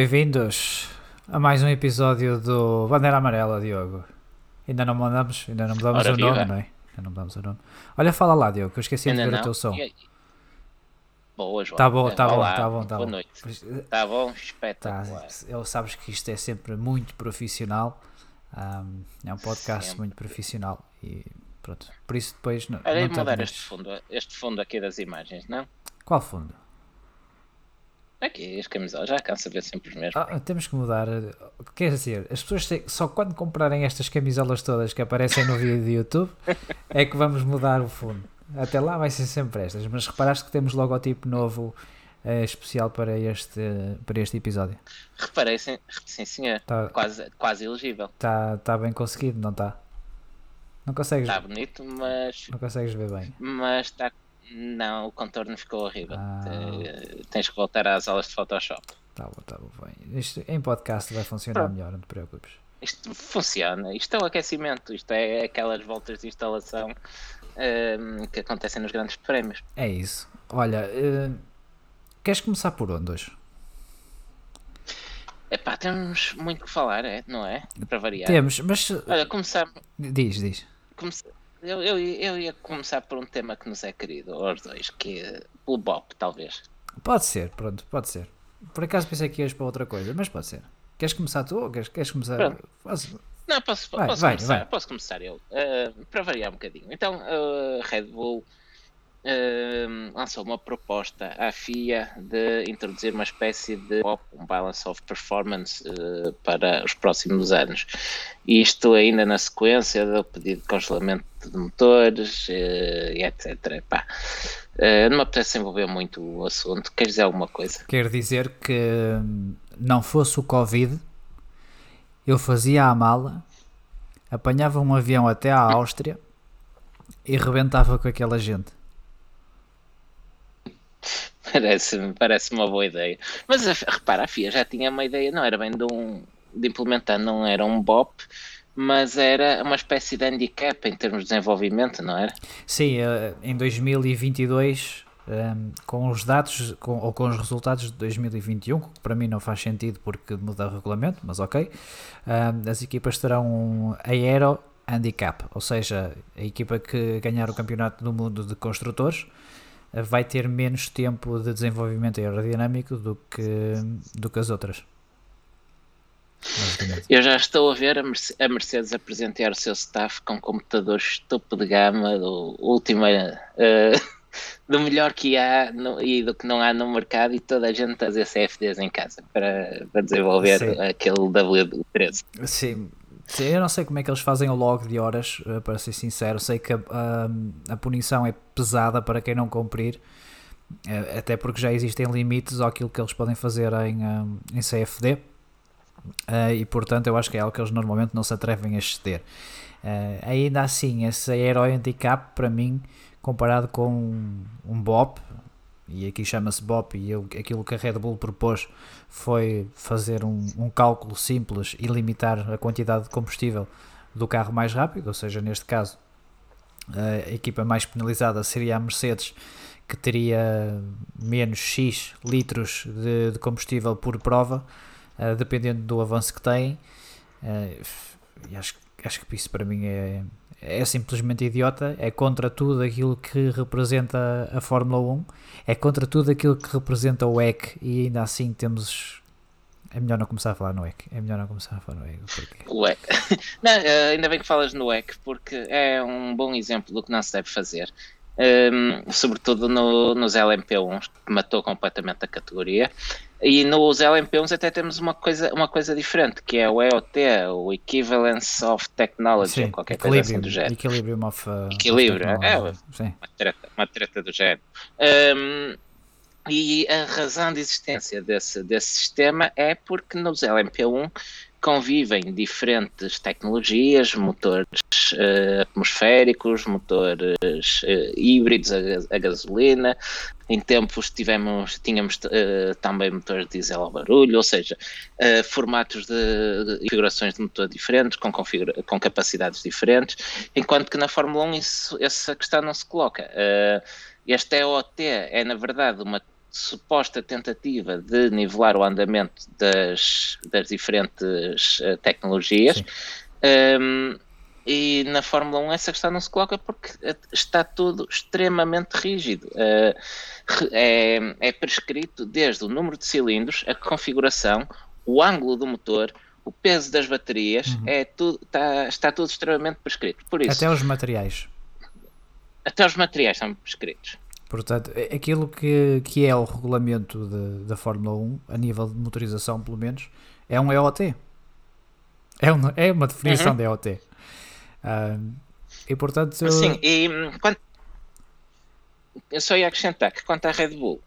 Bem-vindos a mais um episódio do Bandeira Amarela, Diogo. Ainda não mandamos, ainda não mudamos Ora, o nome, viva. não é? Ainda não mudamos o nome. Olha, fala lá, Diogo, que eu esqueci de Ainda ver o não? teu som. Boa, João. Tá bom, tá bom, olá, tá bom, tá Boa bom. noite. Pois, eh, Tá bom? Tá, Espetacular. ele sabes que isto é sempre muito profissional. ahm, é um podcast Sempre. muito profissional e pronto. Por isso depois não, Olha, não e mudar este fundo, este fundo aqui das imagens, não? Qual fundo? Aqui, as camisolas, já cansa ver sempre os mesmos. Ah, temos que mudar. Quer dizer, as pessoas só quando comprarem estas camisolas todas que aparecem no vídeo do YouTube é que vamos mudar o fundo. Até lá vai ser sempre estas. Mas reparaste que temos logotipo novo eh, especial para este, para este episódio. Reparei, sim, sim senhor. Tá. Quase, quase elegível. Está tá bem conseguido, não está? Não consegues, Está bonito, mas. não consegues ver bem. Mas está. Não, o contorno ficou horrível. Ah. Te- Tens que voltar às aulas de Photoshop. Tá bom, tá bom. Bem. Isto, em podcast vai funcionar Pronto. melhor, não te preocupes. Isto funciona, isto é o aquecimento, isto é aquelas voltas de instalação ehm, que acontecem nos grandes prémios. É isso. Olha, eh, queres começar por onde hoje? Epá, temos muito que falar, é? não é? Para variar. Temos, mas Olha, começar, diz, diz. comece- eu, eu, eu ia começar por um tema que nos é querido, aos dois, que é o Bop, talvez. Pode ser, pronto, pode ser. Por acaso pensei que ias para outra coisa, mas pode ser. Queres começar tu ou queres, queres começar? Faz- Não, posso, Vai, posso vai, começar, vai. posso começar eu, eh, para variar um bocadinho. Então, a Red Bull lançou uma proposta à FIA de introduzir uma espécie de um Balance of Performance, eh, para os próximos anos. Isto ainda na sequência do pedido de congelamento de motores eh, e etc. Eh, não me apetece envolver muito o assunto. Queres dizer alguma coisa? Quer dizer que hum, não fosse o Covid, eu fazia a mala, apanhava um avião até à Áustria e rebentava com aquela gente. Parece, parece uma boa ideia. Mas a- repara, a FIA já tinha uma ideia, não era bem de, um, de implementar, não era um BOP, mas era uma espécie de handicap em termos de desenvolvimento, não era? Sim, eh, em 2022, hum, com os dados com- ou com os resultados de 2021, que para mim não faz sentido porque muda o regulamento, mas ok, hum, as equipas terão um aero handicap, ou seja, a equipa que ganhar o campeonato do mundo de construtores vai ter menos tempo de desenvolvimento aerodinâmico do que, do que as outras. Eu já estou a ver a Merce- a Mercedes a presentear o seu staff com computadores topo de gama, do última, eh, do melhor que há no- e do que não há no mercado, e toda a gente a fazer CFDs em casa para, para desenvolver Sim. aquele W13. Sim, sim, eu não sei como é que eles fazem o log de horas, eh, para ser sincero. Sei que a, a, a punição é pesada para quem não cumprir, eh, até porque já existem limites àquilo que eles podem fazer em, ah, em CFD. eh, e portanto, eu acho que é algo que eles normalmente não se atrevem a exceder. Eh, ainda assim, esse Aero Handicap, para mim, comparado com um, um BOP, e aqui chama-se BOP, e eu, aquilo que a Red Bull propôs foi fazer um, um cálculo simples e limitar a quantidade de combustível do carro mais rápido, ou seja, neste caso a equipa mais penalizada seria a Mercedes, que teria menos X litros de, de combustível por prova, eh, dependendo do avanço que tem. Eh, e acho, acho que isso para mim é, é simplesmente idiota, é contra tudo aquilo que representa a Fórmula 1, é contra tudo aquilo que representa o WEC e ainda assim temos. É melhor não começar a falar no WEC. É melhor não começar a falar no WEC. Porque... O EC. Não, eh, ainda bem que falas no EC, porque é um bom exemplo do que não se deve fazer. Ehm, sobretudo no- nos LMP1, que matou completamente a categoria. E nos LMP1 até temos uma coisa, uma coisa diferente, que é o EOT, o Equivalence of Technology, ou qualquer coisa assim do género. Equilibrium of, uh, of Equilíbrio, é, technology. Sim. uma treta, uma treta do género. Hum, e a razão de existência desse, desse sistema é porque nos LMP1 convivem diferentes tecnologias, motores eh, atmosféricos, motores eh, híbridos a, a gasolina. Em tempos tivemos, tínhamos eh, também motores diesel ao barulho, ou seja, formatos de, de configurações de motor diferentes, com, configura- com capacidades diferentes, enquanto que na Fórmula 1 isso, essa questão não se coloca. Este EOT é, na verdade, uma suposta tentativa de nivelar o andamento das, das diferentes uh, tecnologias. Um, e na Fórmula 1 essa questão não se coloca porque está tudo extremamente rígido. Uh, é, é, prescrito desde o número de cilindros, a configuração, o ângulo do motor, o peso das baterias, uhum. é tudo, está, está tudo extremamente prescrito. Por isso, até os materiais. Até os materiais são prescritos. Portanto, aquilo que, que é o regulamento de, da Fórmula 1, a nível de motorização, pelo menos, é um EOT. É, um, é uma definição uhum. de EOT. Uh, e portanto. Sim, e quando, eu só ia acrescentar que quanto à Red Bull,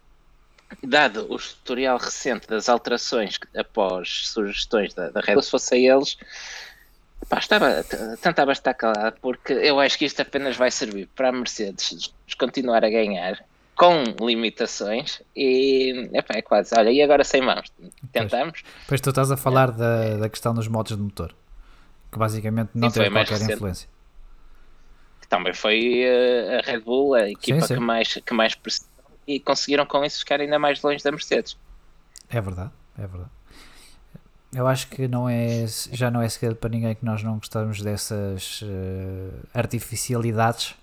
dado o tutorial recente das alterações após sugestões da, da Red Bull, se fosse a eles, pá, estava, tentava estar calado, porque eu acho que isto apenas vai servir para a Mercedes continuar a ganhar com limitações e epá, é quase, olha, e agora sem mãos, tentamos. Pois, pois tu estás a falar da, da questão dos modos de motor, que basicamente não tem qualquer recente. influência também foi uh, a Red Bull, a equipa sim, sim. que mais, que mais pressionou e conseguiram com isso ficar ainda mais longe da Mercedes. É verdade, é verdade. Eu acho que não é, já não é segredo para ninguém que nós não gostamos dessas uh, artificialidades.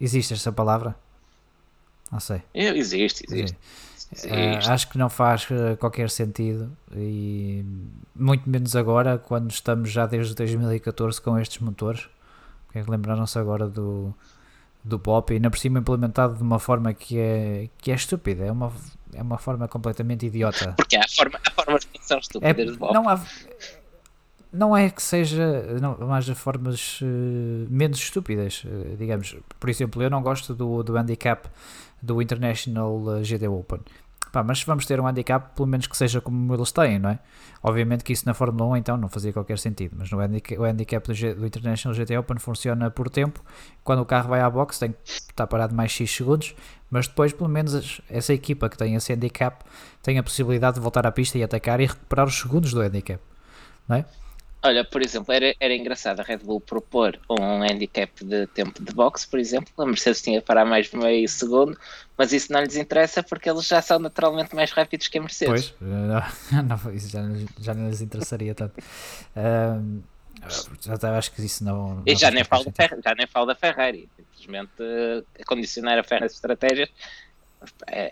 Existe esta palavra? Não sei. Existe, existe. Uh, acho que não faz qualquer sentido e muito menos agora quando estamos já desde 2014 com estes motores é que lembraram-se agora do, do pop e ainda por cima implementado de uma forma que é, que é estúpida, é uma, é uma forma completamente idiota. Porque há, forma, há formas que são estúpidas é, de pop. Não, há, não é que seja, não, mas há formas uh, menos estúpidas, uh, digamos. Por exemplo, eu não gosto do, do handicap do International eh, GT Open. Pá, mas vamos ter um handicap, pelo menos que seja como eles têm, não é? Obviamente que isso na Fórmula 1 então não fazia qualquer sentido, mas no handicap, o handicap do, G, do International GT Open funciona por tempo. Quando o carro vai à box tem que estar parado mais X segundos, mas depois pelo menos essa equipa que tem esse handicap tem a possibilidade de voltar à pista e atacar e recuperar os segundos do handicap, não é? Olha, por exemplo, era, era engraçado a Red Bull propor um handicap de tempo de boxe, por exemplo. A Mercedes tinha que parar mais meio segundo, mas isso não lhes interessa porque eles já são naturalmente mais rápidos que a Mercedes. Pois, não, não, isso já, já não lhes interessaria tanto. Um, já acho que isso não. não e já nem, falo da já nem falo da Ferrari. Simplesmente uh, condicionar a Ferrari as estratégias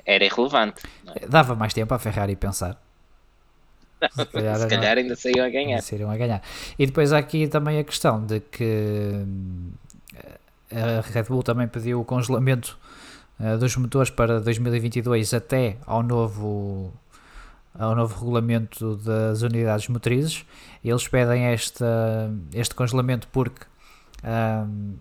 era irrelevante. É? Dava mais tempo à Ferrari pensar. Se calhar, se calhar ainda saíram a ganhar. Saíram a ganhar. E depois há aqui também a questão de que eh, a Red Bull também pediu o congelamento uh, dos motores para 2022 até ao novo ao novo regulamento das unidades motrizes. Eles pedem esta, este congelamento porque um,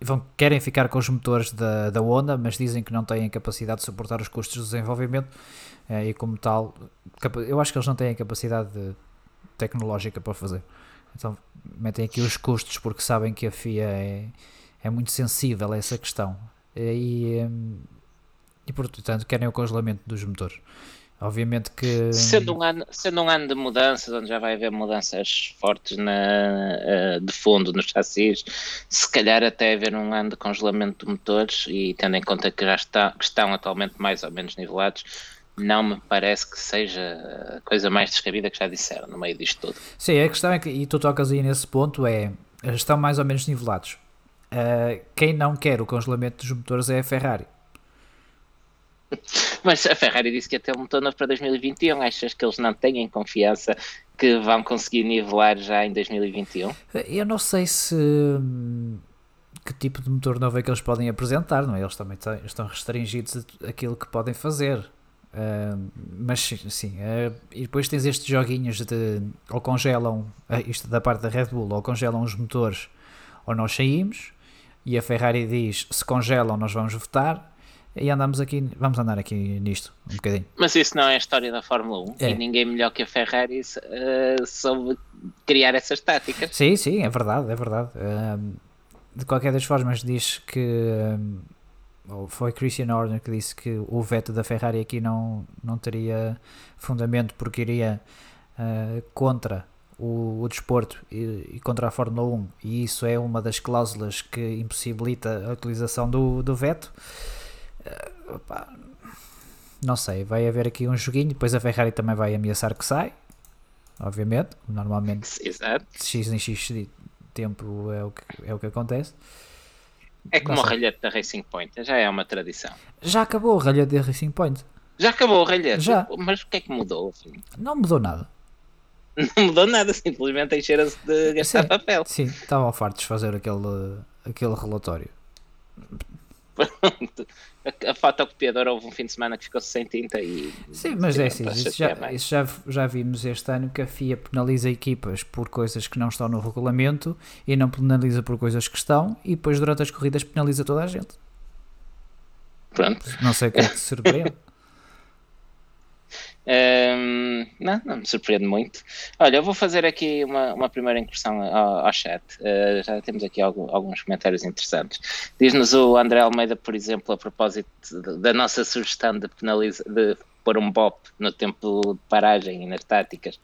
vão, querem ficar com os motores da, da Honda, mas dizem que não têm capacidade de suportar os custos de desenvolvimento é, e como tal, eu acho que eles não têm capacidade tecnológica para fazer. Então metem aqui os custos porque sabem que a FIA é, é muito sensível a essa questão. E, e portanto querem o congelamento dos motores. Obviamente que. Sendo um, ano, sendo um ano de mudanças, onde já vai haver mudanças fortes na, uh, de fundo nos chassis, se calhar até haver um ano de congelamento de motores e tendo em conta que já está, que estão atualmente mais ou menos nivelados, não me parece que seja a coisa mais descabida que já disseram no meio disto tudo. Sim, a questão é que, e tu tocas aí nesse ponto, é estão mais ou menos nivelados. Uh, quem não quer o congelamento dos motores é a Ferrari. Mas a Ferrari disse que ia ter um motor novo para 2021. Achas que eles não têm confiança que vão conseguir nivelar já em 2021? Eu não sei se que tipo de motor novo é que eles podem apresentar, não é? Eles também estão restringidos àquilo que podem fazer. Uh, mas sim, uh, e depois tens estes joguinhos de ou congelam uh, isto da parte da Red Bull, ou congelam os motores, ou nós saímos, e a Ferrari diz se congelam, nós vamos votar, e andamos aqui, vamos andar aqui nisto um bocadinho. Mas isso não é a história da Fórmula 1 é. e ninguém melhor que a Ferrari uh, soube criar essas táticas. Sim, sim, é verdade, é verdade. de qualquer das formas, diz que foi Christian Horner que disse que o veto da Ferrari aqui não, não teria fundamento porque iria uh, contra o, o desporto e, e, contra a Fórmula 1 e isso é uma das cláusulas que impossibilita a utilização do, do veto uh, não sei, vai haver aqui um joguinho, depois a Ferrari também vai ameaçar que sai, obviamente, normalmente Exato. de X em X tempo é o que, é o que acontece. É como o ralhete da Racing Point, já é uma tradição. Já acabou o ralho de Racing Point, Já acabou o ralhete, Já. mas o que é que mudou? Assim? não mudou nada. Não mudou nada, simplesmente encheram-se de gastar Sim. papel. Sim, estava farto de fazer aquele, aquele relatório. Pronto. A, a fotocopiadora houve um fim de semana que ficou sem tinta e. Sim, mas é assim, isso, já, isso já, já vimos este ano que a FIA penaliza equipas por coisas que não estão no regulamento e não penaliza por coisas que estão e depois durante as corridas penaliza toda a gente. Pronto. Não sei o que é que te surpreende. Hum, não, não me surpreende muito. Olha, eu vou fazer aqui uma, uma primeira incursão ao, ao chat. Uh, já temos aqui algum- alguns comentários interessantes. Diz-nos o André Almeida, por exemplo, a propósito de- da nossa sugestão de, penaliza, de pôr um BOP no tempo de paragem e nas táticas,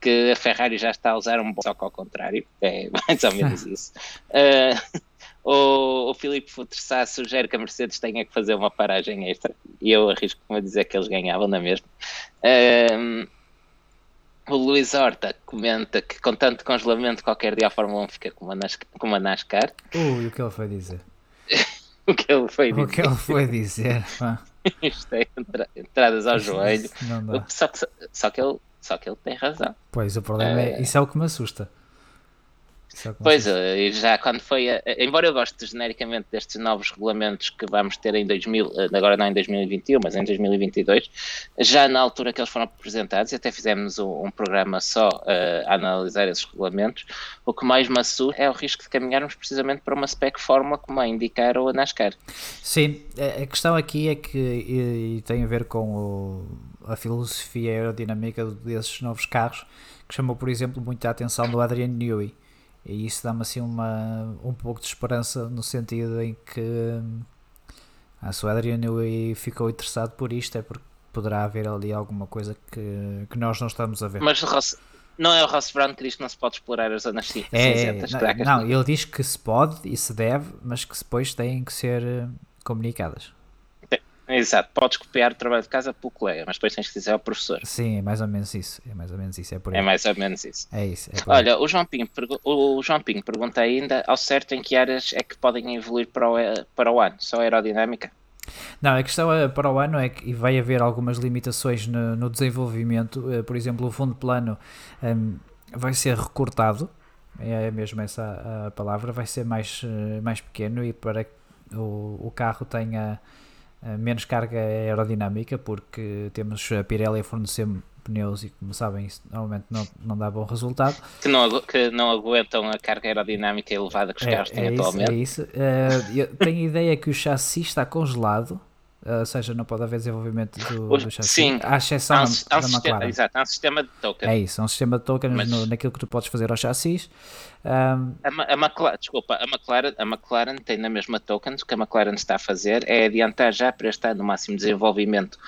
que a Ferrari já está a usar um BOP, só que ao contrário. É mais ou menos isso. Uh, o, o Filipe Futressá sugere que a Mercedes tenha que fazer uma paragem extra e eu arrisco-me a dizer que eles ganhavam na mesma. Um, o Luís Horta comenta que com tanto congelamento qualquer dia a Fórmula 1 fica como a, Nas- como a NASCAR. Ui, o que ele foi dizer? O que ele foi O dizer. que ele foi dizer? Isto é entra- entradas ao joelho. Só que, só, que ele, só que ele tem razão. Pois, o problema é. É. Isso é o que me assusta. Isso é o que me Pois, eh, e já quando foi, a- embora eu goste genericamente destes novos regulamentos que vamos ter em 2000, eh, agora não em 2021, mas em 2022, já na altura que eles foram apresentados, e até fizemos um, um programa só eh, a analisar esses regulamentos, o que mais me assusta é o risco de caminharmos precisamente para uma spec fórmula como a indicar ou a NASCAR. Sim, a a questão aqui é que e, e tem a ver com o- a filosofia aerodinâmica desses novos carros, que chamou, por exemplo, muita atenção do Adrian Newey. E isso dá-me assim uma, um pouco de esperança no sentido em que hum, ah, se o Adrian Newey ficou interessado por isto é porque poderá haver ali alguma coisa que, que nós não estamos a ver. Mas Ross, não é o Ross Brown que diz que não se pode explorar as zonas É, é, não, não, ele diz que se pode e se deve, mas que depois têm que ser eh, comunicadas. Exato, podes copiar o trabalho de casa pelo colega, mas depois tens que dizer ao professor. Sim, é mais ou menos isso. É mais ou menos isso. É por aí. É mais ou menos isso. É isso. É. Olha, o João, Pinho, o João Pinho pergunta ainda ao certo em que áreas é que podem evoluir para o, para o ano? Só aerodinâmica? Não, a questão é, para o ano é que vai haver algumas limitações no, no desenvolvimento. Eh, Por exemplo, o fundo plano ehm, vai ser recortado. É mesmo essa a, palavra. Vai ser mais, eh, mais pequeno e para que o, o carro tenha eh, menos carga aerodinâmica, porque temos a Pirelli a fornecer pneus e, como sabem, isso normalmente não, não dá bom resultado. Que não, que não aguentam a carga aerodinâmica elevada que os carros têm é isso, atualmente? é isso. Eh, eu tenho a ideia que o chassi está congelado, eh, ou seja, não pode haver desenvolvimento do, do chassi, sim. à exceção Há um, da, há um da sistema, McLaren. exato, há um sistema de token. É isso, é um sistema de tokens Mas- no- naquilo que tu podes fazer aos chassis. Ahm, A, a McLaren, desculpa, a McLaren, a McLaren tem na mesma tokens, o que a McLaren está a fazer é adiantar já para este ano o máximo desenvolvimento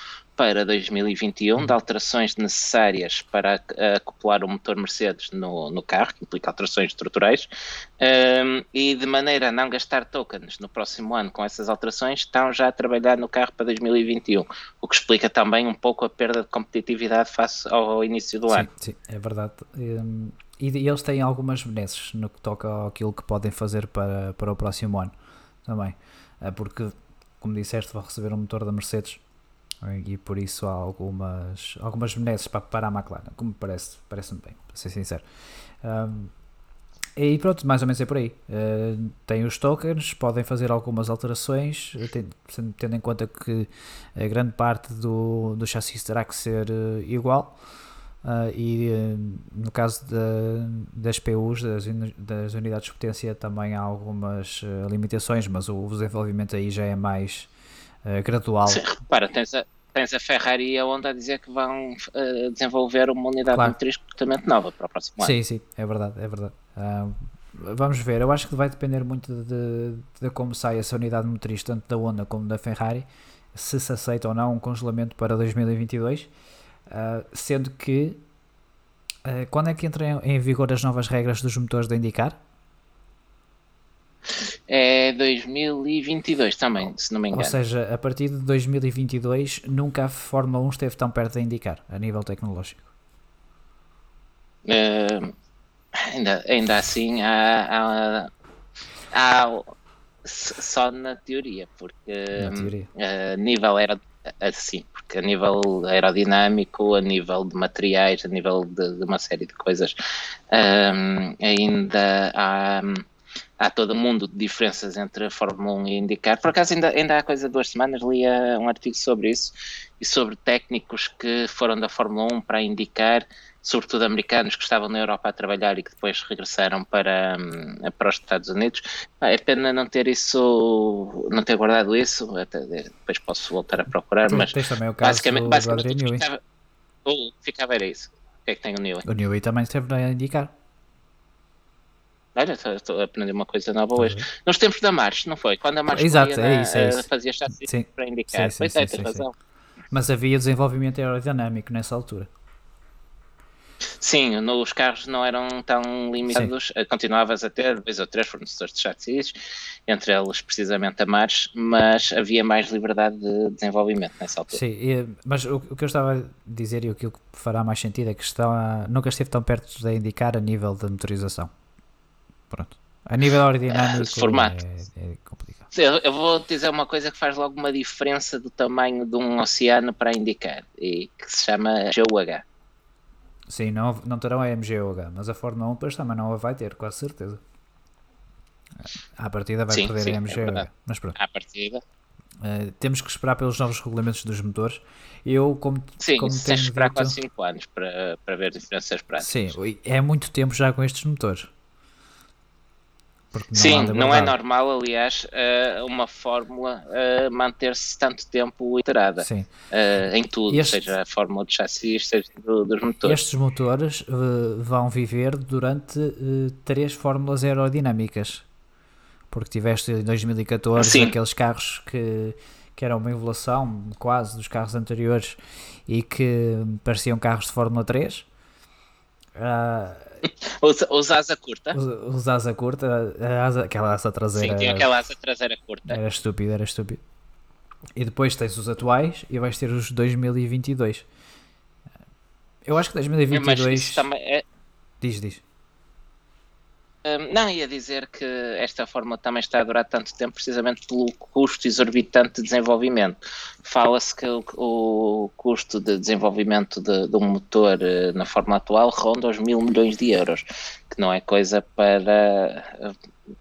para 2021 de alterações necessárias para ac- acoplar o motor Mercedes no, no carro, que implica alterações estruturais, um, e de maneira a não gastar tokens no próximo ano com essas alterações, estão já a trabalhar no carro para 2021, o que explica também um pouco a perda de competitividade face ao início do sim, ano. sim, é verdade. Ahm, e, e eles têm algumas benesses no que toca àquilo que podem fazer para, para o próximo ano também. Ah, porque, como disseste, vão receber um motor da Mercedes e por isso há algumas, algumas benesses para, para a McLaren, como parece, parece-me bem, para ser sincero. Ahm, e pronto, mais ou menos é por aí. Eh, tem os tokens, podem fazer algumas alterações, ten- sendo- tendo em conta que a grande parte do, do chassi terá que ser eh, igual. Ah, e no caso da- das PUs, das, das unidades de potência, também há algumas eh, limitações, mas o desenvolvimento aí já é mais eh, gradual. Sim, repara, tens a, tens a Ferrari e a Honda a dizer que vão eh, desenvolver uma unidade Claro. motriz completamente nova para o próximo ano. Sim, sim, é verdade, é verdade. Ah, vamos ver, eu acho que vai depender muito de, de como sai essa unidade motriz, tanto da Honda como da Ferrari, se se aceita ou não um congelamento para 2022, ah, sendo que ah, quando é que entram em vigor as novas regras dos motores da IndyCar? É 2022 também, se não me engano. Ou seja, a partir de 2022 nunca a Fórmula 1 esteve tão perto de indicar, a nível tecnológico. Uh, ainda, ainda assim, há, há, há, só na teoria, porque na teoria. a nível era assim, porque a nível aerodinâmico, a nível de materiais, a nível de, de uma série de coisas, um, ainda há há todo mundo de diferenças entre a Fórmula 1 e a IndyCar. Por acaso, ainda, ainda há coisa de duas semanas, li um artigo sobre isso e sobre técnicos que foram da Fórmula 1 para a IndyCar, sobretudo americanos que estavam na Europa a trabalhar e que depois regressaram para, hum, para os Estados Unidos. É pena não ter isso, não ter guardado isso, até depois posso voltar a procurar, mas o basicamente, basicamente do ficava, o ficava era isso. O que é que tem o Newey? O Newey também esteve a indicar. Olha, estou a aprender uma coisa nova hoje. Uhum. Nos tempos da March, não foi? Quando a March Exato, é isso, é isso. fazia chassi para indicar. Sim, pois é, tens razão. Mas havia desenvolvimento aerodinâmico nessa altura. Sim, os carros não eram tão limitados, Sim. Eh, continuavas a ter dois ou três fornecedores de chassis, entre eles precisamente a March, mas havia mais liberdade de desenvolvimento nessa altura. Sim, mas o, o que eu estava a dizer e o que fará mais sentido é que está, nunca esteve tão perto de indicar a nível da motorização. Pronto. A nível aerodinâmico formato. É, é complicado. Eu, eu vou dizer uma coisa que faz logo uma diferença do tamanho de um oceano para indicar, e que se chama GUH. Sim, não, não terão a MGUH, mas a Fórmula 1 depois também não a vai ter, quase certeza. À partida vai sim, perder sim, a MGUH. É mas pronto. À partida. Uh, temos que esperar pelos novos regulamentos dos motores. Eu, como, Sim, como tens que esperar quase 5 anos para, para ver diferenças práticas. Sim, é muito tempo já com estes motores. Não Sim, não é normal, aliás, eh, uma fórmula eh, manter-se tanto tempo iterada Sim. Eh, em tudo, este... seja a fórmula de chassis, seja dos motores. Estes motores vão viver durante três fórmulas aerodinâmicas, porque tiveste em 2014 Sim. aqueles carros que, que eram uma evolução quase dos carros anteriores e que pareciam carros de Fórmula 3. Uh, os, os asa curta. Os, os asa curta, asa, aquela asa traseira. Sim, tinha aquela asa traseira curta. Era estúpido, era estúpido. E depois tens os atuais e vais ter os 2022. Eu acho que 2022. É, é... Diz, diz. Não, ia dizer que esta fórmula também está a durar tanto tempo precisamente pelo custo exorbitante de desenvolvimento. Fala-se que o, o, custo de desenvolvimento de, de, um motor eh, na forma atual ronda os mil milhões de euros, que não é coisa para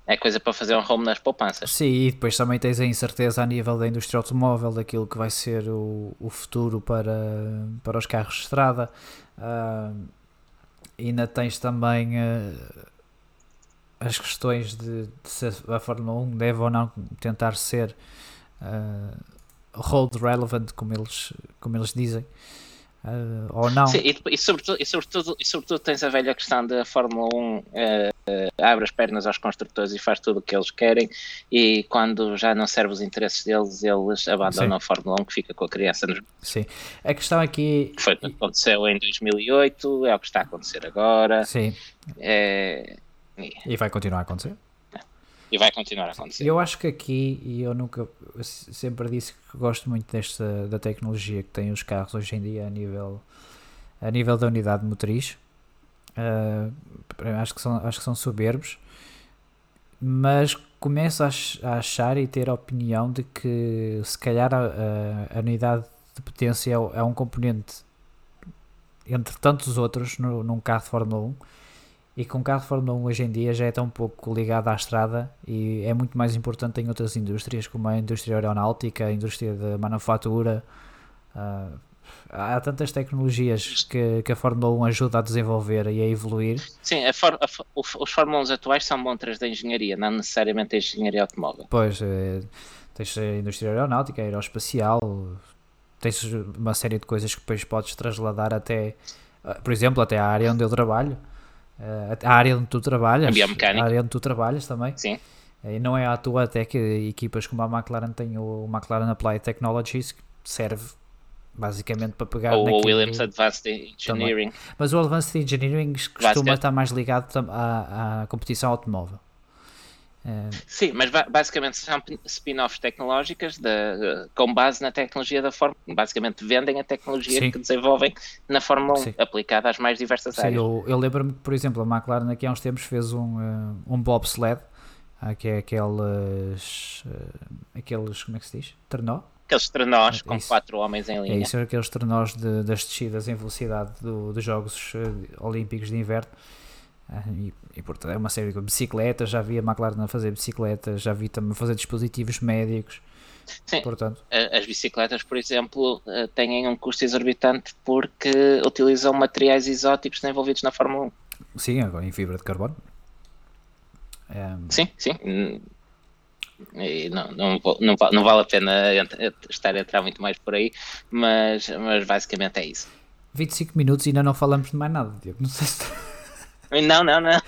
é coisa para fazer um home nas poupanças. Sim, e depois também tens a incerteza a nível da indústria automóvel, daquilo que vai ser o, o futuro para, para os carros de estrada. Uh, ainda tens também. Uh, as questões de, de, se a Fórmula 1 deve ou não tentar ser uh, road relevant, como eles, como eles dizem, uh, ou não. Sim, e, e, sobretudo, e, sobretudo, e sobretudo tens a velha questão da Fórmula 1 uh, abre as pernas aos construtores e faz tudo o que eles querem, e quando já não serve os interesses deles, eles abandonam Sim. a Fórmula 1 que fica com a criança nos. Sim, a questão aqui. Foi o que aconteceu em 2008, é o que está a acontecer agora. Sim. É e vai continuar a acontecer? E vai continuar a acontecer. Eu acho que aqui, e eu nunca, eu sempre disse que gosto muito desta, da tecnologia que têm os carros hoje em dia a nível, a nível da unidade motriz. Uh, acho, que são, acho que são soberbos, mas começo a, a achar e ter a opinião de que se calhar a, a, unidade de potência é, é, um componente entre tantos outros no, num carro de Fórmula 1 e com o carro de Fórmula 1 hoje em dia já é tão pouco ligado à estrada e é muito mais importante em outras indústrias, como a indústria aeronáutica, a indústria da manufatura. Uh, há tantas tecnologias que, que, a Fórmula 1 ajuda a desenvolver e a evoluir. Sim, a for, a, os Fórmula 1 atuais são montras da engenharia, não necessariamente a engenharia automóvel. Pois, é, tens a indústria aeronáutica, aeroespacial, tens uma série de coisas que depois podes trasladar até, ah, por exemplo, até a área onde eu trabalho. Uh, a área onde tu trabalhas, a área onde tu trabalhas também. Sim. E não é à toa até que equipas como a McLaren têm o McLaren Applied Technologies que serve basicamente para pegar ou o Williams Advanced Engineering. Também. Mas o Advanced Engineering costuma estar mais ligado à, à competição automóvel. Sim, mas basicamente são spin-offs tecnológicas de, com base na tecnologia da Fórmula 1. Basicamente vendem a tecnologia sim. que desenvolvem na Fórmula 1, sim. aplicada às mais diversas sim, áreas. Eu, eu lembro-me que, por exemplo, a McLaren aqui há uns tempos fez um, uh, um bobsled, uh, que é aqueles, aqueles, como é que se diz? Trenó? Aqueles trenós com isso. quatro homens em linha. É isso, aqueles trenós de, das descidas em velocidade do, dos Jogos Olímpicos de Inverno. E, e portanto é uma série de bicicletas, já vi a McLaren a fazer bicicletas, já vi também fazer dispositivos médicos. Sim, portanto. as bicicletas, por exemplo, eh, têm um custo exorbitante porque utilizam materiais exóticos envolvidos na Fórmula 1. Sim, agora em fibra de carbono. É... Sim, sim. E não, não, não, não vale a pena estar a entrar muito mais por aí, mas, mas basicamente é isso. 25 minutos e ainda não falamos de mais nada, Diego. Não sei se. Não, não, não.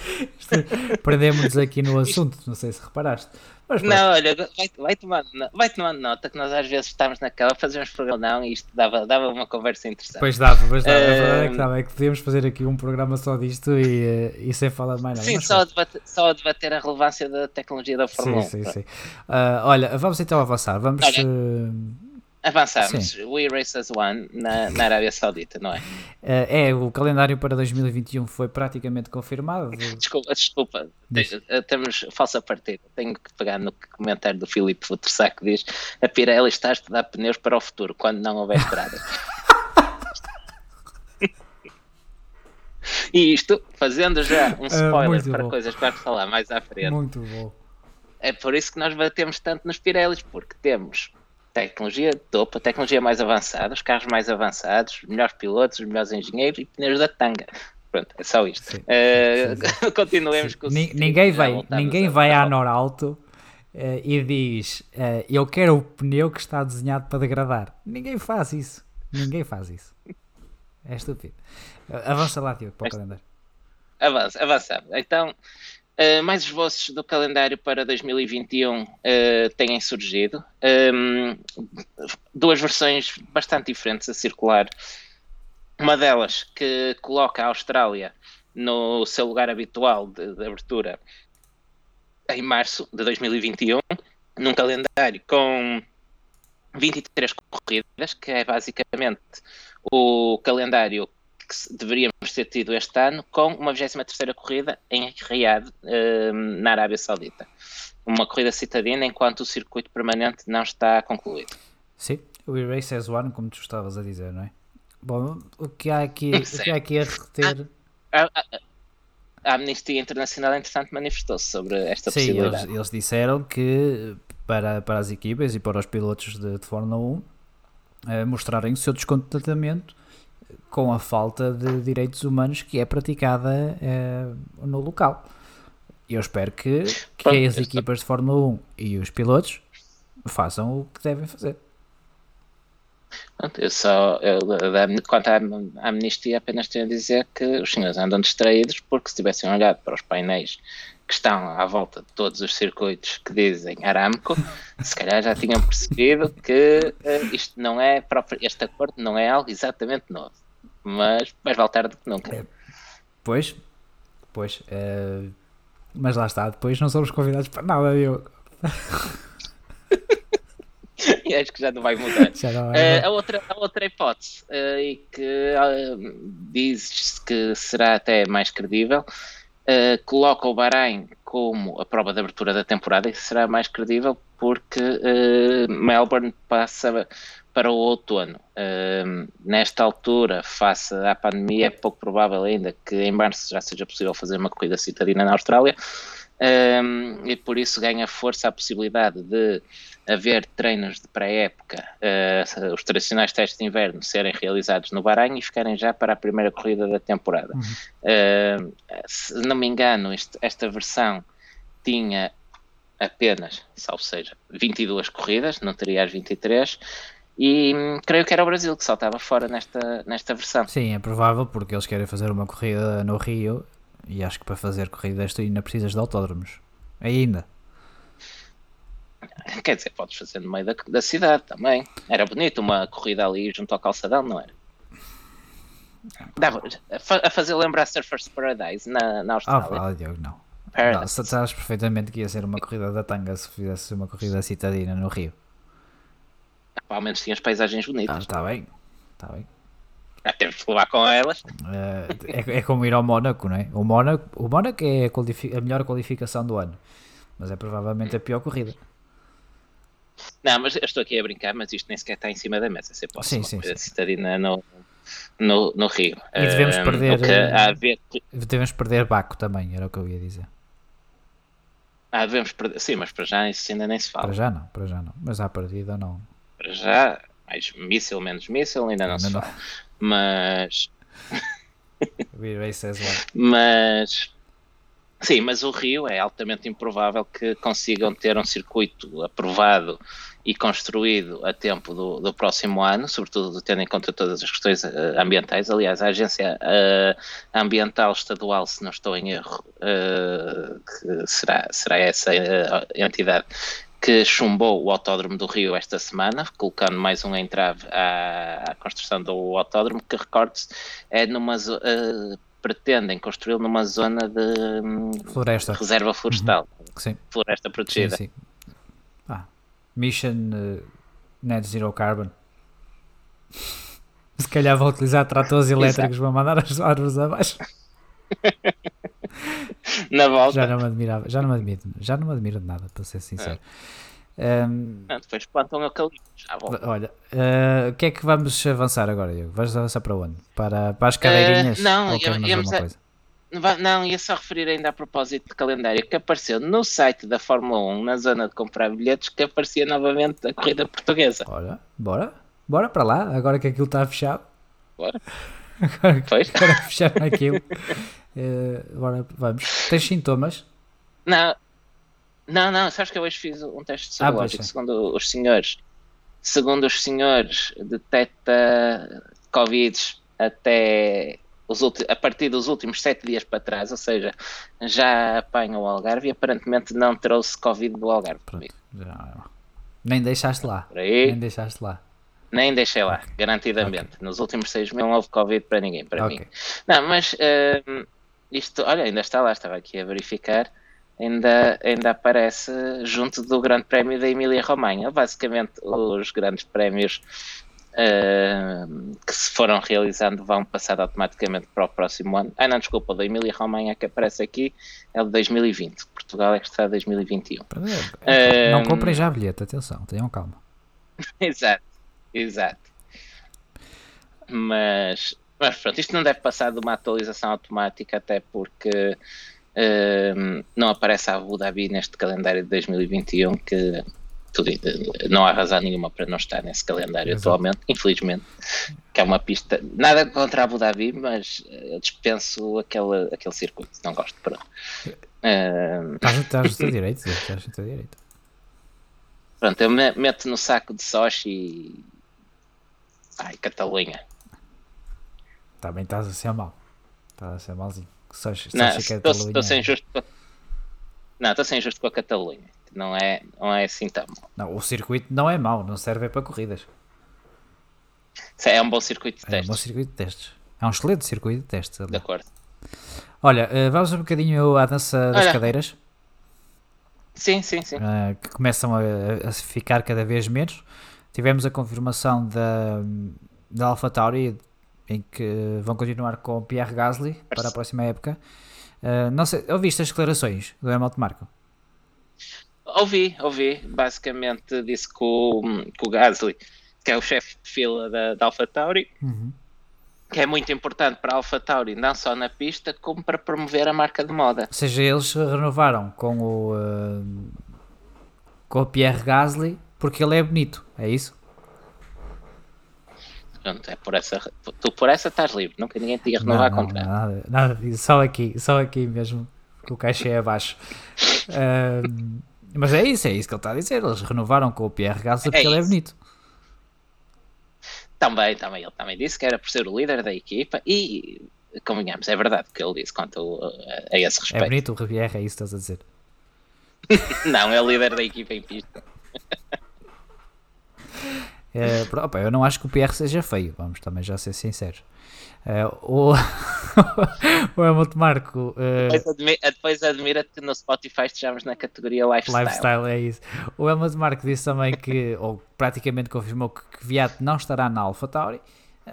Prendemos-nos aqui no assunto, não sei se reparaste. Mas, não, olha, vai, vai, tomando, vai tomando nota que nós às vezes estamos naquela, fazemos programa não e isto dava, dava uma conversa interessante. Pois dava, pois dava. Uh, a verdade é que dava, é que podíamos fazer aqui um programa só disto e, eh, e sem falar de mais nada. Sim, só a, debater, só a debater a relevância da tecnologia da Fórmula sim, 1. Sim, sim, sim. Uh, olha, vamos então avançar. Vamos. Uh Avançamos. Sim. We Race as One na, na Arábia Saudita, não é? É, é, o calendário para 2021 foi praticamente confirmado. Desculpa, desculpa. Eh, temos falsa partida. Tenho que pegar no comentário do Filipe Futrsac que diz: A Pirelli está a estudar pneus para o futuro, quando não houver estrada. e isto, fazendo já um ah, spoiler uh, para bom. coisas que vamos falar mais à frente. Muito bom. É por isso que nós batemos tanto nos Pirellis, porque temos tecnologia de topo, a tecnologia mais avançada, os carros mais avançados, os melhores pilotos, os melhores engenheiros e pneus da tanga. Pronto, é só isto. Sim, uh, sim, continuemos sim. com o Ninguém vai, ninguém vai à Norauto uh, e diz uh, eu quero o pneu que está desenhado para degradar. Ninguém faz isso. Ninguém faz isso. É estúpido. Avança lá, Tiago, para o calendário. Avança, avança. Então, Uh, mais esboços do calendário para 2021 uh, eh, têm surgido. Um, duas versões bastante diferentes a circular. Uma delas que coloca a Austrália no seu lugar habitual de, de abertura em março de 2021, num calendário com 23 corridas, que é basicamente o calendário que deveríamos ter tido este ano com uma 23 corrida em Riyadh, uh, na Arábia Saudita. Uma corrida citadina enquanto o circuito permanente não está concluído. Sim, o E-Race as one, como tu estavas a dizer, não é? Bom, o que há aqui, o que há aqui a reter... A, a, a Amnistia Internacional, entretanto, manifestou-se sobre esta Sim, possibilidade. Eles, eles disseram que para, para as equipas e para os pilotos de, de Fórmula 1 eh, mostrarem o seu descontentamento com a falta de direitos humanos que é praticada eh, no local. Eu espero que, que as equipas de Fórmula 1 e os pilotos façam o que devem fazer. Eu só, eu, quanto à amnistia, apenas tenho a dizer que os senhores andam distraídos porque se tivessem olhado para os painéis que estão à volta de todos os circuitos que dizem Aramco, se calhar já tinham percebido que uh, isto não é próprio, este acordo não é algo exatamente novo mas mais vale tarde do que nunca. É, pois, pois, é, mas lá está, depois não somos convidados para nada, eu. e acho que já não vai mudar. Não vai uh, a, outra, a outra hipótese, uh, e que uh, diz que será até mais credível, uh, coloca o Bahrein como a prova de abertura da temporada e será mais credível porque Melbourne passa para o outono. Uh, nesta altura, face à pandemia, é pouco provável ainda que em março já seja possível fazer uma corrida citadina na Austrália uh, e por isso ganha força a possibilidade de haver treinos de pré-época, uh, os tradicionais testes de inverno serem realizados no Bahrein e ficarem já para a primeira corrida da temporada. Uhum. se não me engano, este, esta versão tinha apenas, salvo seja, 22 corridas, não teria as 23, e hum, creio que era o Brasil que saltava fora nesta, nesta versão. Sim, é provável porque eles querem fazer uma corrida no Rio e acho que para fazer corrida desta ainda precisas de autódromos. Ainda. Quer dizer, podes fazer no meio da, da cidade também. Era bonito uma corrida ali junto ao calçadão, não era? Dava a fazer lembrar Surfers Paradise na, na Austrália. Ah, Diogo, não. Não, sabes perfeitamente que ia ser uma corrida da tanga se fizesse uma corrida citadina no Rio. Ao menos tinha as paisagens bonitas. Ah, está bem, está bem. Já temos que levar com elas. É, é, como ir ao Mónaco, não é? O Mónaco, o Mónaco é a, a melhor qualificação do ano, mas é provavelmente a pior corrida. Não, mas eu estou aqui a brincar, mas isto nem sequer está em cima da mesa. Você pode sim, sim, sim. citadina no, no, no Rio. E devemos Um, perder. que ver- Devemos perder Baco também, era o que eu ia dizer. Ah, devemos perder. Sim, mas para já isso ainda nem se fala. Para já não, para já não. Mas à partida não. Para já, mais míssil, menos míssil, ainda não Ainda se não. fala. Mas, mas, sim, mas o Rio é altamente improvável que consigam ter um circuito aprovado e construído a tempo do, do próximo ano, sobretudo tendo em conta todas as questões eh, ambientais. Aliás, a Agência eh, Ambiental Estadual, se não estou em erro, que será, será essa entidade que chumbou o Autódromo do Rio esta semana, colocando mais um entrave à, à construção do autódromo, que recorde-se, é numa eh, pretendem construí-lo numa zona de hum, Floresta. reserva florestal, Sim, floresta sim, protegida. sim. Ah, Mission eh, Net Zero Carbon. Se calhar vão utilizar tratores elétricos para mandar as árvores abaixo. Na volta, Já não me admirava, já não me admiro, já não me admiro de nada, para ser sincero. Ahm, Ah, depois plantam eucaliptos. Vão. olha, eh, o que é que vamos avançar agora, Diego? Vais avançar para onde? Para, para as cadeirinhas? Eh, não, ou queres mais íamos coisa? Não, ia só referir ainda a propósito de calendário que apareceu no site da Fórmula 1, na zona de comprar bilhetes, que aparecia novamente a corrida portuguesa. Olha, bora, bora para lá, agora que aquilo está fechado. Bora. Agora Pois. agora fecharam aquilo. Eh, agora vamos. Tens sintomas? Não, não, não, sabes que eu hoje fiz um teste Ah, serológico, é. segundo os senhores. Segundo os senhores, detecta Covid até os a partir dos últimos sete dias para trás, ou seja, já apanha o Algarve e aparentemente não trouxe Covid do Algarve comigo. Já- Nem deixaste lá. Nem deixaste lá. nem deixei lá, garantidamente. Nos últimos seis meses não houve Covid para ninguém, para Ok. mim. Não, mas hum, isto, olha, ainda está lá, estava aqui a verificar, ainda, ainda aparece junto do Grande Prémio da Emília-Romanha. Basicamente, os grandes prémios hum, que se foram realizando vão passar automaticamente para o próximo ano. Ah, não, desculpa, o da Emília-Romanha que aparece aqui é o de 2020. Portugal é que está 2021. Não Hum, comprem já bilhete, atenção, tenham calma. Exato, exato. Mas, mas pronto, isto não deve passar de uma atualização automática, até porque hum, não aparece a Abu Dhabi neste calendário de 2021, que tudo, não há razão nenhuma para não estar nesse calendário Exato. atualmente, infelizmente, que é uma pista, nada contra a Abu Dhabi, mas eh, eu dispenso aquele, aquele circuito, não gosto, pronto. Hum, Estás, no teu direito, estás no teu direito. Pronto, eu me- meto no saco de Sochi e. Ai, Catalunha. Também estás a ser mal. Estás a ser malzinho. Só, só Não, estou sem justo. Não, estou sem justo com a Catalunha. Não é, não é assim tão mau. Não, o circuito não é mau, não serve para corridas. É um bom circuito de É um bom testes, circuito de testes. É um excelente circuito de testes. de aliás. acordo. Olha, eh, vamos um bocadinho à dança das Olha. cadeiras, Sim, sim, sim. eh, que começam a, a ficar cada vez menos. Tivemos a confirmação da, da AlphaTauri em que vão continuar com o Pierre Gasly para a próxima época. Eh, não sei, ouviste as declarações do Helmut Marko? Ouvi, ouvi. Basicamente disse que o, que o Gasly, que é o chefe de fila da, da AlphaTauri, que é muito importante para a AlphaTauri, não só na pista, como para promover a marca de moda. Ou seja, eles renovaram com o, eh, com o Pierre Gasly porque ele é bonito, é isso? Pronto, é por essa, tu por essa estás livre, nunca ninguém te ia renovar não, não, contrato. nada, nada disso, só aqui, só aqui mesmo, que o caixa é abaixo. Ahm, mas é isso, é isso que ele está a dizer. Eles renovaram com o Pierre Gasly porque É ele é isso. bonito. Também, também, ele também disse que era por ser o líder da equipa e, convenhamos, é verdade o que ele disse quanto a, a esse É respeito. bonito o Pierre, é isso que estás a dizer. Não, é o líder da equipa em pista. É, opa, eu não acho que o Pierre seja feio, vamos também já ser sinceros. É, o, o Helmut Marco. Uh... Depois, admi depois admira que no Spotify estejamos na categoria lifestyle. Lifestyle, é isso. O Helmut Marco disse também que, ou praticamente confirmou que Kvyat não estará na AlphaTauri.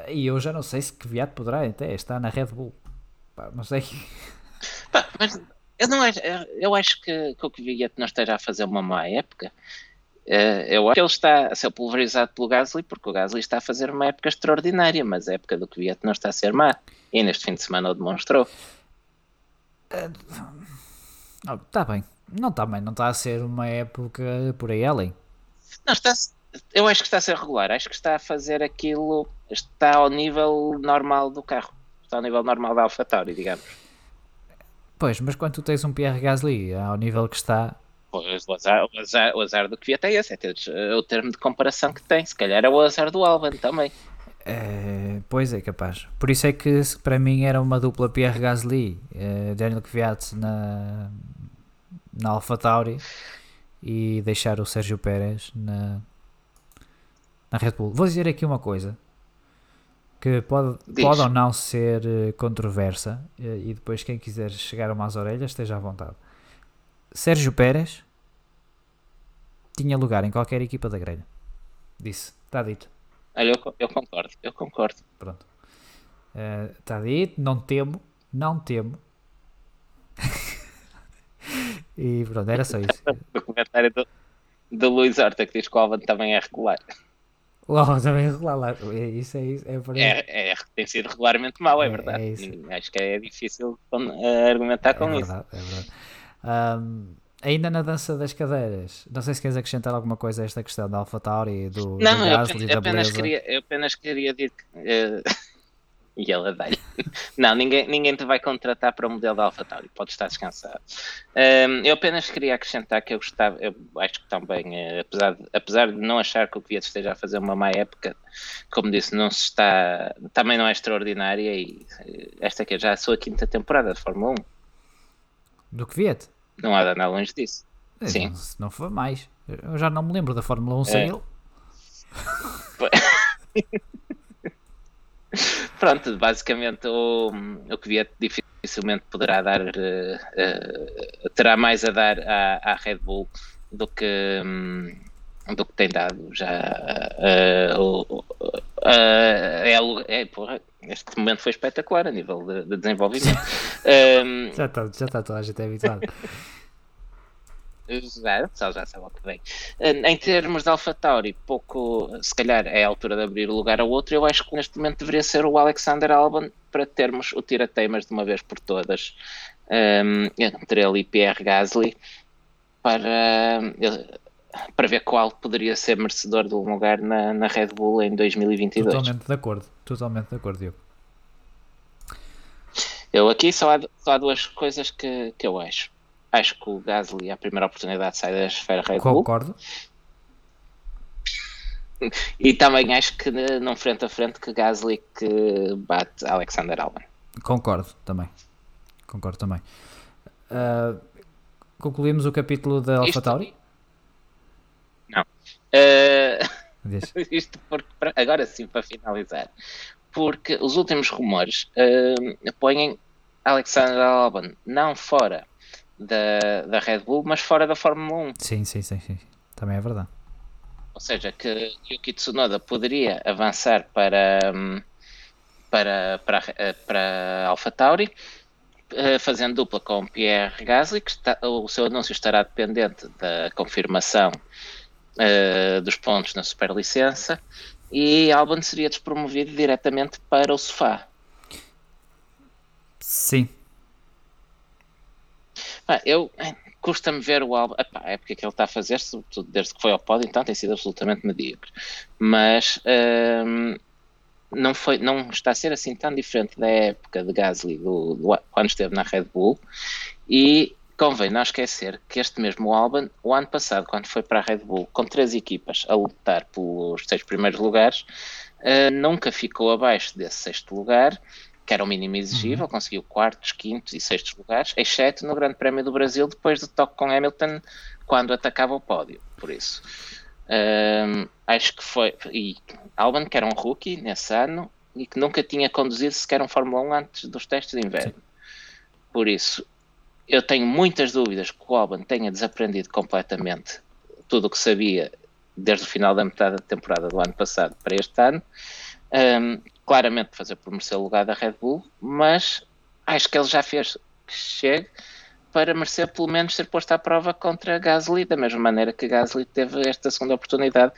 E eu já não sei se Kvyat poderá até estar na Red Bull. Pá, não sei. Pá, mas eu, não acho, eu acho que, que o Kvyat não esteja a fazer uma má época. Uh, eu acho que ele está a ser pulverizado pelo Gasly porque o Gasly está a fazer uma época extraordinária, mas a época do Kvyat não está a ser má. E neste fim de semana o demonstrou. Está bem. Não está bem, não está a ser uma época por aí além. Não, está, eu acho que está a ser regular. Acho que está a fazer aquilo, está ao nível normal do carro. Está ao nível normal da AlphaTauri, digamos. Pois, mas quando tu tens um Pierre Gasly ao nível que está, Pois, o azar, o, azar, o azar do Kvyat é esse, é, ter, é o termo de comparação que tem. Se calhar é o azar do Alban também. É, pois é, capaz. Por isso é que para mim era uma dupla Pierre Gasly, é, Daniel Kvyat na, na AlphaTauri e deixar o Sérgio Pérez na, na Red Bull. Vou dizer aqui uma coisa que pode, pode ou não ser eh, controversa eh, e depois quem quiser chegar a umas orelhas esteja à vontade. Sérgio Pérez tinha lugar em qualquer equipa da grelha. Disse, está dito. Olha, eu, eu, concordo, eu concordo. Pronto. Está uh, dito, não temo, não temo. e pronto, era só isso. o comentário do, do Luís Horta que diz que o Alban também é regular. O Alban também é regular, é, isso é isso. É, é, é, tem sido regularmente mau, é, é verdade. É Acho que é difícil uh, argumentar com é isso. Verdade, é verdade. Um, ainda na dança das cadeiras, não sei se queres acrescentar alguma coisa a esta questão da AlphaTauri e do, não, do eu, apenas, queria, eu apenas queria dizer que. Uh, e ela dá Não, ninguém, ninguém te vai contratar para o modelo da AlphaTauri, pode estar descansado. Um, eu apenas queria acrescentar que eu gostava, eu acho que também, uh, apesar, de, apesar de não achar que o Kvyat esteja a fazer uma má época, como disse, não se está, também não é extraordinária e uh, esta aqui é já a sua quinta temporada de Fórmula 1. Do Kvyat? Não há andar longe disso. É, Sim. Se não for mais. Eu já não me lembro da Fórmula 1 sem é. ele. Pronto, basicamente o, o que vier dificilmente poderá dar, uh, uh, terá mais a dar à, à Red Bull do que, um, do que tem dado já. Uh, é, é, porra, este momento foi espetacular a nível de, de desenvolvimento. um, já está já tá toda a gente habituada. Já, já, já sabe o que vem. Em termos de AlphaTauri, pouco, se calhar é a altura de abrir o lugar a outro. Eu acho que neste momento deveria ser o Alexander Albon para termos o tira-teimas de uma vez por todas um, entre ele e Pierre Gasly para, para ver qual poderia ser merecedor de um lugar na, na Red Bull em 2022. Totalmente de acordo, totalmente de acordo, Diogo. Eu aqui só há, só há duas coisas que, que eu acho. Acho que o Gasly, a primeira oportunidade, sai da esfera Red Bull. Concordo. E também acho que num frente a frente que Gasly que bate Alexander Albon. Concordo também. Concordo também. Uh, concluímos o capítulo da AlphaTauri? Não. Uh, isto porque, agora sim, para finalizar. Porque os últimos rumores uh, põem Alexander Albon não fora da, da Red Bull, mas fora da Fórmula 1. Sim, sim, sim, sim. Também é verdade. Ou seja, que Yuki Tsunoda poderia avançar para, hum, para, para, para AlphaTauri, eh, fazendo dupla com Pierre Gasly, que está, o seu anúncio estará dependente da confirmação uh, dos pontos na superlicença, e Albon seria despromovido diretamente para o sofá. Sim, ah, eu custa-me ver o álbum. Epá, porque é que ele está a fazer, sobretudo desde que foi ao pódio, então tem sido absolutamente medíocre. Mas hum, não, foi, não está a ser assim tão diferente da época de Gasly do, do, quando esteve na Red Bull. E convém não esquecer que este mesmo Albon, o ano passado, quando foi para a Red Bull, com três equipas a lutar pelos seis primeiros lugares, uh, nunca ficou abaixo desse sexto lugar que era o mínimo exigível, uhum. conseguiu quartos, quintos e sextos lugares, exceto no Grande Prémio do Brasil, depois do toque com Hamilton, quando atacava o pódio. Por isso, um, acho que foi. E Albon, que era um rookie nesse ano, e que nunca tinha conduzido sequer um Fórmula 1 antes dos testes de inverno. Sim. Por isso, eu tenho muitas dúvidas que o Albon tenha desaprendido completamente tudo o que sabia desde o final da metade da temporada do ano passado para este ano. Um, claramente fazer por merecer o lugar da Red Bull, mas acho que ele já fez que chegue para merecer pelo menos ser posto à prova contra Gasly, da mesma maneira que Gasly teve esta segunda oportunidade,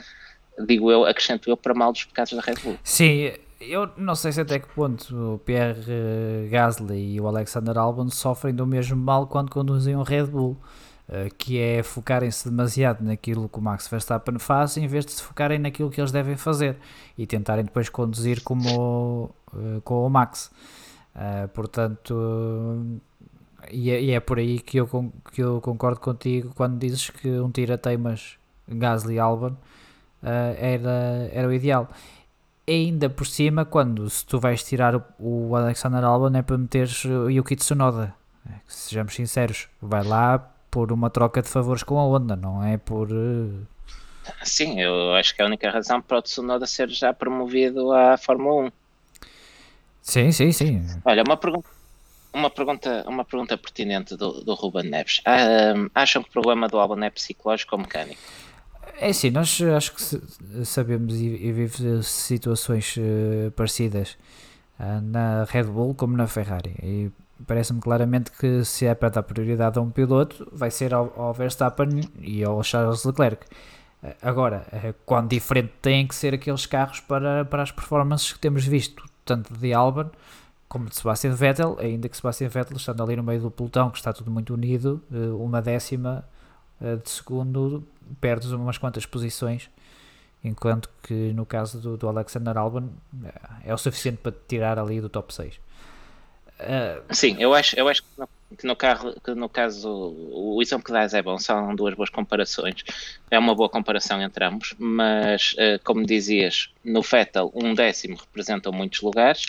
digo eu, acrescento eu, para mal dos pecados da Red Bull. Sim, eu não sei se até que ponto o Pierre Gasly e o Alexander Albon sofrem do mesmo mal quando conduzem um Red Bull. Eh, que é focarem-se demasiado naquilo que o Max Verstappen faz em vez de se focarem naquilo que eles devem fazer e tentarem depois conduzir como uh, com o Max. Portanto, e é, e é, por aí que eu, que eu concordo contigo quando dizes que um tira-teimas Gasly Albon uh, era, era o ideal. Ainda por cima, quando se tu vais tirar o, o Alexander Albon é para meteres o Yuki Tsunoda. Sejamos sinceros, vai lá por uma troca de favores com a Honda, não é por. Eh, Sim, eu acho que é a única razão para o Tsunoda ser já promovido à Fórmula 1. Sim, sim, sim. Olha, uma pergunta, uma pergunta, uma pergunta pertinente do, do Ruben Neves. Ah, acham que o problema do álbum é psicológico ou mecânico? É sim, nós acho que sabemos e, e vivemos situações uh, parecidas uh, na Red Bull como na Ferrari. E parece-me claramente que se é para dar prioridade a um piloto, vai ser ao, ao Verstappen e ao Charles Leclerc. Eh, agora, eh, quão diferente têm que ser aqueles carros para, para as performances que temos visto, tanto de Albon como de Sebastian Vettel, ainda que Sebastian Vettel, estando ali no meio do pelotão, que está tudo muito unido, eh, uma décima de segundo, perdes umas quantas posições, enquanto que no caso do, do Alexander Albon é o suficiente para tirar ali do top 6. Uh, Sim, eu acho, eu acho que, no, carro, que no caso o exemplo que dás é bom, são duas boas comparações, é uma boa comparação entre ambos, mas uh, como dizias, no Vettel um décimo representa muitos lugares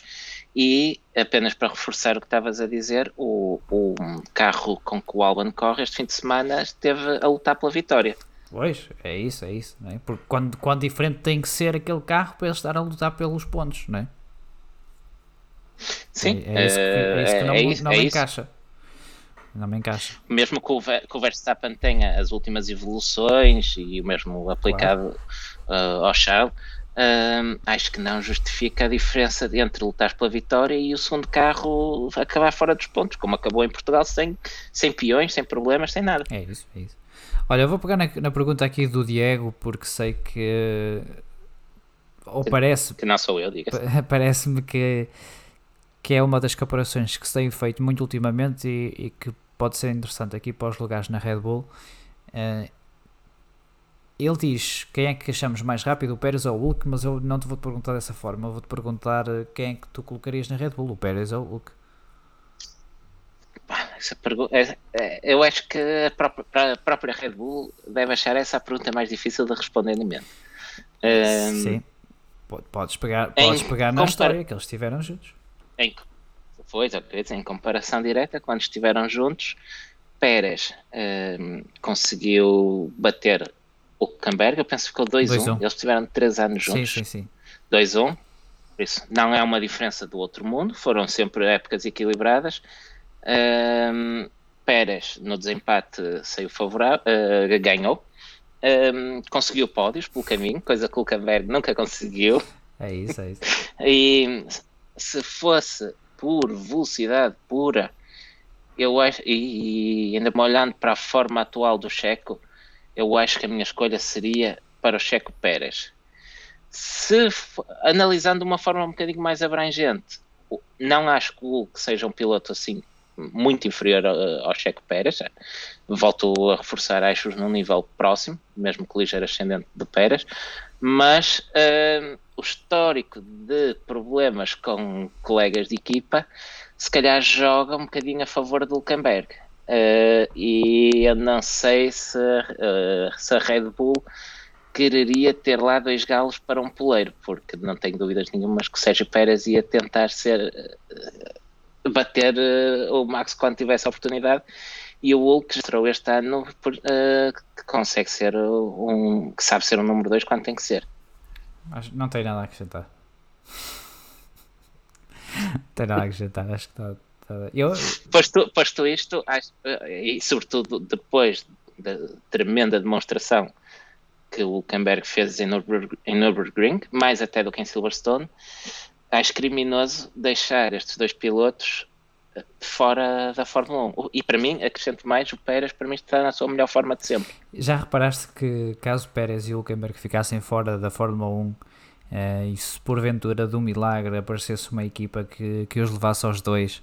e apenas para reforçar o que estavas a dizer, o, o carro com que o Albon corre este fim de semana esteve a lutar pela vitória. Pois, é isso, é isso. Não é? Porque quando, quando diferente tem que ser aquele carro para ele estar a lutar pelos pontos, não é? Sim, é, é, isso, que, é isso que não, é isso, não me encaixa. Não me encaixa. Mesmo que o, que o Verstappen tenha as últimas evoluções e o mesmo aplicado claro. uh, ao Charles, uh, acho que não justifica a diferença entre lutar pela vitória e o segundo carro acabar fora dos pontos, como acabou em Portugal sem, sem peões, sem problemas, sem nada. É isso, é isso. Olha, eu vou pegar na, na pergunta aqui do Diego, porque sei que. Ou parece. Que não sou eu, diga Parece-me que que é uma das comparações que se tem feito muito ultimamente e, e que pode ser interessante aqui para os lugares na Red Bull. Uh, ele diz quem é que achamos mais rápido, o Pérez ou o Hulk, mas eu não te vou te perguntar dessa forma, eu vou te perguntar eh, quem é que tu colocarias na Red Bull, o Pérez ou o Hulk. Essa pergunta, é, é, eu acho que a própria, a própria, Red Bull deve achar essa a pergunta mais difícil de responder no momento. Um, Sim, podes pegar, podes pegar na história que eles estiveram juntos em, foi, em comparação direta, quando estiveram juntos, Pérez um, conseguiu bater o Camberg, eu penso que ficou 2-1. Eles tiveram 3 anos juntos. Sim, sim, sim. 2-1. Por isso, não é uma diferença do outro mundo, foram sempre épocas equilibradas. Um, Pérez, no desempate, saiu favorável, uh, ganhou. Um, conseguiu pódios pelo caminho, coisa que o Camberg nunca conseguiu. É isso, é isso. e se fosse por velocidade pura, eu acho, e, e ainda me olhando para a forma atual do Checo, eu acho que a minha escolha seria para o Checo Pérez. Se analisando de uma forma um bocadinho mais abrangente, não acho que o Hulk seja um piloto assim muito inferior ao, Checo Pérez. Volto a reforçar, acho num nível próximo, mesmo que ligeiro ascendente de Pérez, mas uh, o histórico de problemas com colegas de equipa se calhar joga um bocadinho a favor do Hulkenberg. Uh, e eu não sei se, uh, se a Red Bull quereria ter lá dois galos para um poleiro, porque não tenho dúvidas nenhumas que o Sérgio Pérez ia tentar ser uh, bater o Max quando tivesse a oportunidade e o Hulk mostrou este ano que consegue ser um que sabe ser um número 2 quando tem que ser. Não tem nada a acrescentar. tem nada a acrescentar, acho que está. está... Eu... Posto, posto isto, acho, e sobretudo depois da tremenda demonstração que o Hulkenberg fez em, Nürburg, em Nürburgring, mais até do que em Silverstone, acho criminoso deixar estes dois pilotos eh, fora da Fórmula 1. E para mim, acrescento mais, o Pérez para mim está na sua melhor forma de sempre. Já reparaste que caso Pérez e Hulkenberg ficassem fora da Fórmula 1 eh, e se porventura um milagre aparecesse uma equipa que, que os levasse aos dois,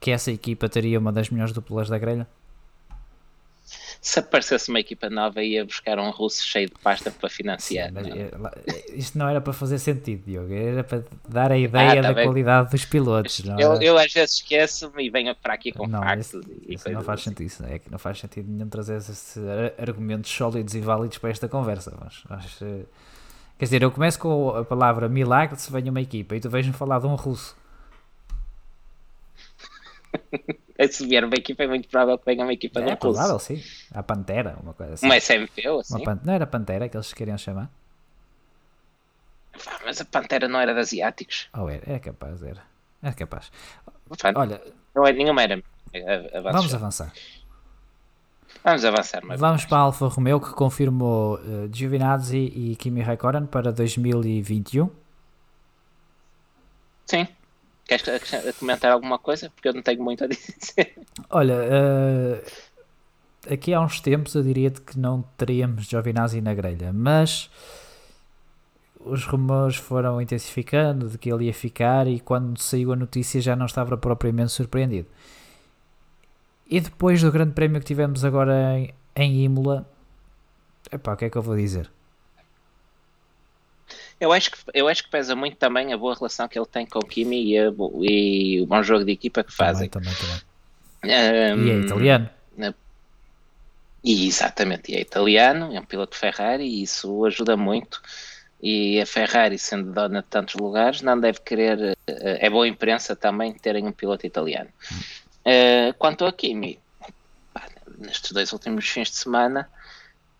que essa equipa teria uma das melhores duplas da grelha? Se aparecesse uma equipa nova ia buscar um russo cheio de pasta para financiar. Sim, não. É, isto não era para fazer sentido, Diogo, era para dar a ideia ah, tá da bem. qualidade dos pilotos. Eu, eu, eu, às vezes esqueço-me e venho para aqui com não, factos. Isso, isso não faz assim. sentido, é que não faz sentido nenhum trazer esses argumentos sólidos e válidos para esta conversa. Mas, mas, eh, quer dizer, eu começo com a palavra milagre se vem uma equipa e tu vens-me falar de um russo. se vier uma equipa, é muito provável que venha uma equipa é, é provável, sim. A Pantera, uma coisa assim. Uma SMP ou assim. Pan... Não era Pantera que eles queriam chamar? Mas a Pantera não era de asiáticos. Ou oh, era? Era capaz, era. Era capaz. Olha, não é, nenhuma era. Vamos avançar. Vamos avançar. Mas Vamos para a Alfa Romeo que confirmou uh, Giovinazzi e Kimi Raikkonen para 2021. Sim. Queres comentar alguma coisa? Porque eu não tenho muito a dizer. Olha, uh, aqui há uns tempos eu diria-te que não teríamos Giovinazzi na grelha, mas os rumores foram intensificando de que ele ia ficar e quando saiu a notícia já não estava propriamente surpreendido. E depois do grande prémio que tivemos agora em, em Imola, epá, o que é que eu vou dizer? Eu acho, que, eu acho que pesa muito também a boa relação que ele tem com o Kimi e, a, e o bom jogo de equipa que fazem. Também, também, também. Um, e é italiano. E, exatamente, e é italiano, é um piloto Ferrari e isso ajuda muito. E a Ferrari, sendo dona de tantos lugares, não deve querer. Eh, é boa imprensa também terem um piloto italiano. Uh, quanto ao Kimi, nestes dois últimos fins de semana,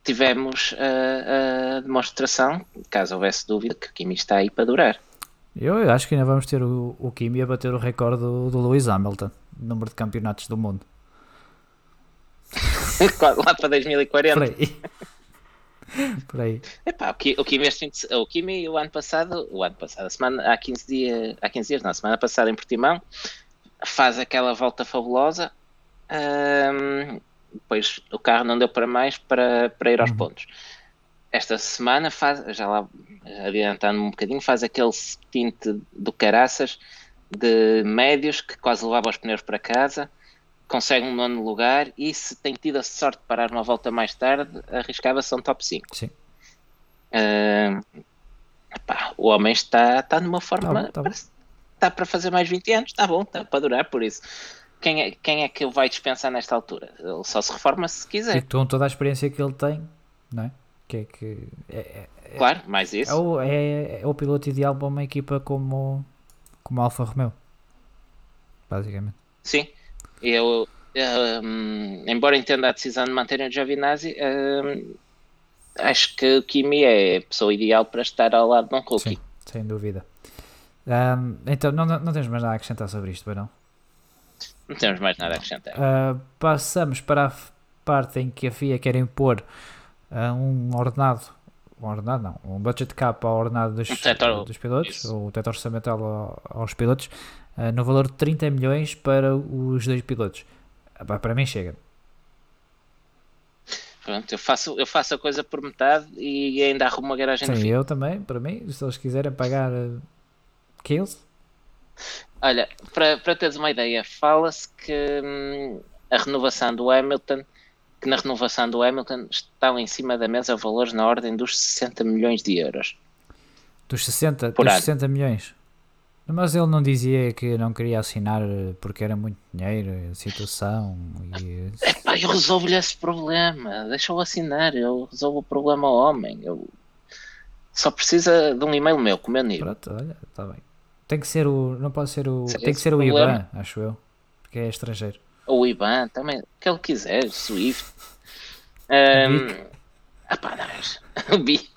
tivemos a, a, demonstração, caso houvesse dúvida, que o Kimi está aí para durar. Eu acho que ainda vamos ter o, o Kimi a bater o recorde do, do Lewis Hamilton, número de campeonatos do mundo. Lá para 2040. Por aí. Por aí. Epá, o, Kimi, este, o Kimi o ano passado, o ano passado, a semana, há 15 dias, há 15 dias, não, semana passada em Portimão, faz aquela volta fabulosa. Um, depois o carro não deu para mais para, para ir aos uhum. pontos. Esta semana faz, já lá adiantando um bocadinho, faz aquele stint do caraças de médios que quase levava os pneus para casa, consegue um nono lugar e se tem tido a sorte de parar uma volta mais tarde, arriscava-se um top 5. Sim. Uh, epá, o homem está, está numa forma. Tá tá. Está para fazer mais 20 anos, está bom, está para durar por isso quem é, quem é que ele vai dispensar nesta altura? Ele só se reforma se quiser. E com toda a experiência que ele tem, não é? Que é que. É, é, é claro, mais isso. É o, é, é o piloto ideal para uma equipa como, como a Alfa Romeo. Basicamente. Sim. Eu, um, embora entenda a decisão de manterem o Giovinazzi, um, acho que o Kimi é a pessoa ideal para estar ao lado de um rookie. Sim, sem dúvida. Um, então, não, não, temos mais nada a acrescentar sobre isto, não? Não temos mais nada a acrescentar. Uh, passamos para a parte em que a FIA quer impor uh, um ordenado, um ordenado não, um budget cap ao ordenado dos, um tetor, dos pilotos, o teto orçamental aos pilotos, uh, no valor de 30 milhões para os dois pilotos. para mim chega. Pronto, eu faço, eu faço a coisa por metade e ainda arrumo uma garagem Sim, eu também, para mim, se eles quiserem pagar uh, 15, Olha, para, para teres uma ideia, fala-se que hum, a renovação do Hamilton, que na renovação do Hamilton estão em cima da mesa valores na ordem dos 60 milhões de euros. Dos 60, dos 60 milhões? Mas ele não dizia que não queria assinar porque era muito dinheiro, a situação e... Epá, eu resolvo-lhe esse problema, deixa-o assinar, eu resolvo o problema ao homem. Eu... Só precisa de um e-mail meu, com o meu nível. Pronto, olha, está bem. Tem que ser o. Não pode ser o. Tem que ser o IBAN, acho eu. Porque é estrangeiro. O IBAN também. O que ele quiser, Swift. Um, ah pá, não, o BI.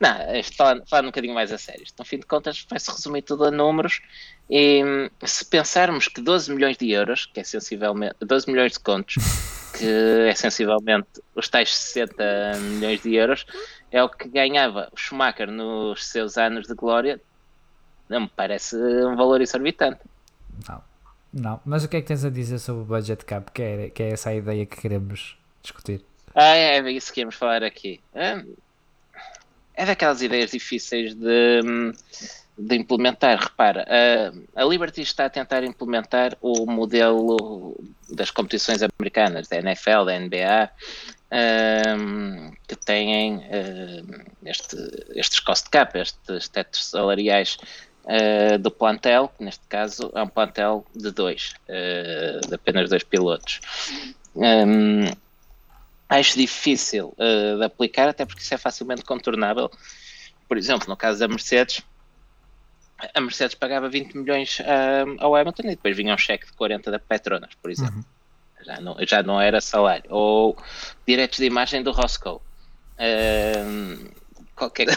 Não, isto falando, falando um bocadinho mais a sério, isto, no fim de contas vai-se resumir tudo a números e se pensarmos que 12 milhões de euros, que é sensivelmente 12 milhões de contos, que é sensivelmente os tais 60 milhões de euros, é o que ganhava o Schumacher nos seus anos de glória, não me parece um valor exorbitante. Não, não. Mas o que é que tens a dizer sobre o budget cap, que é, que é essa a ideia que queremos discutir? Ah, é, é isso que íamos falar aqui. É, é daquelas ideias difíceis de, de implementar. Repara, a, a Liberty está a tentar implementar o modelo das competições americanas, da NFL, da NBA, um, que têm um, este, estes cost cap, estes tetos salariais uh, do plantel, que neste caso é um plantel de dois, uh, de apenas dois pilotos. Um, acho difícil uh, de aplicar, até porque isso é facilmente contornável. Por exemplo, no caso da Mercedes, a Mercedes pagava 20 milhões uh, ao Hamilton e depois vinha um cheque de 40 da Petronas, por exemplo. Uhum. Já, não, já não era salário. Ou direitos de imagem do Roscoe. Uh, qualquer.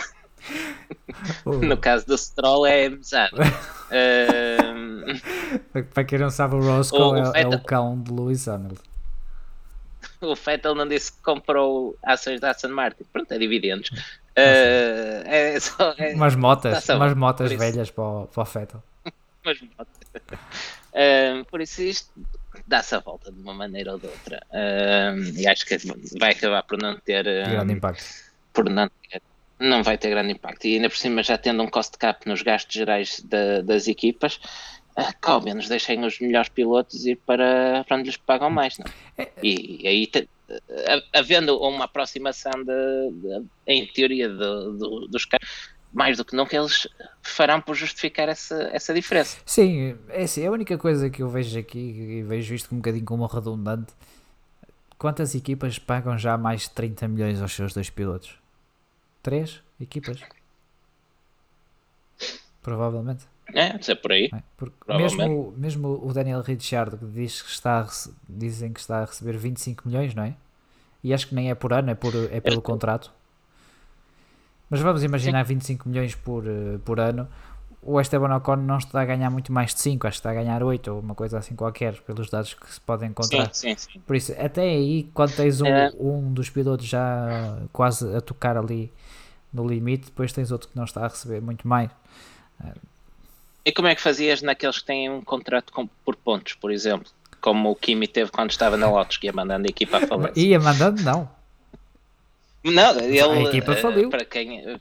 No caso do Stroll é mesado. Para quem não sabe, o Roscoe é, é, o cão de Lewis Hamilton o Fettel não disse que comprou ações da Aston Martin. Pronto, é dividendos. Uh, é só, é, umas motas, umas motas velhas para o, para o Fettel. umas motas. Uh, por isso isto dá-se a volta de uma maneira ou de outra. Uh, e acho que vai acabar por não ter grande impacto. Por não ter, não vai ter grande impacto. E ainda por cima já tendo um cost cap nos gastos gerais da, das equipas, ah, que ao menos deixem os melhores pilotos ir para, para onde lhes pagam mais. Não? É? E, e aí, te, havendo uma aproximação de, de, em teoria de, de, dos carros, mais do que nunca eles farão por justificar essa, essa diferença. Sim, é assim, a única coisa que eu vejo aqui, e vejo isto um bocadinho como redundante, quantas equipas pagam já mais de 30 milhões aos seus dois pilotos? Três equipas? Provavelmente. É, é por aí. É, mesmo, mesmo o Daniel Ricciardo que diz que está a, dizem que está a receber 25 milhões, não é? E acho que nem é por ano, é, por, é pelo é. contrato. Mas vamos imaginar Sim. 25 milhões por, eh, por ano. O Esteban Ocon não está a ganhar muito mais de 5, acho que está a ganhar 8 ou uma coisa assim qualquer, pelos dados que se podem encontrar. Sim, sim, sim. Por isso, até aí, quando tens um, é. um dos pilotos já quase a tocar ali no limite, depois tens outro que não está a receber muito mais. E como é que fazias naqueles que têm um contrato com, por pontos, por exemplo? Como o Kimi teve quando estava na Lotus, que ia mandando a equipa a falar. Ia mandando, não. Não, ele. A equipa faliu. Para quem.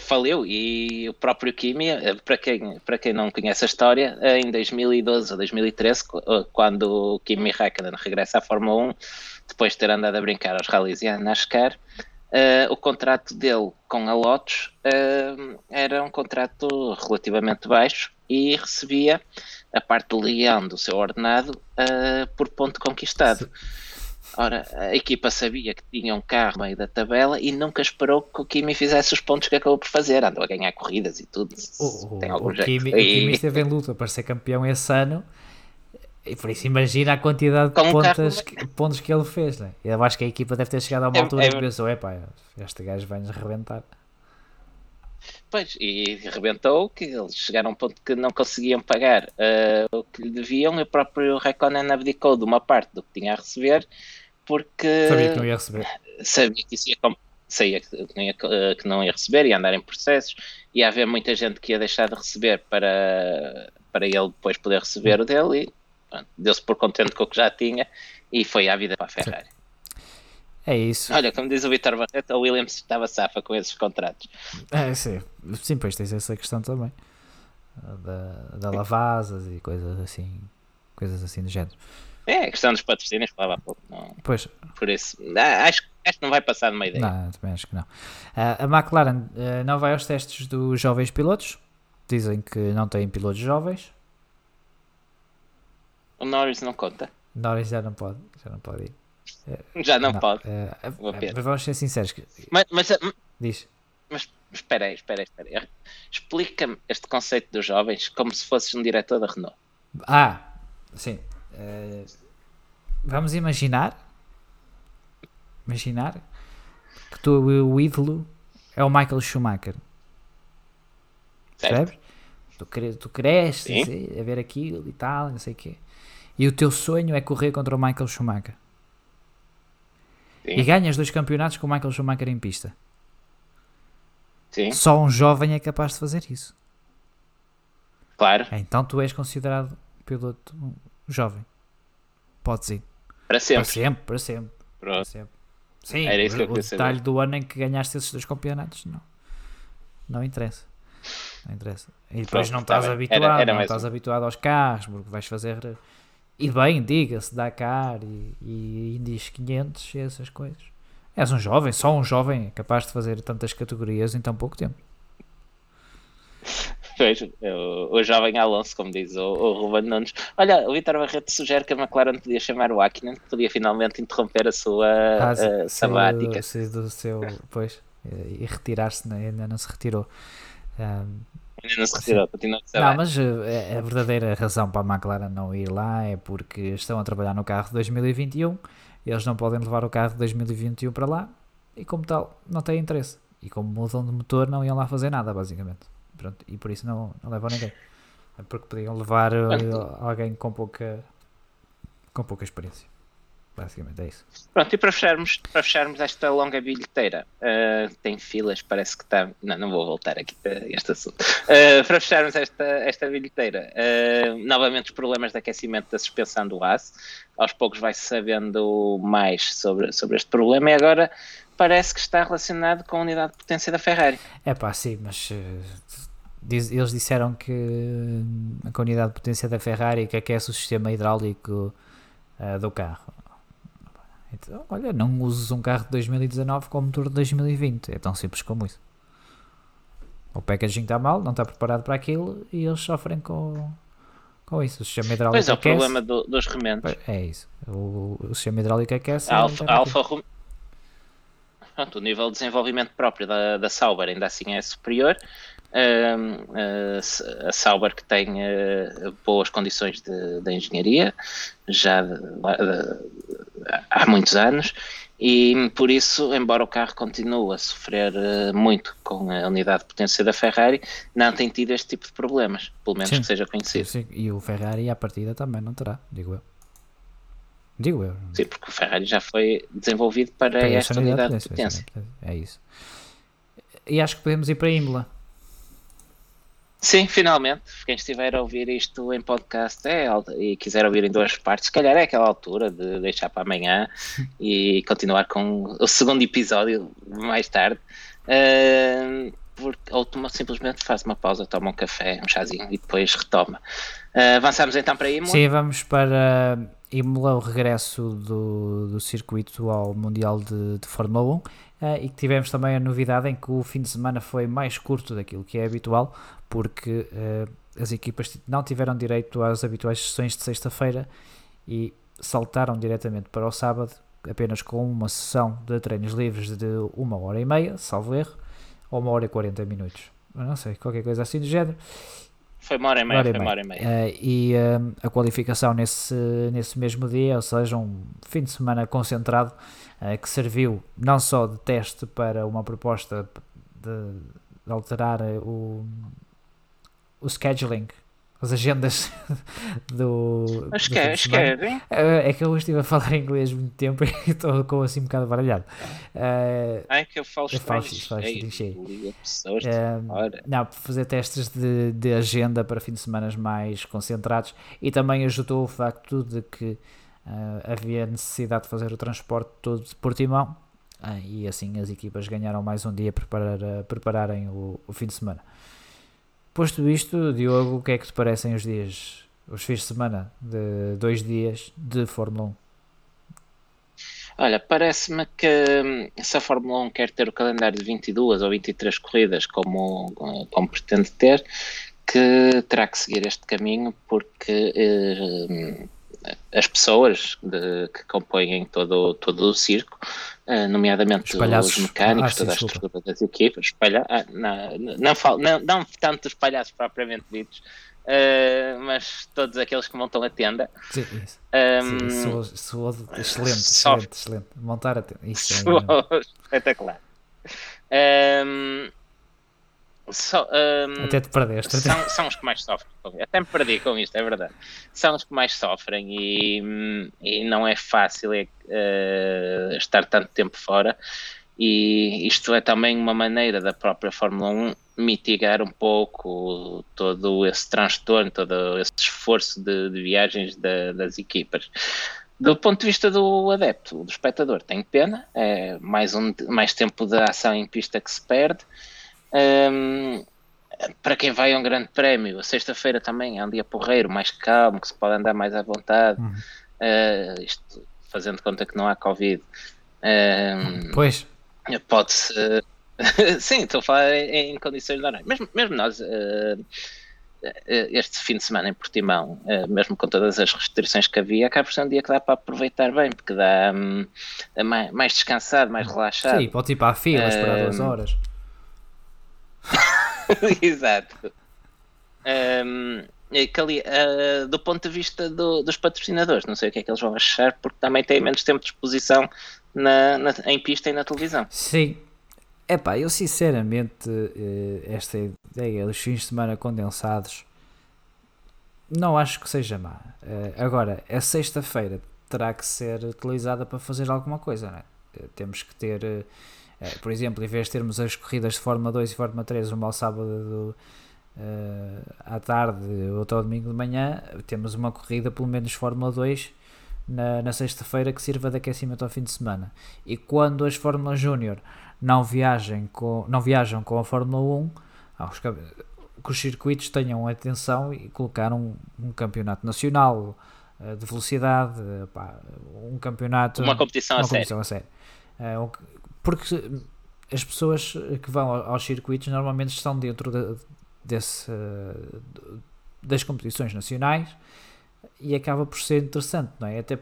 Faliu e o próprio Kimi, para quem, para quem não conhece a história, em 2012 ou 2013, quando o Kimi Raikkonen regressa à Fórmula 1, depois de ter andado a brincar aos rallies e a NASCAR, Uh, o contrato dele com a Lotus uh, era um contrato relativamente baixo e recebia a parte do leão do seu ordenado uh, por ponto conquistado. Ora, a equipa sabia que tinha um carro no meio da tabela e nunca esperou que o Kimi fizesse os pontos que acabou por fazer. Andou a ganhar corridas e tudo. O, o. Kimi, e... o Kimi esteve em luta para ser campeão esse ano e por isso imagina a quantidade de pontos que, pontos que ele fez, né? Eu acho que a equipa deve ter chegado a uma é, altura é, e pensou, epá, este gajo vai-nos rebentar. Pois, e arrebentou que eles chegaram a um ponto que não conseguiam pagar uh, o que lhe deviam e o próprio Raikkonen abdicou de uma parte do que tinha a receber porque sabia que não ia receber. Sabia que isso ia sabia que não, ia, que não ia receber, ia andar em processos, ia haver muita gente que ia deixar de receber para, para ele depois poder receber o dele e deu-se por contente com o que já tinha e foi à vida para a Ferrari. É isso. Olha, como diz o Vitor Barreto, o Williams estava safa com esses contratos. É, sim. Sim, pois tens essa questão também. Da, da lavazas e coisas assim. Coisas assim do género. É, a questão dos patrocínios, falava há pouco. Não. Pois. Por isso, ah, acho, acho que não vai passar de uma ideia. Não, também acho que não. Uh, a McLaren uh, não vai aos testes dos jovens pilotos. Dizem que não têm pilotos jovens. O Norris não conta. Norris já não pode, já não pode ir. É, já não, não pode. É, mas vamos ser sinceros. Mas, mas, Diz. Mas espera aí, espera aí, espera aí. Explica-me este conceito dos jovens como se fosses um diretor da Renault. Ah, sim. Uh, vamos imaginar. Imaginar que tu, o ídolo é o Michael Schumacher. Percebes? Tu, cre tu cresces a ver aquilo e tal, não sei o quê. E o teu sonho é correr contra o Michael Schumacher. Sim. E ganhas dois campeonatos com o Michael Schumacher em pista. Sim. Só um jovem é capaz de fazer isso. Claro. Então tu és considerado piloto jovem. Podes ir. Para sempre. Para sempre, para sempre. Para sempre. Sim, Era isso o, que eu o detalhe saber. do ano em que ganhaste esses dois campeonatos, não. Não interessa. Não interessa. E depois Pronto, não estás tá habituado, era, era não estás um. habituado aos carros, porque vais fazer. E bem, diga-se, Dakar e, e Indies 500 e essas coisas. És um jovem, só um jovem capaz de fazer tantas categorias em tão pouco tempo. Pois, o, o jovem Alonso, como diz o, o Ruben Nunes. Olha, o Vitor Barreto sugere que a McLaren podia chamar o Ackinen, que podia finalmente interromper a sua ah, uh, sabática. Se, do seu, pois, e retirar-se, né? ainda não se retirou. Um, ainda não se retirou, continua a Não, mas eh, a verdadeira razão para a McLaren não ir lá é porque estão a trabalhar no carro de 2021 eles não podem levar o carro de 2021 para lá e, como tal, não têm interesse. E como mudam de motor, não iam lá fazer nada, basicamente. Pronto, e por isso não, não levam ninguém. É porque podiam levar uh, alguém com pouca, com pouca experiência. Basicamente é isso. Pronto, e para fecharmos, para fecharmos esta longa bilheteira, uh, tem filas, parece que está. Não, não vou voltar aqui para este assunto. Uh, para fecharmos esta, esta bilheteira, uh, novamente os problemas de aquecimento da suspensão do aço. Aos poucos vai-se sabendo mais sobre, sobre este problema e agora parece que está relacionado com a unidade de potência da Ferrari. É pá, sim, mas eles disseram que a unidade de potência da Ferrari que aquece o sistema hidráulico do carro. Então, olha, não uses um carro de 2019 com motor de 2020. É tão simples como isso. O packaging está mal, não está preparado para aquilo e eles sofrem com, com isso. O sistema hidráulico Pois é, o problema do, dos remendos. É isso. O, o sistema hidráulico aquece. A Alfa, a Alfa Pronto, o nível de desenvolvimento próprio da, da Sauber ainda assim é superior. A Sauber que tem uh, boas condições de, de engenharia já de, de, há muitos anos e por isso, embora o carro continue a sofrer uh, muito com a unidade de potência da Ferrari, não tem tido este tipo de problemas, pelo menos sim, que seja conhecido. Sim, e o Ferrari à partida também não terá, digo eu. Digo eu. Sim, porque o Ferrari já foi desenvolvido para, para esta unidade, unidade de potência. É isso. E acho que podemos ir para a Imola. Sim, finalmente. Quem estiver a ouvir isto em podcast é, e quiser ouvir em duas partes, se calhar é aquela altura de deixar para amanhã e continuar com o segundo episódio mais tarde. Uh, porque, ou toma, simplesmente faz uma pausa, toma um café, um chazinho e depois retoma. Uh, avançamos então para Imola? Sim, vamos para Imola, o regresso do, do circuito ao Mundial de, de Fórmula 1 Uh, e que tivemos também a novidade em que o fim de semana foi mais curto daquilo que é habitual, porque uh, as equipas não tiveram direito às habituais sessões de sexta-feira e saltaram diretamente para o sábado, apenas com uma sessão de treinos livres de uma hora e meia, salvo erro, ou uma hora e quarenta minutos. não sei, qualquer coisa assim do género. Foi uma hora e meia, foi uma hora e meia. Uh, e uh, a qualificação nesse, nesse mesmo dia, ou seja, um fim de semana concentrado eh, que serviu não só de teste para uma proposta de, de alterar o, o scheduling as agendas do. Acho que é, acho que é. Que eu estive a falar inglês muito tempo e estou com assim um bocado baralhado. Uh, é que eu falo eu falo, falo, é uh, Não, fazer testes de, de agenda para fim de semana mais concentrados e também ajudou o facto de que uh, havia necessidade de fazer o transporte todo de Portimão uh, e assim as equipas ganharam mais um dia para prepararem o, o, fim de semana. Posto isto, Diogo, o que é que te parecem os dias, os fins de semana de dois dias de Fórmula 1? Olha, parece-me que hum, se a Fórmula 1 quer ter o calendário de 22 ou 23 corridas como, como pretende ter, que terá que seguir este caminho porque eh, as pessoas de, que compõem todo, todo o circo, uh, nomeadamente os mecânicos, ah, toda a estrutura das equipas, espalha, ah, não, não, não, não, tanto espalhados propriamente ditos, Uh, mas todos aqueles que montam a tenda. Sim, isso. Um, Sim, sou, sou, excelente, excelente, excelente. Montar a tenda. Isso é espetacular. Um, so, um, até te perdeste. São, são, os que mais sofrem. Até me perdi com isto, é verdade. São os que mais sofrem e, e não é fácil uh, estar tanto tempo fora. E isto é também uma maneira da própria Fórmula 1 mitigar um pouco todo esse transtorno, todo esse esforço de, de viagens da, das equipas. Do ponto de vista do adepto, do espectador, tem pena, é mais, um, mais tempo de ação em pista que se perde. Um, para quem vai a um grande prémio, a sexta-feira também é um dia porreiro, mais calmo, que se pode andar mais à vontade, uhum. uh, isto fazendo conta que não há Covid. Um, pois. Pode-se. Sim, estou a falar em, em condições normais. Mesmo, mesmo nós. Uh, este fim de semana em Portimão, mesmo com todas as restrições que havia, acaba por ser um dia que dá para aproveitar bem, porque dá um, mais, mais, descansado, mais relaxado. Sim, pode ir para a fila, esperar duas horas. Exato. Um, ali, uh, do ponto de vista do, dos patrocinadores, não sei o que é que eles vão achar, porque também têm menos tempo de exposição na, na, em pista e na televisão. Sim. Epá, eu sinceramente, eh, esta ideia dos fins de semana condensados, não acho que seja má. Eh, agora, a sexta-feira terá que ser utilizada para fazer alguma coisa, não é? Temos que ter eh, por exemplo, em vez de termos as corridas de Fórmula 2 e Fórmula 3 uma ao sábado uh, à tarde ou ao domingo de manhã, temos uma corrida, pelo menos Fórmula 2, na, na sexta-feira que sirva de aquecimento ao fim de semana. E quando as Fórmula Júnior não, viajem com, não viajam com a Fórmula 1, aos, que os circuitos tenham atenção e colocar um, um campeonato nacional uh, de velocidade, uh, pá, um campeonato. Uma competição, uma a, competição sério. a sério. Uh, porque as pessoas que vão aos circuitos normalmente estão dentro de, desse, das competições nacionais e acaba por ser interessante, não é? Até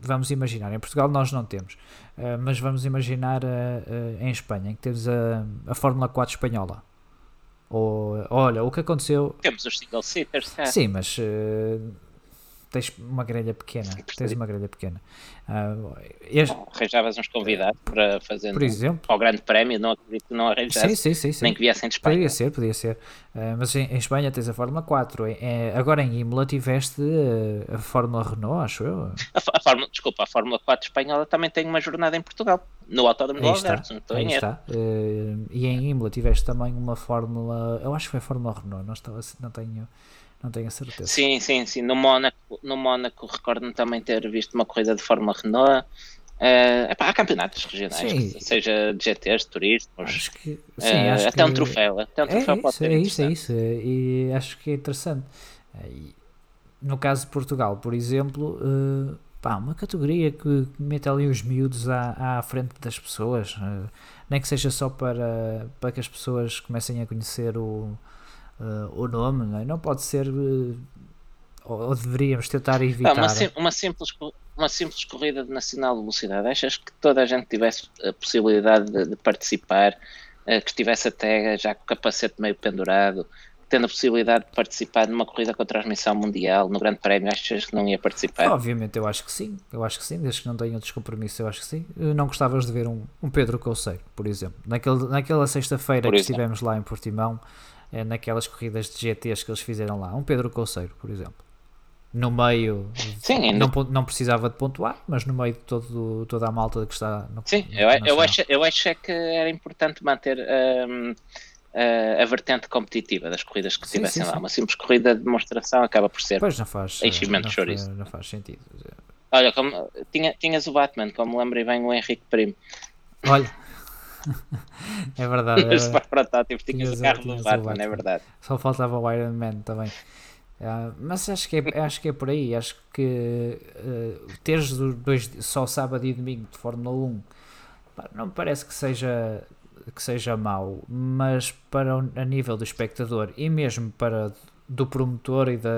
vamos imaginar, em Portugal nós não temos, eh, mas vamos imaginar eh, eh, em Espanha, em que temos a, a Fórmula 4 espanhola. Ou, olha, o que aconteceu. Temos os single seaters, Sim, mas tens uma grelha pequena. Tens uma grelha pequena. Uh, este... Arranjavas uns convidados para fazer Por exemplo, ao grande prémio, não acredito que não arranjasse. Sim, sim, sim, sim. Nem que viessem de Espanha. Podia ser, podia ser. Uh, mas em, em, Espanha tens a Fórmula 4. É, agora em Imola tiveste uh, a Fórmula Renault, acho eu. A, a Fórmula, desculpa, a Fórmula 4 espanhola também tem uma jornada em Portugal, no Autódromo do Algarve. Não está. e em Imola tiveste também uma Fórmula, eu acho que foi a Fórmula Renault, não, estava, não tenho não tenho a certeza. Sim, sim, sim. No Mónaco, no Mónaco recordo-me também ter visto uma corrida de Fórmula Renault. Uh, epá, há campeonatos regionais, sim. seja de GTs, turistas, acho que, sim, uh, até que... um troféu. Até um é troféu é pode isso, É isso, é isso. E acho que é interessante. No caso de Portugal, por exemplo, uh, pá, uma categoria que mete ali os miúdos à, à frente das pessoas, uh, nem que seja só para, para que as pessoas comecem a conhecer o, uh, o nome, não, é? não pode ser. Uh, ou, deveríamos tentar evitar. uma, sim, uma, simples, uma simples corrida de nacional de velocidade. Achas que toda a gente tivesse a possibilidade de, de participar, uh, que estivesse até já com o capacete meio pendurado, tendo a possibilidade de participar numa corrida com transmissão mundial, no Grande Prémio, achas que não ia participar? Obviamente, eu acho que sim, eu acho que sim, desde que não tenha outros compromissos, eu acho que sim. Não gostavas de ver um, um Pedro Couceiro, por exemplo. Naquele, naquela sexta-feira que estivemos lá em Portimão, naquelas corridas de GTs que eles fizeram lá. Um Pedro Couceiro, por exemplo. No meio, Sim, não, não precisava de pontuar, mas no meio de todo, toda a malta que está no Sim, no eu, eu, acho, eu acho é que era importante manter um, a, a vertente competitiva das corridas que sim, tivessem sim, lá. Sim. Uma simples corrida de demonstração acaba por ser pois não faz, enchimento não, de chouriço. Não faz sentido. Olha, como, tinha, tinhas o Batman, como lembrei bem o Henrique Primo. Olha, é verdade. Os é, protótipos tinhas o carro do Batman, Batman, é verdade. Só faltava o Iron Man também. Uh, mas acho que, é, acho que é por aí. Acho que uh, teres dois, só sábado e domingo de Fórmula 1 pá, não me parece que seja, que seja mau, mas para a nível do espectador e mesmo para do promotor e da,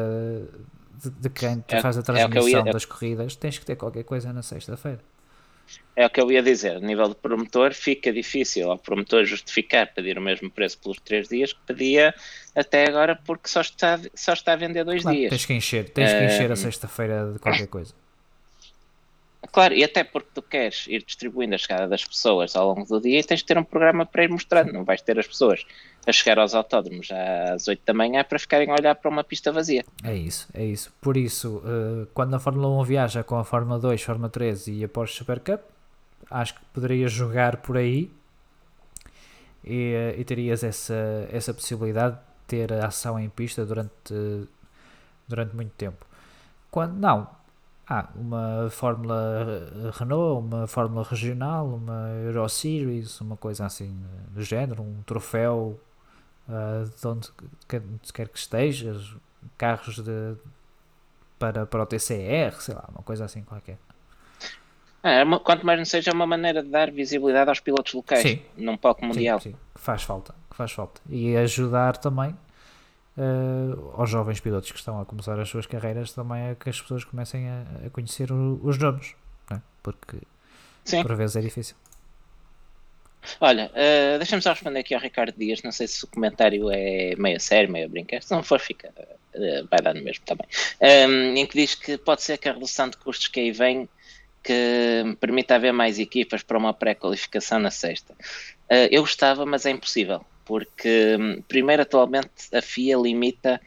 de, de quem é, faz a transmissão é ia, das corridas, tens que ter qualquer coisa na sexta-feira. É o que eu ia dizer, a nível de promotor fica difícil ao promotor justificar pedir o mesmo preço pelos três dias que pedia até agora porque só está, só está a vender dois claro, dias. Tens que encher, tens que encher a sexta-feira de qualquer coisa. Claro, e até porque tu queres ir distribuindo a chegada das pessoas ao longo do dia e tens de ter um programa para ir mostrando, não vais ter as pessoas a chegar aos autódromos às 8 da manhã para ficarem a olhar para uma pista vazia. É isso, é isso. Por isso, quando a Fórmula 1 viaja com a Fórmula 2, Fórmula 3 e a Porsche Super Cup, acho que poderia jogar por aí e, e terias essa, essa possibilidade de ter ação em pista durante, durante muito tempo. Quando não, há uma Fórmula Renault, uma Fórmula Regional, uma Euro Series, uma coisa assim do género, um troféu uh, de onde quer que estejas, carros de, para, para o TCR, sei lá, uma coisa assim qualquer. É, quanto mais não seja, é uma maneira de dar visibilidade aos pilotos locais sim. num palco mundial. Sim, sim, que faz falta, que faz falta. E ajudar também uh, aos jovens pilotos que estão a começar as suas carreiras também a que as pessoas comecem a, a conhecer o, os nomes, é? porque sim. por vezes é difícil. Olha, uh, deixa-me só responder aqui ao Ricardo Dias. Não sei se o comentário é meio sério, meio a brincar. Se não for, fica, uh, vai dar no mesmo também. Um, em que diz que pode ser que a redução de custos que aí vem que permita haver mais equipas para uma pré-qualificação na sexta. Uh, eu gostava, mas é impossível, porque hum, primeiro atualmente a FIA limita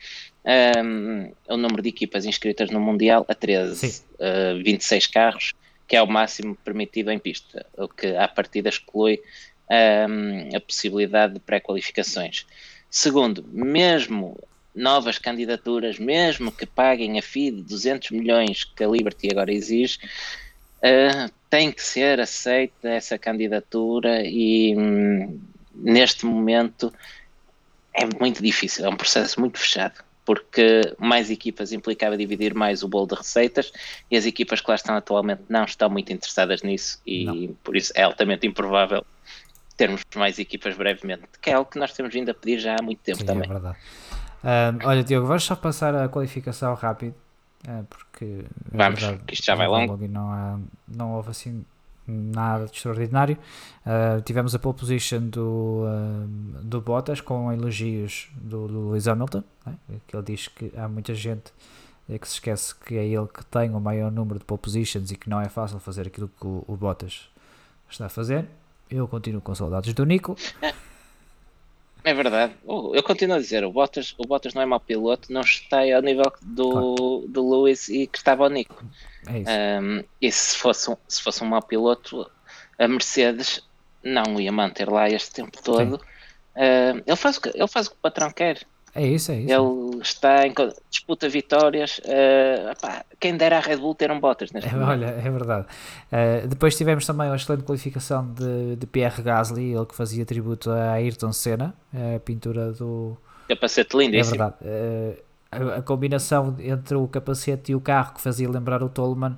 um, o número de equipas inscritas no Mundial a 13, uh, 26 carros, que é o máximo permitido em pista, o que à partida exclui um, a possibilidade de pré-qualificações. Segundo, mesmo novas candidaturas, mesmo que paguem a FIA de 200 milhões que a Liberty agora exige, uh, tem que ser aceita essa candidatura e hum, neste momento é muito difícil, é um processo muito fechado porque mais equipas implicava dividir mais o bolo de receitas e as equipas que lá estão atualmente não estão muito interessadas nisso e não. por isso é altamente improvável termos mais equipas brevemente, que é algo que nós temos vindo a pedir já há muito tempo Sim, também. É verdade. Um, olha, Diogo, vamos só passar a qualificação rápido é, porque Vamos, verdade, que isto já vai longo. E não, há, não houve assim nada de extraordinário. Uh, tivemos a pole position do, uh, do Bottas com elogios do, do Lewis Hamilton, né? que ele diz que há muita gente é que se esquece que é ele que tem o maior número de pole positions e que não é fácil fazer aquilo que o, o Bottas está a fazer. Eu continuo com saudades do Nico. É verdade. Eu continuo a dizer, o Bottas, o Bottas não é mau piloto, não está ao nível do, claro. do Lewis e que estava o Nico. É isso. Um, e se fosse, um, se fosse um mau piloto, a Mercedes não ia manter lá este tempo todo. Uh, ele, faz o ele faz o que o patrão quer. É isso, é isso. Ele está em disputa vitórias. Uh, opá, quem dera a Red Bull ter um Bottas neste é, momento. Olha, é verdade. Uh, depois tivemos também uma excelente qualificação de, de Pierre Gasly, ele que fazia tributo a Ayrton Senna, a pintura do. Capacete lindo, É verdade. Uh, a, a, combinação entre o capacete e o carro que fazia lembrar o Tolman,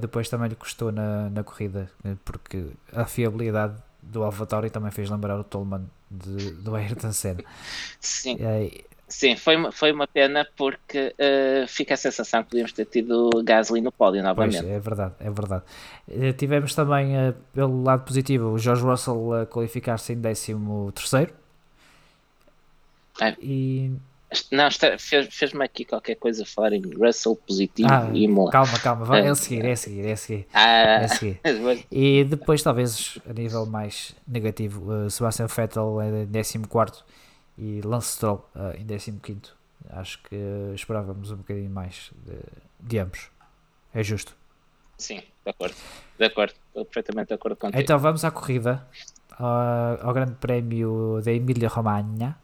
depois também lhe custou na, na corrida, porque a fiabilidade do AlphaTauri também fez lembrar o Tolman de, do Ayrton Senna. Sim. Sim, foi uma, foi uma pena porque uh, fica a sensação que podíamos ter tido Gasly no pódio novamente. Pois, é verdade, é verdade. Uh, tivemos também, uh, pelo lado positivo, o George Russell a qualificar-se em 13 terceiro. É. E... Não, fez-me fez aqui qualquer coisa falar em Russell positivo ah, e Imola. Calma, calma, vai, é a seguir, é a seguir, é a seguir. Ah, é seguir. E depois, talvez, a nível mais negativo, uh, Sebastian Vettel em 14 e Lance Stroll uh, em 15. Acho que uh, esperávamos um bocadinho mais de, de, ambos. É justo. Sim, de acordo. De acordo. Estou perfeitamente de acordo contigo. Então vamos à corrida. Uh, ao Grande Prémio da Emília Romagna.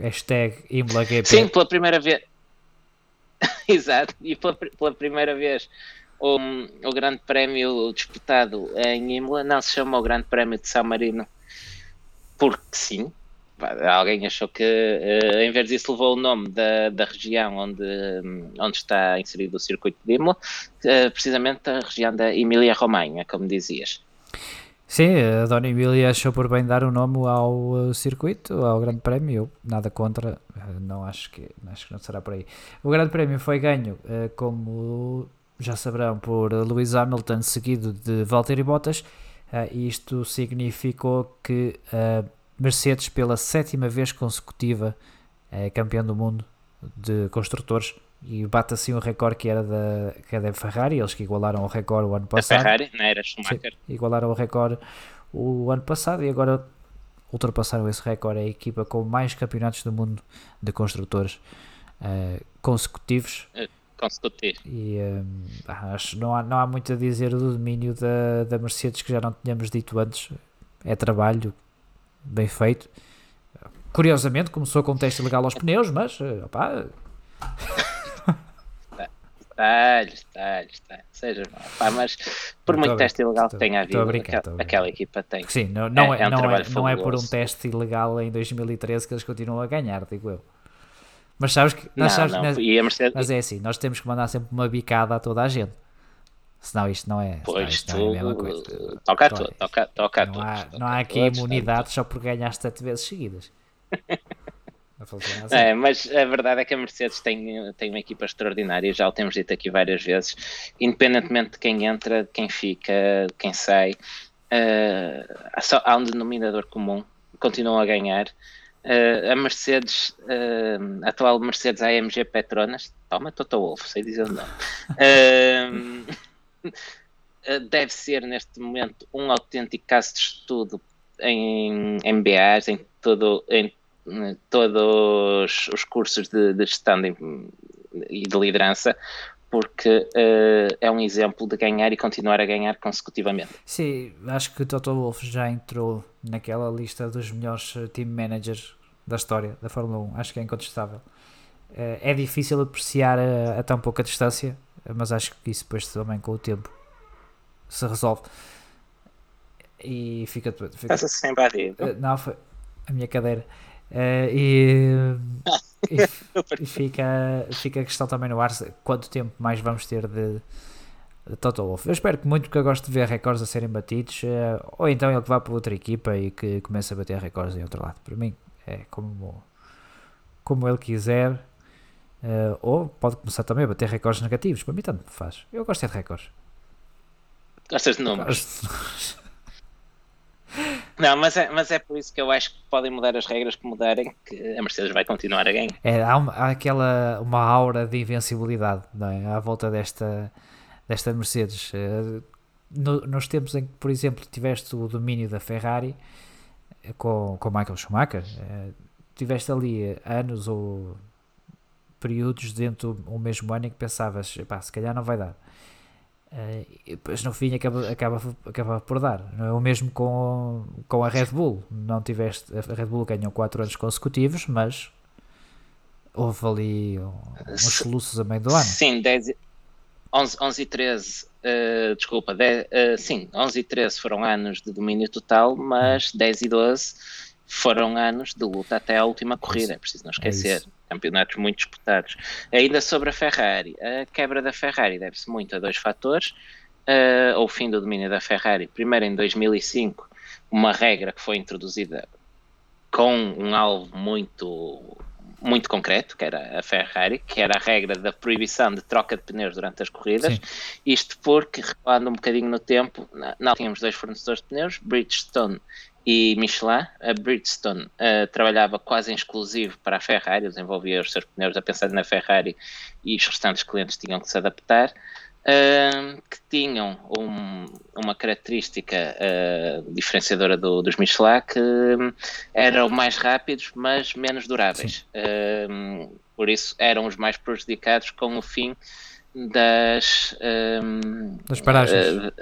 Hashtag Imola GP. Sim, pela primeira vez. Exato. E pela, pela primeira vez o, o Grande Prémio disputado em Imola não se chama o Grande Prémio de São Marino porque sim, alguém achou que uh, em vez disso levou o nome da, da região onde, onde está inserido o circuito de Imola, uh, precisamente a região da Emília-Romanha, como dizias. Sim, a Dona Emília achou por bem dar o nome ao circuito, ao Grande Prémio, nada contra, eh, não acho que, acho que não será por aí. O Grande Prémio foi ganho uh, como já saberão, por Lewis Hamilton, seguido de Valtteri Bottas. Isto significou que uh, Mercedes, pela sétima vez consecutiva, é campeão do mundo de construtores e bate assim o recorde que era da, que era da Ferrari, eles que igualaram o recorde o ano passado. A Ferrari, não era Schumacher. Sim, igualaram o recorde o ano passado e agora ultrapassaram esse recorde. É a equipa com mais campeonatos do mundo de construtores uh, consecutivos. Uh, consecutivo. E um, acho não há, não há muito a dizer do domínio da, da Mercedes que já não tínhamos dito antes. É trabalho bem feito. Curiosamente começou com um teste legal aos pneus, mas eh, opá. Detalhes, detalhes, detalhes. Seja, pá, mas por muito teste ilegal que tenha havido, brincar, aquela, aquela, equipa tem. Sim, não, não, é, é, é um não, é, não é por um teste ilegal em 2013 que eles continuam a ganhar, digo eu. Mas sabes que. Nós não, sabes, não. Nós, Mercedes... Mas é assim, nós temos que mandar sempre uma bicada a toda a gente. Senão isto não é. Pois tu, é a mesma coisa. Toca a tu, toca, toca não há, não há aqui imunidade só por ganhar sete vezes seguidas. É, mas a verdade é que a Mercedes tem, tem uma equipa extraordinária, já o temos dito aqui várias vezes, independentemente de quem entra, de quem fica, de quem sai, uh, só, há um denominador comum, continuam a ganhar. Uh, a Mercedes, uh, a atual Mercedes AMG Petronas, toma Toto Wolff, sei dizer o nome, deve ser neste momento um autêntico caso de estudo em MBAs, em todo, em todos os cursos de, de gestão de, e de liderança, porque uh, é um exemplo de ganhar e continuar a ganhar consecutivamente. Sim, acho que Toto Wolff já entrou naquela lista dos melhores eh, team managers da história da Fórmula 1, acho que é incontestável. Uh, é difícil apreciar a, a, tão pouca distância, mas acho que isso depois também com o tempo se resolve. E fica. fica Estás sempre a rir. Uh, não, foi a minha cadeira. Uh, e, e, e, fica, fica a questão também no ar quanto tempo mais vamos ter de, de Total Wolff. Eu espero que muito, porque eu gosto de ver recordes a serem batidos, uh, ou então ele que vá para outra equipa e que comece a bater recordes em outro lado. Para mim, é como, como ele quiser, uh, ou pode começar também a bater recordes negativos. Para mim, tanto faz. Eu gosto é de recordes. Gostas de números? Não, mas é, mas é por isso que eu acho que podem mudar as regras que mudarem, que a Mercedes vai continuar a ganhar. É, há, uma, há aquela uma aura de invencibilidade não é? à volta desta, desta Mercedes. Eh, no, nos tempos em que, por exemplo, tiveste o domínio da Ferrari eh, com, com Michael Schumacher, eh, tiveste ali anos ou períodos dentro do mesmo ano em que pensavas, se calhar não vai dar depois no fim acaba, acaba, acaba por dar. Não é o mesmo com, com a Red Bull. Não tiveste, a Red Bull ganhou 4 anos consecutivos, mas houve ali uns soluços a meio do ano. Sim, 10, 11, 11 e 13, uh, eh, desculpa, 10, uh, eh, sim, 11 e 13 foram anos de domínio total, mas 10 e 12 foram anos de luta até a última corrida, é preciso não é esquecer. É campeonatos muito disputados. Ainda sobre a Ferrari, a quebra da Ferrari deve-se muito a dois fatores. Uh, o fim do domínio da Ferrari, primeiro em 2005, uma regra que foi introduzida com um alvo muito muito concreto, que era a Ferrari, que era a regra da proibição de troca de pneus durante as corridas. Sim. Isto porque, recuando um bocadinho no tempo, não tínhamos dois fornecedores de pneus, Bridgestone e Michelin. A Bridgestone uh, trabalhava quase em exclusivo para a Ferrari, desenvolvia os seus pneus a pensar na Ferrari e os restantes clientes tinham que se adaptar. Uh, que tinham um, uma característica uh, diferenciadora do, dos Michelin que um, eram mais rápidos, mas menos duráveis. Uh, por isso eram os mais prejudicados com o fim das, das paragens.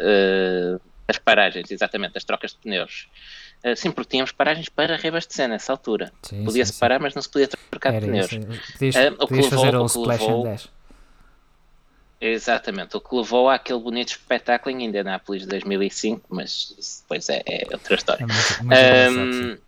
das paragens, exatamente, das trocas de pneus. Uh, sim, porque tínhamos paragens para reabastecer nessa altura. Podia-se parar, mas não se podia trocar Era de pneus. Podias, uh, o podias levou, fazer um splash levou, 10. Exatamente, o que levou àquele bonito espetáculo em Indianápolis de 2005, mas isso depois é, é outra história. É muito, muito um,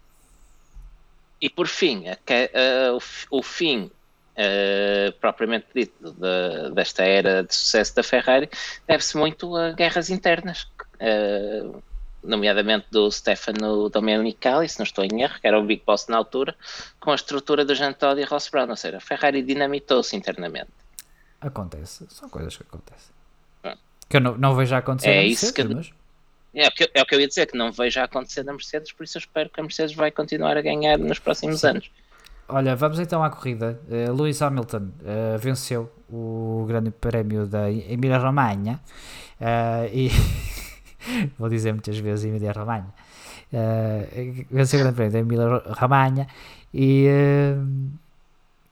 e por fim, a, a, o, o, fim Uh, propriamente dito de, desta era de sucesso da Ferrari deve-se muito a guerras internas. Uh, nomeadamente do Stefano Domenicali, se não estou em erro, que era o Big Boss na altura, com a estrutura do Jean Todt e Ross Brown, ou seja, a Ferrari dinamitou-se internamente. Acontece, são coisas que acontecem. Que eu não, não vejo acontecer É isso que- mas... É o, que, é o que eu ia dizer, que não vejo acontecer na Mercedes, por isso eu espero que a Mercedes vai continuar a ganhar nos próximos anos. Olha, vamos então à corrida. Uh, Lewis Hamilton uh, venceu o Grande Prémio da Emília-Romanha uh, e vou dizer muitas vezes Emília-Romanha. Uh, venceu o Grande Prémio da Emília-Romanha e uh,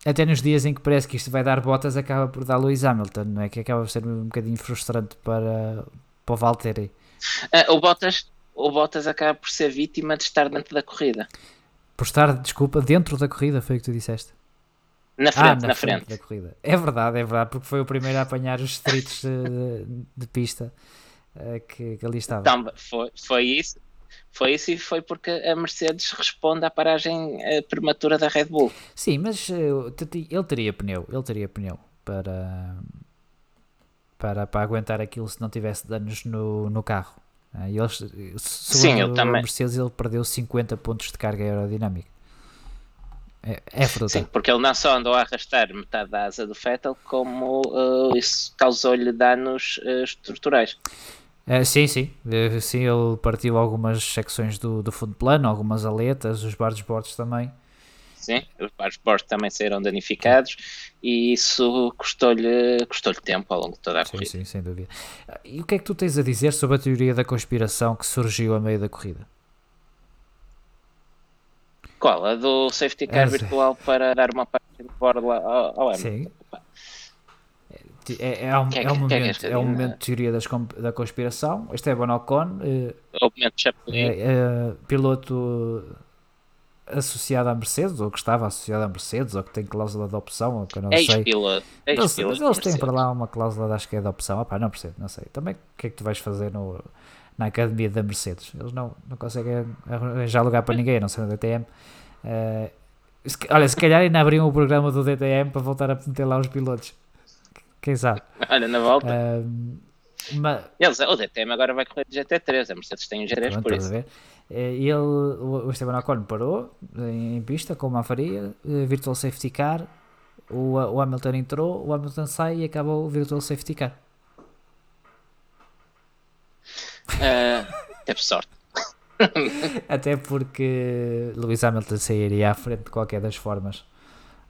até nos dias em que parece que isto vai dar botas, acaba por dar Lewis Hamilton, não é? Que acaba por ser um bocadinho frustrante para, para o Valtteri. Uh, o, Bottas, o Bottas acaba por ser vítima de estar dentro da corrida. Por estar, desculpa, dentro da corrida, foi o que tu disseste. Na frente, ah, na, na frente. da corrida. É verdade, é verdade, porque foi o primeiro a apanhar os streets de, de pista que, que, ali estava. Então, foi, foi isso. Foi isso e foi porque a Mercedes responde à paragem uh, prematura da Red Bull. Sim, mas uh, ele teria pneu, ele teria pneu para, para, para aguentar aquilo se não tivesse danos no, no carro. E eles, Sim, eu também. Mercedes ele perdeu 50 pontos de carga aerodinâmica. É, é fruta. Sim, porque ele não só andou a arrastar metade da asa do Vettel, como uh, isso causou-lhe danos uh, estruturais. Uh, sim, sim. Uh, sim, ele partiu algumas secções do, do fundo plano, algumas aletas, os bargesbordes também. Sim, os bargesbordes também saíram danificados e isso custou-lhe custou tempo ao longo de toda a sim, corrida. Sim, sem dúvida. E o que é que tu tens a dizer sobre a teoria da conspiração que surgiu a meio da corrida? Qual? A do safety car Essa. virtual para dar uma parte de borla ao, ao Hamilton? Sim. É, é, um, é é, um é momento, é um momento de teoria das, da conspiração. Esteban Ocon, eh, é, é piloto associado à Mercedes, ou que estava associado à Mercedes, ou que tem cláusula de opção, ou que eu não sei. Ex-piloto. Eles têm para lá uma cláusula, de, acho que é de opção. Opá, não percebo, não sei. Também o que é que tu vais fazer no, na academia da Mercedes? Eles não, não conseguem arranjar lugar para ninguém, a não ser no DTM. Eh, se olha, se calhar ainda abriam o programa do DTM para voltar a meter lá os pilotos. Quem sabe? Olha, na volta. Mas, Eles, o DTM agora vai correr de GT3. A Mercedes tem um G3 pronto, por isso. Eh, Ele, o Esteban Ocon parou em, pista com uma faria, eh, virtual safety car. O, o Hamilton entrou, o Hamilton sai e acaba o virtual safety car. Ah, teve sorte. Até porque Lewis Hamilton sairia à frente de qualquer das formas.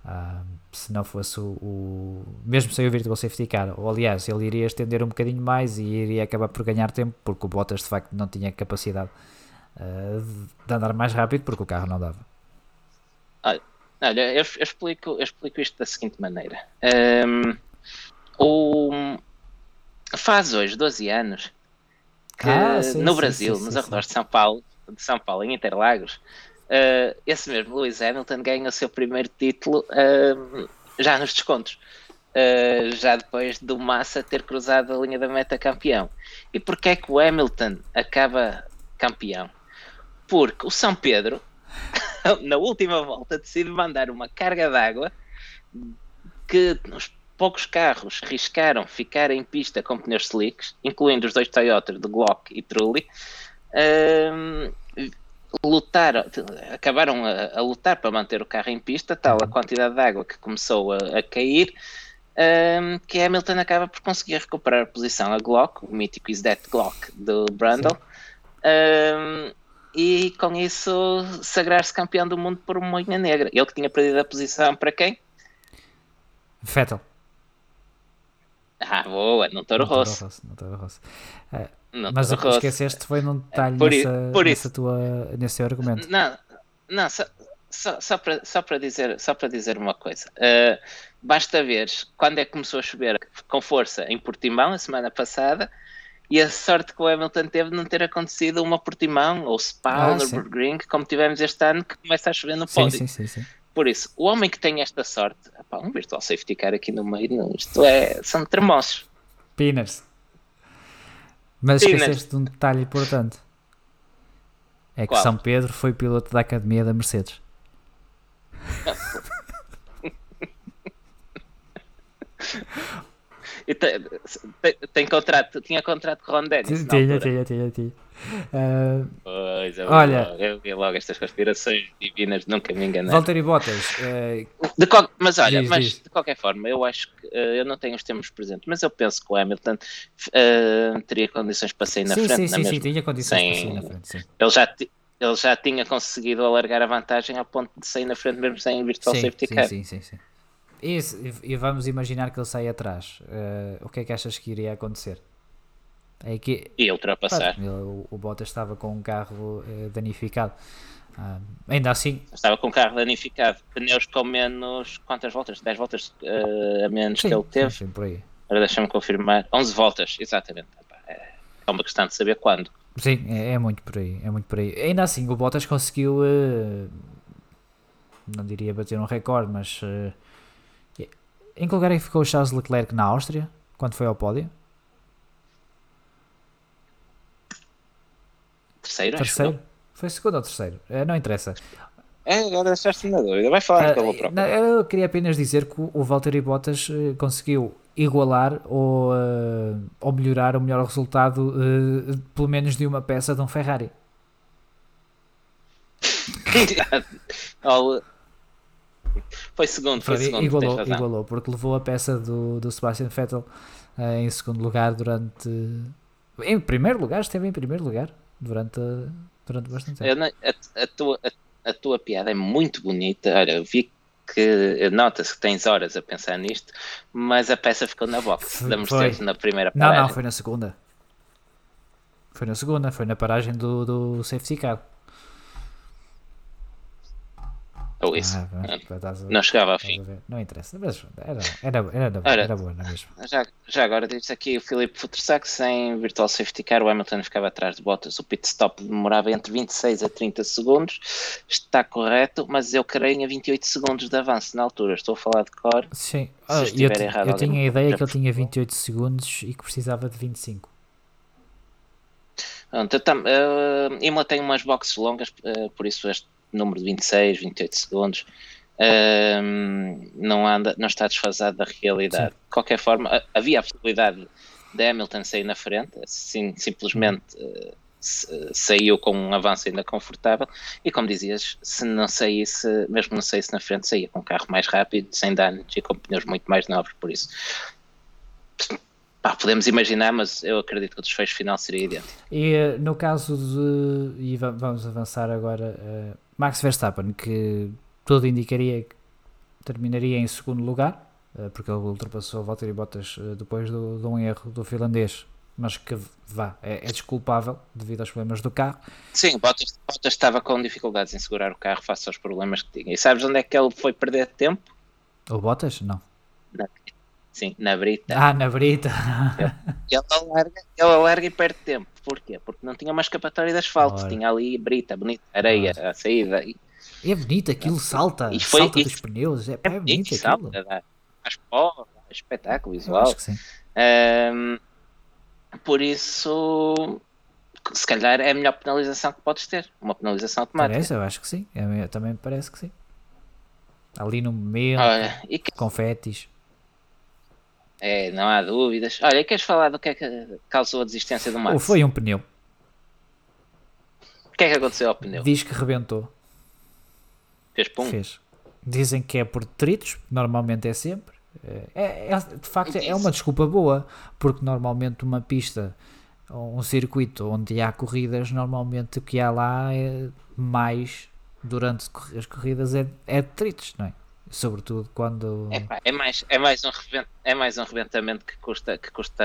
Ah, se não fosse o, o- Mesmo sem o Virtual Safety Car. Ou aliás, ele iria estender um bocadinho mais e iria acabar por ganhar tempo, porque o Bottas de facto não tinha capacidade ah, de- andar mais rápido, porque o carro não dava. Olha, eu, eu explico, eu explico isto da seguinte maneira. Ahm, o, faz hoje 12 anos que Ah, sim, no sim, Brasil, sim, nos arredores de São Paulo, de São Paulo, em Interlagos, ah, esse mesmo Lewis Hamilton ganha o seu primeiro título ahm, já nos descontos. ah, já depois do Massa ter cruzado a linha da meta campeão. E porquê é que o Hamilton acaba campeão? Porque o São Pedro na última volta decide mandar uma carga d'água que os poucos carros riscaram ficar em pista com pneus slicks, incluindo os dois Toyota de Glock e Trulli, ahm, lutaram, acabaram a, a lutar para manter o carro em pista, tal a quantidade de água que começou a, a cair, ahm, que Hamilton acaba por conseguir recuperar a posição a Glock, o mítico Is That Glock do Brundle, ahm, e com isso sagrar-se campeão do mundo por uma moinha negra. Ele que tinha perdido a posição para quem? Vettel. Ah, boa, não Toro Rosso. Não Toro Rosso. Não mas o que esqueceste foi num detalhe Por nessa, por nessa tua, nesse teu argumento. Não, não, só, só, só, para, só, para dizer, só para dizer uma coisa. Uh, basta ver quando é que começou a chover com força em Portimão, a semana passada, e a sorte que o Hamilton teve de não ter acontecido uma Portimão ou Spa Ah, ou sim. Nürburgring, como tivemos este ano, que começa a chover no Sim, pódio. sim, sim, sim. Por isso, o homem que tem esta sorte, epá, um virtual safety car aqui no meio, não, isto é, são tremosos. Pinners. Mas Pinners. esqueceste de um detalhe importante. É que Qual? São Pedro foi piloto da Academia da Mercedes. tem, tem, tem, contrato, tinha contrato com Ron Dennis. Tinha, tinha, tinha, tinha. Uh, pois, eu olha, logo, eu vi logo estas conspirações divinas, nunca me enganei. Valtteri Bottas. Uh, qual, mas olha, diz, mas diz. de qualquer forma, eu acho que uh, eu não tenho os termos presentes, mas eu penso que o Hamilton teria condições para sair na sim, frente. sim, sim, mesma. sim, tinha condições Sem- para sair na frente, sim. Ele já, ele já tinha conseguido alargar a vantagem ao ponto de sair na frente mesmo sem virtual Sim, safety car. sim, sim, sim. E, e vamos imaginar que ele sai atrás. Uh, o que é que achas que iria acontecer? É que E ultrapassar. ele- o, o Bottas estava com um carro eh, danificado. Ah, ainda assim, Estava com o carro danificado, pneus com menos. Quantas voltas? 10 voltas uh, a menos sim, que ele teve. sim, por aí. Agora deixa-me confirmar. 11 voltas, exatamente. É é uma questão de saber quando. Sim, é, é muito por aí, é muito por aí. Ainda assim, o Bottas conseguiu, eh, não diria bater um recorde, mas eh, em que lugar é que ficou o Charles Leclerc na Áustria, quando foi ao pódio? Terceiro, acho Terceiro? Foi segundo ou terceiro? Eh, não interessa. É, agora deixaste-me na dúvida. Vai falar Ah, vou procurar. não, eu queria apenas dizer que o Valtteri Bottas eh, conseguiu igualar ou, eh, ou melhorar o melhor resultado, pelo menos de uma peça de um Ferrari. Foi segundo, foi Foi, segundo, igualou, igualou, porque levou a peça do, do Sebastian Vettel eh, em segundo lugar durante. Em primeiro lugar, esteve em primeiro lugar durante, durante bastante tempo. Não- a, a tua, a, a tua piada é muito bonita. Olha, eu vi que nota-se que tens horas a pensar nisto, mas a peça ficou na box Foi- da Mercedes na primeira Não, paragem. não, foi na segunda. Foi na segunda, foi na paragem do, do safety car. Ou isso. Ah, pronto, ver, Não chegava fim. a ver. Não interessa, mas era, era, era, era, era boa, não é mesmo? Já, já agora diz aqui o Filipe Futtersack sem virtual safety car, o Hamilton ficava atrás de Bottas, o pit stop demorava entre 26 a 30 segundos, está correto, mas eu creio em 28 segundos de avanço na altura, estou a falar de cor. Sim, Se Ah, eu, errado, eu tinha a ideia que ele tinha favor. 28 segundos e que precisava de 25. Pronto, eu tam, uh, Imola tem umas boxes longas, uh, por isso este número de 26, 28 segundos não, anda, não está desfasado da realidade. De qualquer forma, ha- havia a possibilidade de Hamilton sair na frente, assim, simplesmente uh, saiu com um avanço ainda confortável e como dizias, se não saísse, mesmo não saísse na frente, saía com um carro mais rápido, sem danos e com pneus muito mais novos, por isso pá, podemos imaginar, mas eu acredito que o desfecho final seria idêntico. E eh, no caso de. E va- vamos avançar agora. Max Verstappen, que tudo indicaria que terminaria em segundo lugar, eh, porque ele ultrapassou Valtteri Bottas eh, depois do, de um erro do finlandês, mas que vá, é, é desculpável devido aos problemas do carro. Sim, Bottas, Bottas estava com dificuldades em segurar o carro face aos problemas que tinha. E sabes onde é que ele foi perder tempo? O Bottas? Não. Sim, na brita. Ah, na Brita. Ele, alarga, ele alarga e perde tempo. Porquê? Porque não tinha uma escapatória de asfalto. Ora. Tinha ali brita, bonita, areia, a saída. E, É bonito aquilo, salta, E foi- salta e- dos pneus. É, é bonito salta, aquilo. dá, faz pó, espetáculo Eu visual. acho que sim. Ahm, por isso, se calhar é a melhor penalização que podes ter. Uma penalização automática. Parece, eu acho que sim. É, também me parece que sim. Ali no momento, Olha, que- confetes. É, não há dúvidas. Olha, queres falar do que é que causou a desistência do Ou Max? foi um pneu. O que é que aconteceu ao pneu? Diz que rebentou. Fez pum? Fez. Dizem que é por detritos, normalmente é sempre. É, é- de facto, é uma desculpa boa, porque normalmente uma pista ou um circuito onde há corridas, normalmente o que há lá é mais durante as corridas é, é detritos, não é? Sobretudo quando. É, é mais, é, mais um é mais um rebentamento que custa, que custa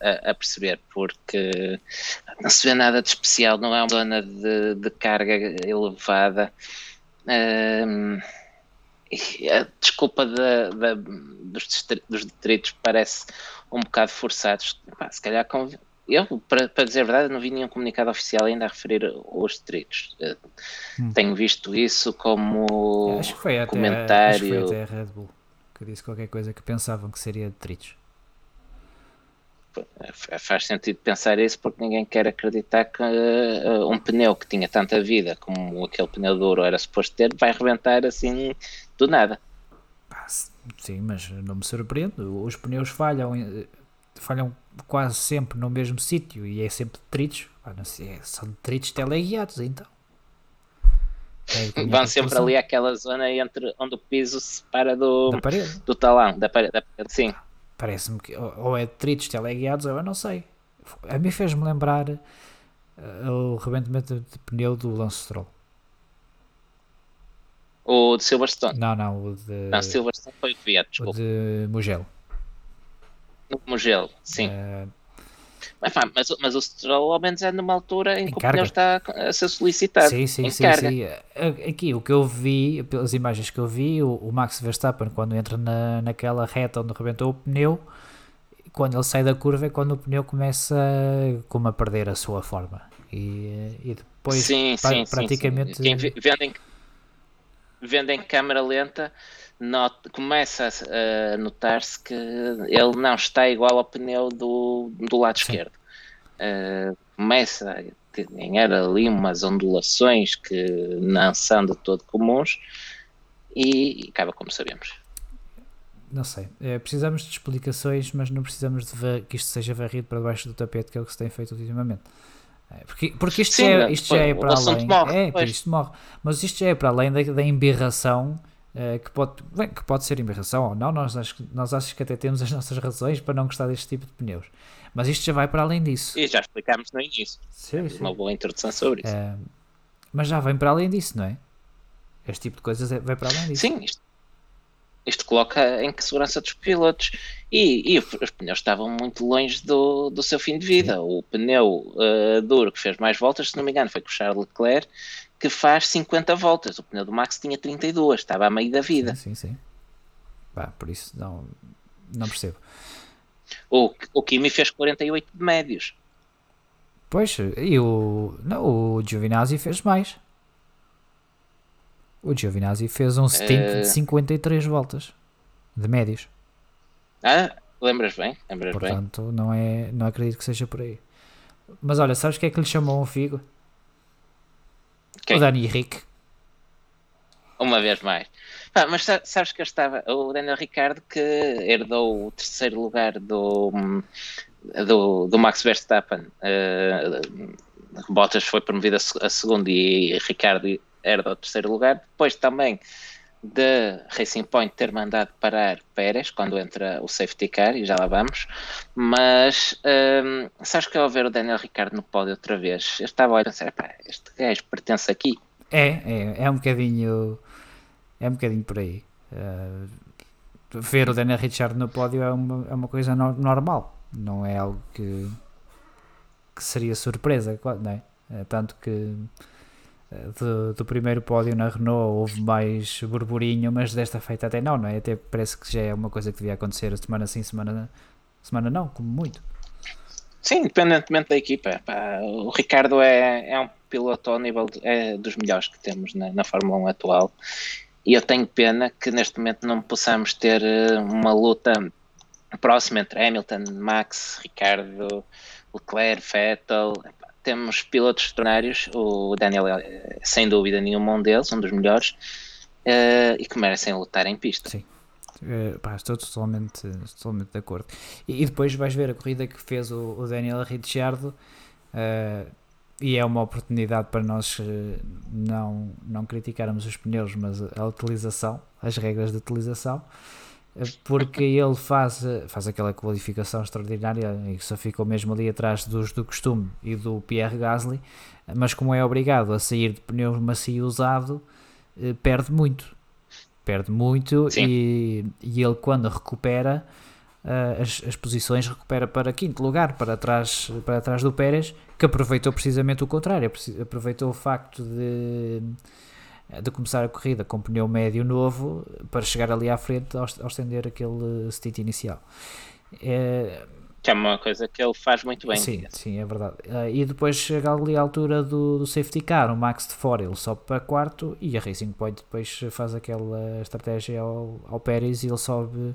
a, a perceber, porque não se vê nada de especial, não é uma zona de, de carga elevada. E a desculpa da- da- dos, dos detritos parece um bocado forçados. Se calhar eu, para, para dizer a verdade, não vi nenhum comunicado oficial ainda a referir os detritos. Eh, Hum. Tenho visto isso como acho que foi até, comentário. acho que foi até a Red Bull que disse qualquer coisa que pensavam que seria detritos. F- Faz sentido pensar isso porque ninguém quer acreditar que eh, um pneu que tinha tanta vida como aquele pneu duro era suposto ter vai rebentar assim do nada. Se- Sim, mas não me surpreende. Os pneus falham, eh, falham quase sempre no mesmo sítio e é sempre detritos. Ah, sei, é, são detritos teleguiados, então. É, Vão sempre ali àquela zona entre onde o piso se separa do, do talão, da parede, da parede sim. Parece-me que ou é detritos teleguiados ou eu não sei. A mim fez-me lembrar uh, o rebentamento de pneu do Lance Stroll. O de Silverstone? Não, não, o de. Não, Silverstone foi o via, desculpa. O de Mugello. No Mugello, sim. Uh... Mas, mas, mas, o Stroll ao menos é numa altura em, em que carga. o pneu está a ser solicitado. Sim, sim, sim, sim, Aqui o que eu vi, pelas imagens que eu vi, o, o Max Verstappen, quando entra na, naquela reta onde rebentou o pneu, quando ele sai da curva é quando o pneu começa como a perder a sua forma. E, e depois sim, pra, sim, praticamente. Sim, sim. Quem vende em, vendo em câmera lenta, not, começa a, notar-se que ele não está igual ao pneu do, do lado Sim. esquerdo. Uh, começa a ganhar ali umas ondulações que não são de todo comuns e, acaba como sabemos. Não sei. É, precisamos de explicações, mas não precisamos de ver, que isto seja varrido para debaixo do tapete, que é o que se tem feito ultimamente. É, porque, porque isto, Sim, é, isto já é para além. Morre, é, isto morre. Mas isto já é para além da, da embirração. Uh, que, pode, bem, que pode ser embirração ou não, nós, nós acho que até temos as nossas razões para não gostar deste tipo de pneus. Mas isto já vai para além disso. E já explicámos no início. Sim, sim. Uma boa introdução sobre isso. Uh, mas já vem para além disso, não é? Este tipo de coisas é, vai para além disso. Sim, isto, isto coloca em segurança dos pilotos. E, e, os pneus estavam muito longe do, do seu fim de vida. Sim. O pneu uh, duro que fez mais voltas, se não me engano, foi com o Charles Leclerc, que faz 50 voltas. O pneu do Max tinha 32, estava a meio da vida. Sim, sim. sim. por isso não, não percebo. O, o Kimi fez 48 de médios. Pois, e o, não, o Giovinazzi fez mais. O Giovinazzi fez um stint uh... de 53 voltas de médios. Ah, lembras bem, lembras Portanto, bem. não é, não acredito que seja por aí. Mas olha, sabes o que é que lhe chamou um figo? Quem? O Dani Henrique. Uma vez mais. Ah, mas sabes que eu estava. O Daniel Ricardo que herdou o terceiro lugar do, do, do Max Verstappen. Uh, Bottas foi promovido a, a segundo e Ricardo herdou o terceiro lugar. Depois também de Racing Point ter mandado parar Pérez quando entra o safety car, e já lá vamos, mas um, sabes que ao ver o Daniel Ricardo no pódio outra vez, eu estava a pensar, este gajo pertence aqui. É, é, é um bocadinho, é um bocadinho por aí. Uh, ver o Daniel Ricardo no pódio é uma, é uma coisa no, normal, não é algo que, que seria surpresa, não é? é tanto que do, do, primeiro pódio na Renault houve mais burburinho, mas desta feita até não, não é? Até parece que já é uma coisa que devia acontecer semana sim, semana, semana não, como muito. Sim, independentemente da equipa. Pá, o Ricardo é, é um piloto ao nível de, é dos melhores que temos na, na Fórmula 1 atual. E eu tenho pena que neste momento não possamos ter eh, uma luta próxima entre Hamilton, Max, Ricardo, Leclerc, Vettel temos pilotos extraordinários, o Daniel é sem dúvida nenhuma um deles, um dos melhores, uh, e que merecem lutar em pista. Sim. Uh, pá, estou totalmente, totalmente de acordo. E, e, depois vais ver a corrida que fez o, o Daniel Ricciardo uh, e é uma oportunidade para nós não, não criticarmos os pneus, mas a utilização, as regras de utilização porque ele faz, faz aquela qualificação extraordinária e só ficou mesmo ali atrás dos do costume e do Pierre Gasly, mas como é obrigado a sair de pneu macio usado, eh, perde muito. Perde muito e, e ele quando recupera eh, as, as posições recupera para quinto lugar, para trás, para trás do Pérez, que aproveitou precisamente o contrário, aproveitou o facto de de começar a corrida com pneu médio novo para chegar ali à frente ao, ao estender aquele stint inicial. É, que é uma coisa que ele faz muito bem. Sim, sim, é verdade. Uh, e depois chega ali à altura do, do safety car, o Max de fora, ele sobe para quarto e a Racing Point depois faz aquela estratégia ao, ao Pérez e ele sobe,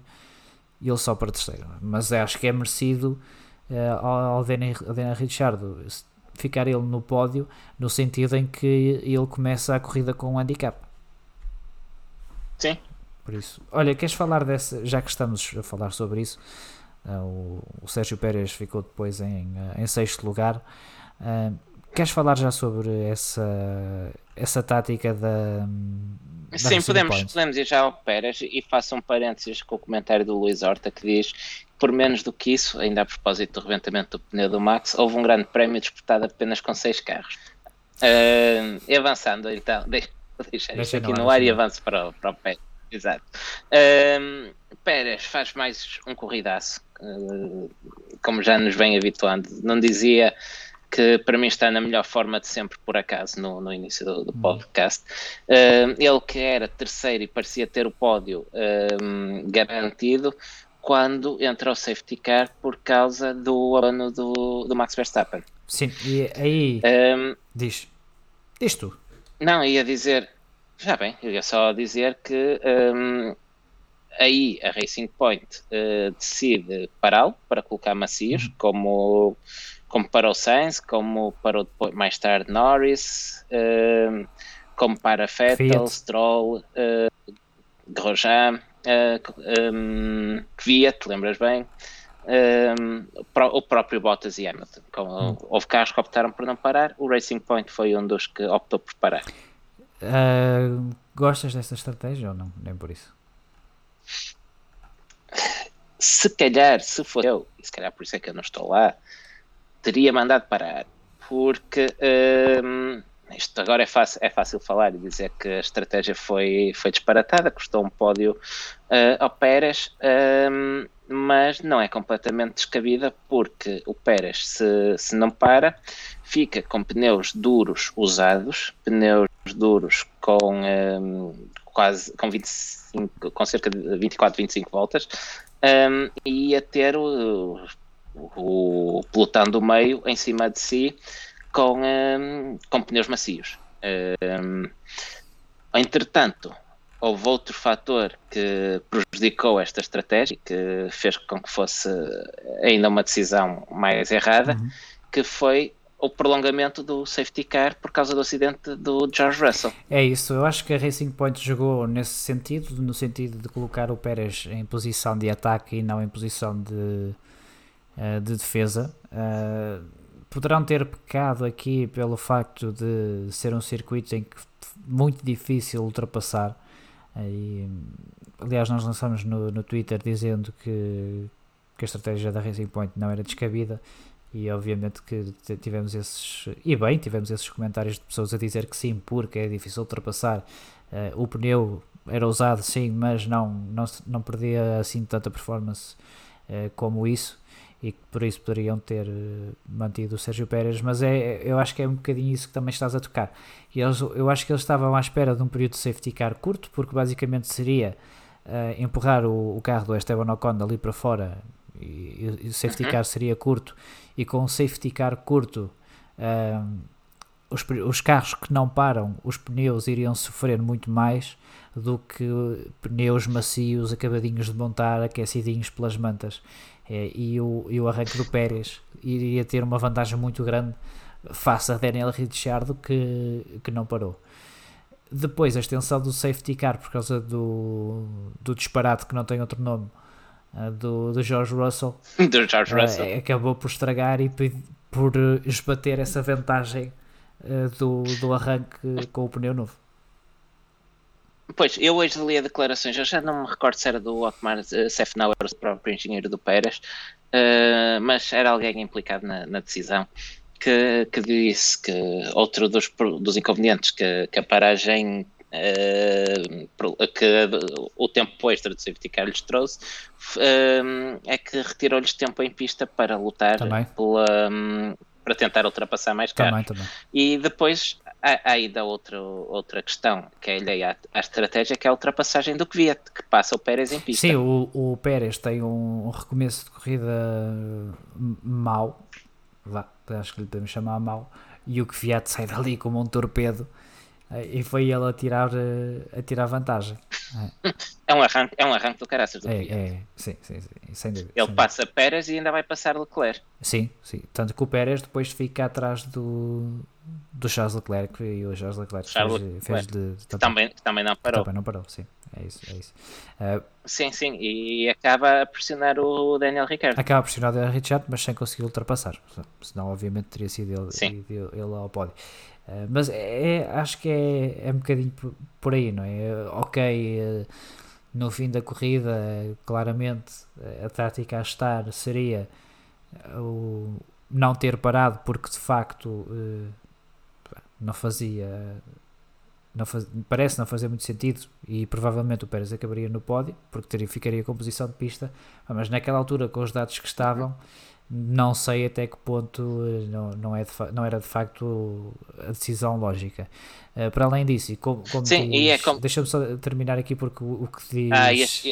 ele sobe para terceiro. Mas acho que é merecido uh, ao, ao Daniel Ricciardo ficar ele no pódio, no sentido em que ele começa a corrida com um handicap. Sim, Por isso, olha, queres falar dessa, já que estamos a falar sobre isso, uh, o, o, Sérgio Pérez ficou depois em, uh, em sexto lugar. Uh, queres falar já sobre essa, essa tática da. da Sim, podemos, podemos ir já ao Pérez e faço um parênteses com o comentário do Luís Horta que diz por menos do que isso, ainda a propósito do reventamento do pneu do Max, houve um grande prémio disputado apenas com seis carros. Uh, e avançando então, deixa, deixa, deixa aqui no ar, e avanço para o, para o Pérez. Exato. Uh, Pérez faz mais um corridaço, uh, como já nos vem habituando. Não dizia que para mim está na melhor forma de sempre, por acaso, no, no início do, do hum. podcast. Uh, ele que era terceiro e parecia ter o pódio garantido, quando entra o safety car por causa do ano do, do Max Verstappen. Sim, e aí um, diz, diz tu. Não, ia dizer, já bem, eu ia só dizer que um, aí a Racing Point uh, decide pará-lo para colocar macios, uhum. como, como para o Sainz, como para o, mais tarde Norris, uh, como para Vettel. Stroll, uh, Grosjean, uh, um, Fiat, lembras bem? Um, o próprio Bottas e Hamilton. Como hum. houve carros que optaram por não parar, o Racing Point foi um dos que optou por parar. Uh, gostas dessa estratégia ou não? Nem por isso. Se calhar, se for eu, e se calhar por isso é que eu não estou lá, teria mandado parar. Porque um, isto agora é fácil, é fácil falar e dizer que a estratégia foi, foi disparatada, custou um pódio uh, ao Pérez, um, mas não é completamente descabida porque o Pérez, se, se não para, fica com pneus duros usados, pneus duros com um, quase com, 25, com cerca de 24, 25 voltas, um, e ia ter o, o, o pelotão do meio em cima de si com, um, com pneus macios. Um, entretanto, houve outro fator que prejudicou esta estratégia, que fez com que fosse ainda uma decisão mais errada, uhum. que foi o prolongamento do safety car por causa do acidente do George Russell. É isso, eu acho que a Racing Point jogou nesse sentido, no sentido de colocar o Pérez em posição de ataque e não em posição de, eh, de defesa. Poderão ter pecado aqui pelo facto de ser um circuito em que muito difícil ultrapassar. E, aliás, nós lançamos no, no Twitter dizendo que, que a estratégia da Racing Point não era descabida e obviamente que tivemos esses, e bem, tivemos esses comentários de pessoas a dizer que sim, porque é difícil ultrapassar. Uh, o pneu era usado sim, mas não, não, não perdia assim tanta performance uh, como isso e que por isso poderiam ter eh, mantido o Sérgio Pérez, mas é, eu acho que é um bocadinho isso que também estás a tocar. E eles, eu acho que eles estavam à espera de um período de safety car curto, porque basicamente seria uh, empurrar o, o, carro do Esteban Ocon ali para fora e, e o safety uhum. car seria curto, e com o safety car curto. Uh, os, os carros que não param, os pneus iriam sofrer muito mais do que pneus macios acabadinhos de montar, aquecidinhos pelas mantas. É, e, o, e o arranque do Pérez iria ter uma vantagem muito grande face a Daniel Ricciardo que, que não parou. Depois a extensão do safety car por causa do, do disparate que não tem outro nome do, do George Russell, do George uh, Russell. acabou por estragar e por esbater essa vantagem uh, do, do arranque com o pneu novo. Pois, eu hoje li a declarações, eu já não me recordo se era do Otmar uh, Sefnauer, o próprio engenheiro do Pérez, uh, mas era alguém implicado na, na decisão, que, que, disse que outro dos, dos inconvenientes que, que a paragem uh, que o tempo extra de safety car lhes trouxe uh, é que retirou-lhes tempo em pista para lutar pela, um, para tentar ultrapassar mais carros. Também, também. E depois há, ainda outra, outra questão que é alheia à, à estratégia, que é a ultrapassagem do Kvyat, que passa o Pérez em pista. Sim, o, o Pérez tem um, um recomeço de corrida mau, vá, acho que lhe podemos chamar mau, e o Kvyat sai dali como um torpedo e foi ele a tirar, a tirar vantagem. É, é um arranque, é um arranque do caraças do é, é, sim, sim, sim, sem dúvida. Ele sem passa dúvida. Pérez e ainda vai passar Leclerc. Sim, sim. Tanto que o Pérez depois fica atrás do, do Charles Leclerc e o Charles Leclerc Charles fez, fez de, de que também, também não parou. Também não parou, sim. É isso, é isso. Uh, sim, sim, e acaba a pressionar o Daniel Ricciardo. Acaba a pressionar o Daniel Ricciardo, mas sem conseguir ultrapassar. Senão, obviamente, teria sido ele, ele, ele ao pódio. Uh, mas é, é, acho que é, é um bocadinho por aí, não é? Ok, uh, no fim da corrida, claramente, a tática a estar seria o não ter parado, porque de facto não fazia não faz, parece não fazer muito sentido e provavelmente o Pérez acabaria no pódio porque teria, ficaria com posição de pista mas naquela altura com os dados que estavam não sei até que ponto eh, não, não, é de, não era de facto a decisão lógica uh, para além disso e como, como Sim, diz, é como... deixa-me só terminar aqui porque o, o que diz ah,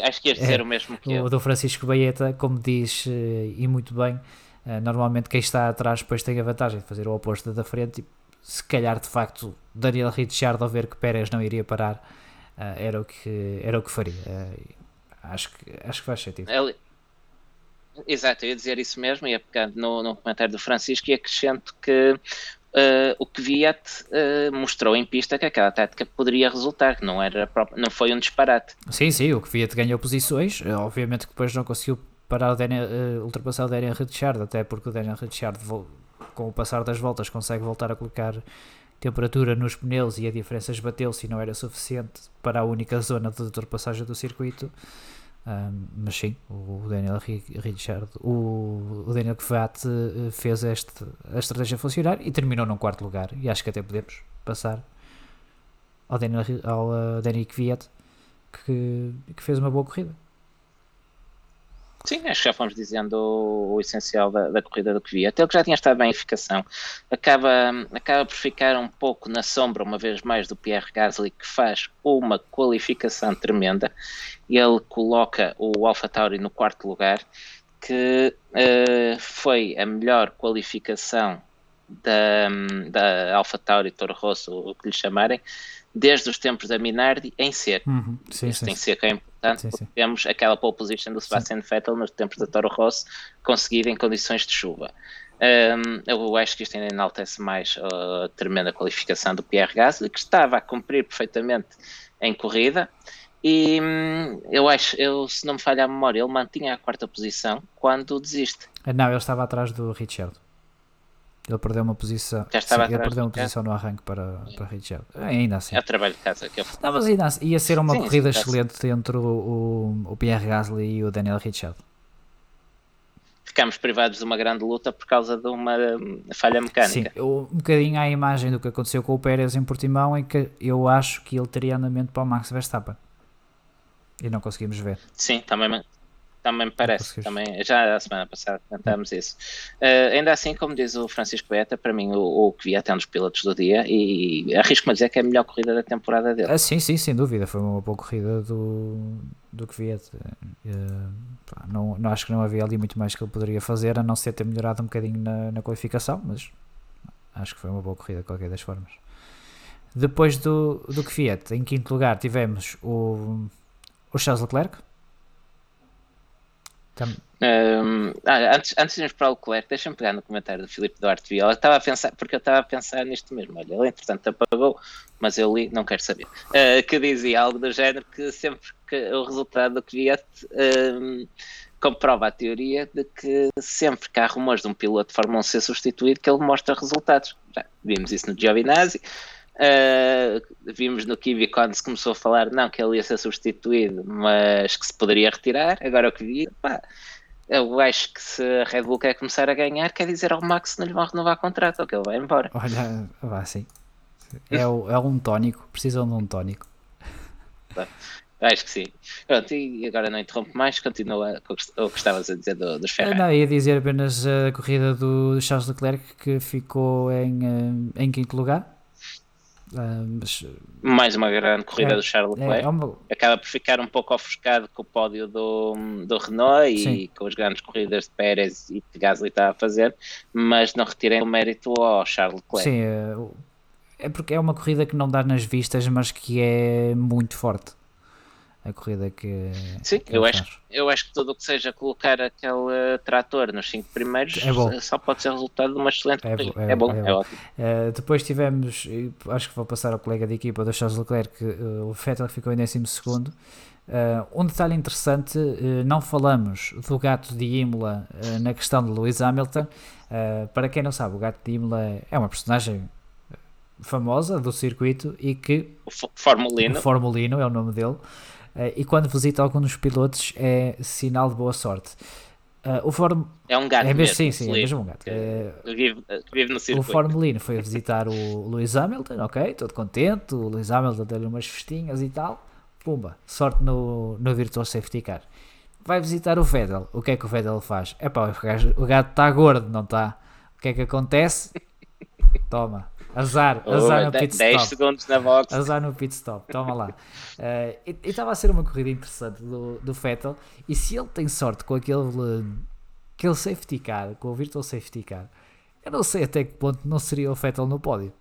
acho que ias dizer é, o mesmo que o eu. do Francisco Baeta como diz eh, e muito bem normalmente quem está atrás depois tem a vantagem de fazer o oposto da frente se calhar de facto Daniel Ricciardo ao ver que Pérez não iria parar uh, era, o que, era o que faria. Uh, acho, que, acho que faz sentido. Ele... Exato, eu ia dizer isso mesmo, ia pegar no, no comentário do Francisco e acrescento que Uh, o que Viet uh, mostrou em pista que aquela tática poderia resultar, que não, era não foi um disparate. Sim, sim, o que Viet ganhou posições, obviamente que depois não conseguiu parar o Daniel, uh, ultrapassar o Daniel Ricciardo, até porque o Daniel Ricciardo com o passar das voltas consegue voltar a colocar temperatura nos pneus e a diferença esbateu-se e não era suficiente para a única zona de ultrapassagem do circuito. Um, mas sim, o Daniel Richard, o, o Daniel Kvyat eh, fez este, a estratégia funcionar e terminou num quarto lugar. E acho que até podemos passar ao Daniel, ao uh, Daniel Kvyat que, que fez uma boa corrida. Sim, acho que já fomos dizendo o, o essencial da, da, corrida do que vi. Até o que já tinha estado bem em eficação acaba, acaba por ficar um pouco na sombra, uma vez mais, do Pierre Gasly, que faz uma qualificação tremenda. Ele coloca o AlphaTauri no quarto lugar, que uh, foi a melhor qualificação da, da AlphaTauri Toro Rosso, o que lhe chamarem, desde os tempos da Minardi em seco. Uhum, sim, Isto sim. em seco é importante sim, sim. temos aquela pole position do Sebastian sim. Vettel nos tempos da Toro Rosso conseguida em condições de chuva. Um, eu acho que isto ainda enaltece mais a tremenda qualificação do Pierre Gasly, que estava a cumprir perfeitamente em corrida. E hum, eu acho, eu, se não me falha a memória, ele mantinha a quarta posição quando desiste. Não, ele estava atrás do Richard. Ele perdeu uma posição. Já estava sim, ele perdeu uma posição no arranque para, para Richard. Ainda assim. É o trabalho de casa que eu Não, mas ainda assim, ia ser uma sim, corrida sim, excelente entre o, o, o, Pierre Gasly e o Daniel Richard. Ficámos privados de uma grande luta por causa de uma falha mecânica. Sim, um bocadinho à imagem do que aconteceu com o Pérez em Portimão, em que eu acho que ele teria andamento para o Max Verstappen. E não conseguimos ver. Sim, também, também me parece, também, já a semana passada comentámos isso. Uh, ainda assim, como diz o Francisco Beta, para mim o, o que até um dos pilotos do dia e arrisco-me a dizer que é a melhor corrida da temporada dele. Ah, sim, sim, sem dúvida, foi uma boa corrida do, do que. Uh, não, não acho que não havia ali muito mais que ele poderia fazer, a não ser ter melhorado um bocadinho na, na qualificação, mas acho que foi uma boa corrida de qualquer das formas. Depois do, do Fiat, em quinto lugar tivemos o, o Charles Leclerc, um, antes, antes de irmos para o Leclerc, deixa-me pegar no comentário do Filipe Duarte Viola. Estava a pensar, porque eu estava a pensar nisto mesmo. Olha, ele entretanto apagou, mas eu li, não quero saber. Uh, que dizia algo do género que sempre que o resultado do que um, comprova a teoria de que sempre que há rumores de um piloto de Fórmula 1 ser substituído, que ele mostra resultados. Já vimos isso no Giovinazzi. Uh, vimos no Kiwi quando se começou a falar não que ele ia ser substituído, mas que se poderia retirar. Agora o que vi, pá, eu acho que se a Red Bull quer começar a ganhar, quer dizer ao Max que não lhe vão renovar contrato ou que ele vai embora. Olha, vá sim. É, o, é um tónico, precisam de um tónico. Acho que sim. Pronto, e agora não interrompo mais, continua o que estavas a dizer do, dos Ferrari. Não, ia dizer apenas a corrida do Charles Leclerc que ficou em, em quinto lugar Uh, mas, Mais uma grande corrida é, do Charles Leclerc. É, é uma... Acaba por ficar um pouco ofuscado com o pódio do, do Renault Sim. e com as grandes corridas de Pérez e de Gasly está a fazer, mas não retirem o mérito ao Charles Leclerc. Sim, é, é porque é uma corrida que não dá nas vistas, mas que é muito forte. A corrida que. Sim, que eu, acho, eu acho que tudo o que seja colocar aquele trator nos cinco primeiros é só pode ser resultado de uma excelente é, corrida. É, é, bom, é, é ótimo. Uh, depois tivemos, acho que vou passar ao colega de equipa do Charles Leclerc, que uh, o Vettel ficou em 12. Uh, um detalhe interessante, uh, não falamos do gato de Imola na questão de Lewis Hamilton. para quem não sabe, o gato de Imola é uma personagem famosa do circuito e que. O Formulino. O Formulino é o nome dele. E quando visita algum dos pilotos é sinal de boa sorte. o Form... É um gato. É mesmo, sim, sim, é mesmo um gato. vive, vive no circuito. O Formulino foi visitar o Lewis Hamilton, ok, todo contente. O Lewis Hamilton deu-lhe umas festinhas e tal pumba, sorte no, no Virtual Safety Car. Vai visitar o Vettel. O que é que o Vettel faz? É pá, o gato está gordo, não está? O que é que acontece? Toma, azar, azar oh, no pit stop. 10 segundos na box. Azar no pit stop, toma lá. Uh, e estava a ser uma corrida interessante do, do Vettel. E se ele tem sorte com aquele, aquele safety car, com o Virtual Safety Car, eu não sei até que ponto não seria o Vettel no pódio.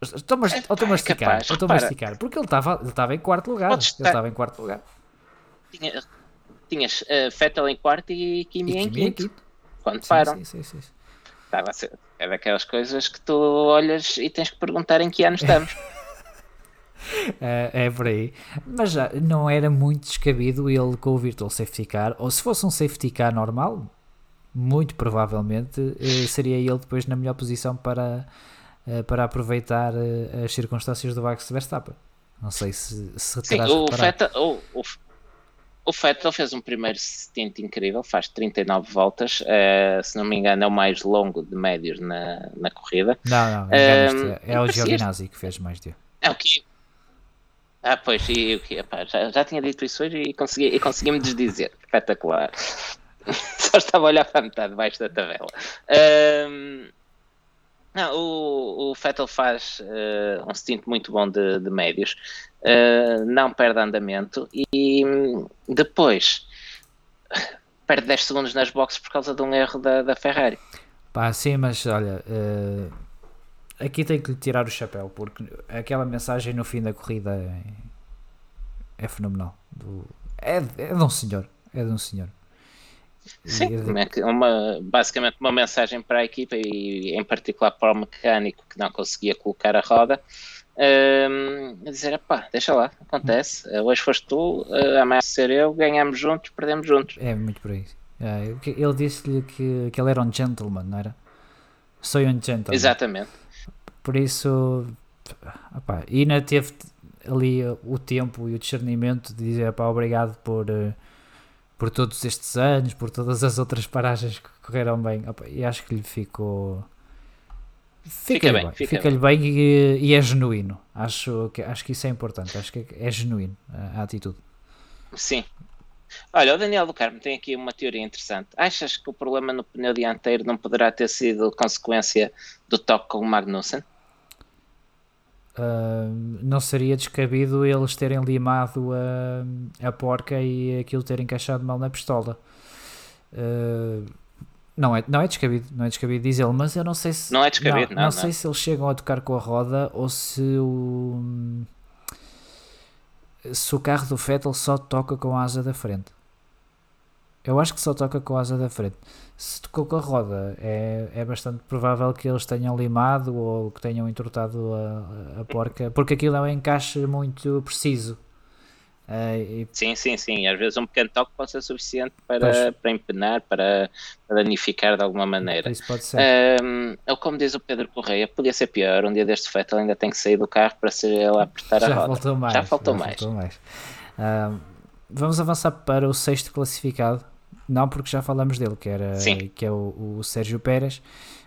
Estou a, estou a masticar, estou a masticar, porque ele estava ele estava em quarto lugar. Ele estava em quarto lugar. Tinha, tinhas uh, Vettel em quarto e Kimi, em, quinto, quinto. Quando sim, param. Sim, sim, sim. Estava a ser, é daquelas coisas que tu olhas e tens que perguntar em que ano estamos. é, é por aí. Mas já não era muito descabido ele com o Virtual Safety Car, ou se fosse um Safety Car normal, muito provavelmente eh, seria ele depois na melhor posição para uh, para aproveitar uh, as circunstâncias do Max Verstappen. Não sei se, se Sim, o o, o, o Vettel fez um primeiro stint incrível, faz 39 voltas, uh, se não me engano é o mais longo de médios na, na corrida. Não, não, é, é o Giovinazzi que fez mais de. É o que ah, pois, e o que? Já, já tinha dito isso hoje e consegui, e consegui me desdizer. Espetacular. Só estava a olhar para a metade debaixo da tabela. Um, não, o, o Vettel faz uh, um stint muito bom de, de médios, uh, não perde andamento e depois perde 10 segundos nas boxes por causa de um erro da, da Ferrari. Pá, sim, mas olha, uh, aqui tem que lhe tirar o chapéu porque aquela mensagem no fim da corrida é, é fenomenal. Do, é, é de um senhor, é de um senhor. Sim, é uma, basicamente uma mensagem para a equipa e em particular para o mecânico que não conseguia colocar a roda um, a dizer, pá, deixa lá, acontece, uh, hoje foste tu, uh, amanhã ser eu, ganhamos juntos, perdemos juntos. É muito por aí. É, ele disse-lhe que, que ele era um gentleman, não era? Sou um gentleman. Exatamente. Por isso, opá, ainda teve ali o tempo e o discernimento de dizer, pá, obrigado por... Uh, por todos estes anos, por todas as outras paragens que correram bem. E acho que lhe ficou. Fica, fica bem, fica, fica bem, bem e, e, é genuíno. Acho que, acho que isso é importante. Acho que é genuíno a, a atitude. Sim. Olha, o Daniel do Carmo tem aqui uma teoria interessante. Achas que o problema no pneu dianteiro não poderá ter sido consequência do toque com o Magnussen? Uh, não seria descabido eles terem limado a, a porca e aquilo ter encaixado mal na pistola. Uh, não é, não é descabido, não é descabido diz ele, mas eu não sei se não é descabido, não, não, não sei se eles chegam a tocar com a roda ou se o se o carro do Vettel só toca com a asa da frente. Eu acho que só toca com a asa da frente. Se tocou com a roda, é, é bastante provável que eles tenham limado ou que tenham entortado a, a porca, porque aquilo é um encaixe muito preciso. Uh, e... Sim, sim, sim. Às vezes um pequeno toque pode ser suficiente para, para empenar, para, para danificar de alguma maneira. Isso pode ser. Um, é como diz o Pedro Correia, podia ser pior. Um dia deste feito ele ainda tem que sair do carro para ser ele a apertar já a roda. Faltou mais, já faltou já mais. Faltou mais. Uh, vamos avançar para o sexto classificado, não, porque já falamos dele, que, era, Sim. que é o, o Sérgio Pérez.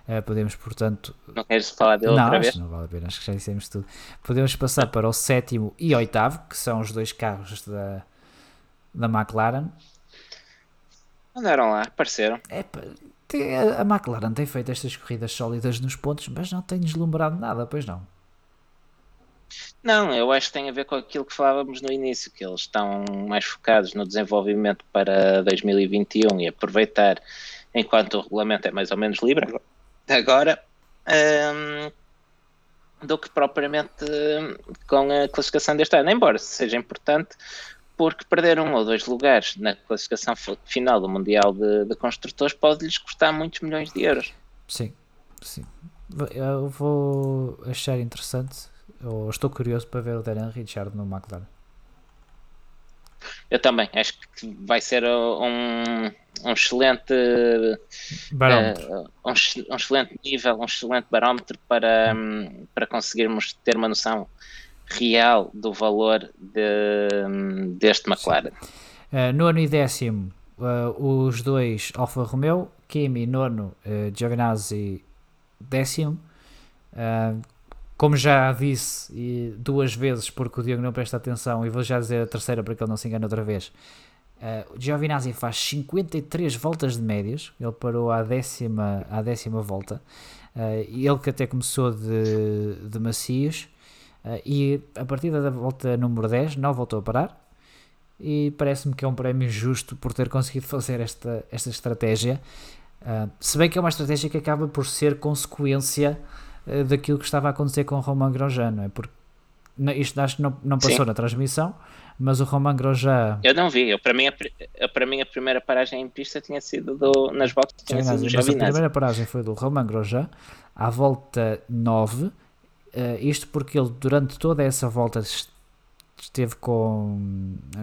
Uh, podemos, portanto. Não queres falar dele não, outra vez? Não, vale a pena, acho que já dissemos tudo. Podemos passar para o sétimo e oitavo, que são os dois carros da, da McLaren. Andaram lá, apareceram. É, a McLaren tem feito estas corridas sólidas nos pontos, mas não tem deslumbrado nada, pois não. Não, eu acho que tem a ver com aquilo que falávamos no início, que eles estão mais focados no desenvolvimento para 2021 e aproveitar enquanto o regulamento é mais ou menos livre agora. Um, do que propriamente com a classificação deste ano, embora seja importante porque perder um ou dois lugares na classificação final do Mundial de, de Construtores pode-lhes custar muitos milhões de euros. Sim, sim. Eu vou achar interessante, ou estou curioso para ver o Daniel Richard no McLaren. Eu também, acho que vai ser um, um excelente barómetro. Uh, um, um, excelente nível, um excelente barómetro para, um, para conseguirmos ter uma noção real do valor de, deste McLaren. Uh, nono e décimo, uh, os dois Alfa Romeo, Kimi nono, uh, Giovinazzi décimo. Uh, como já disse duas vezes, porque o Diogo não presta atenção, e vou já dizer a terceira para que ele não se engane outra vez. Uh, Giovinazzi faz 53 voltas de médios, ele parou à décima, à décima volta, uh, ele que até começou de, de macios, Uh, e a partir da volta número 10 não voltou a parar e parece-me que é um prémio justo por ter conseguido fazer esta, esta estratégia. Uh, se bem que é uma estratégia que acaba por ser consequência uh, daquilo que estava a acontecer com o Romain Grosjean, não é? Porque isto acho que não, não passou Sim. na transmissão, mas o Romain Grosjean. Eu não vi, eu, para, mim, a, para mim a primeira paragem em pista tinha sido do, nas voltas. Tinha sido mas a primeira paragem foi do Romain Grosjean à volta 9 Uh, isto porque ele, durante toda essa volta, esteve com,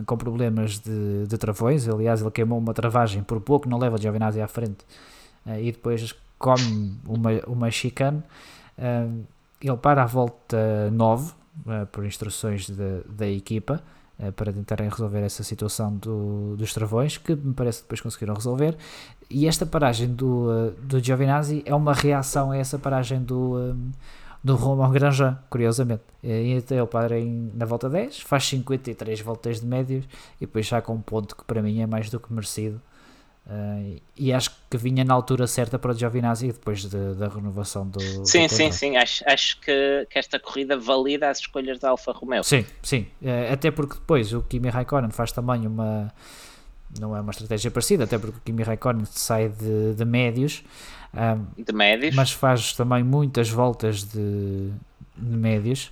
com problemas de, de travões. Aliás, ele queimou uma travagem por pouco, não leva o Giovinazzi à frente uh, e depois come uma, uma chicane. Ele para a volta 9, por instruções de, da equipa, para tentarem resolver essa situação do, dos travões, que me parece que depois conseguiram resolver. E esta paragem do, do Giovinazzi é uma reação a essa paragem do do Romain Granja, curiosamente. E até o padre em, na volta 10 faz 53 voltas de médios e depois já com um ponto que para mim é mais do que merecido. Uh, e acho que vinha na altura certa para o Giovinazzi depois de, da renovação do. Sim, do sim, sim. Acho, acho que, que esta corrida valida as escolhas da Alfa Romeo. Sim, sim. Uh, até porque depois o Kimi Raikkonen faz também uma. Não é uma estratégia parecida, até porque o Kimi Raikkonen sai de, de médios de médios. Mas faz também muitas voltas de, de médios.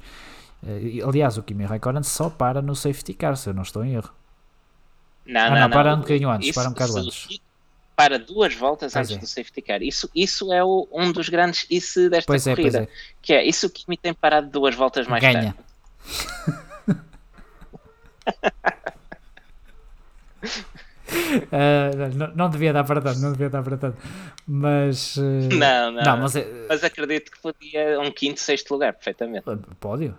Uh, aliás, o Kimi Raikkonen só para no safety car, se eu não estou em erro. Não, ah, não, não, para um bocadinho antes, isso, para um bocado antes. Para duas voltas pois antes é. do safety car. Isso, isso é o, um dos grandes isso desta pois é, corrida. É. Que é isso que me tem parado duas voltas mais Ganha. tarde. Uh, não, não, devia dar para tanto, não devia dar para tanto. Mas. Uh, não, não. não mas, é, mas, acredito que podia um quinto, sexto lugar, perfeitamente. Pódio?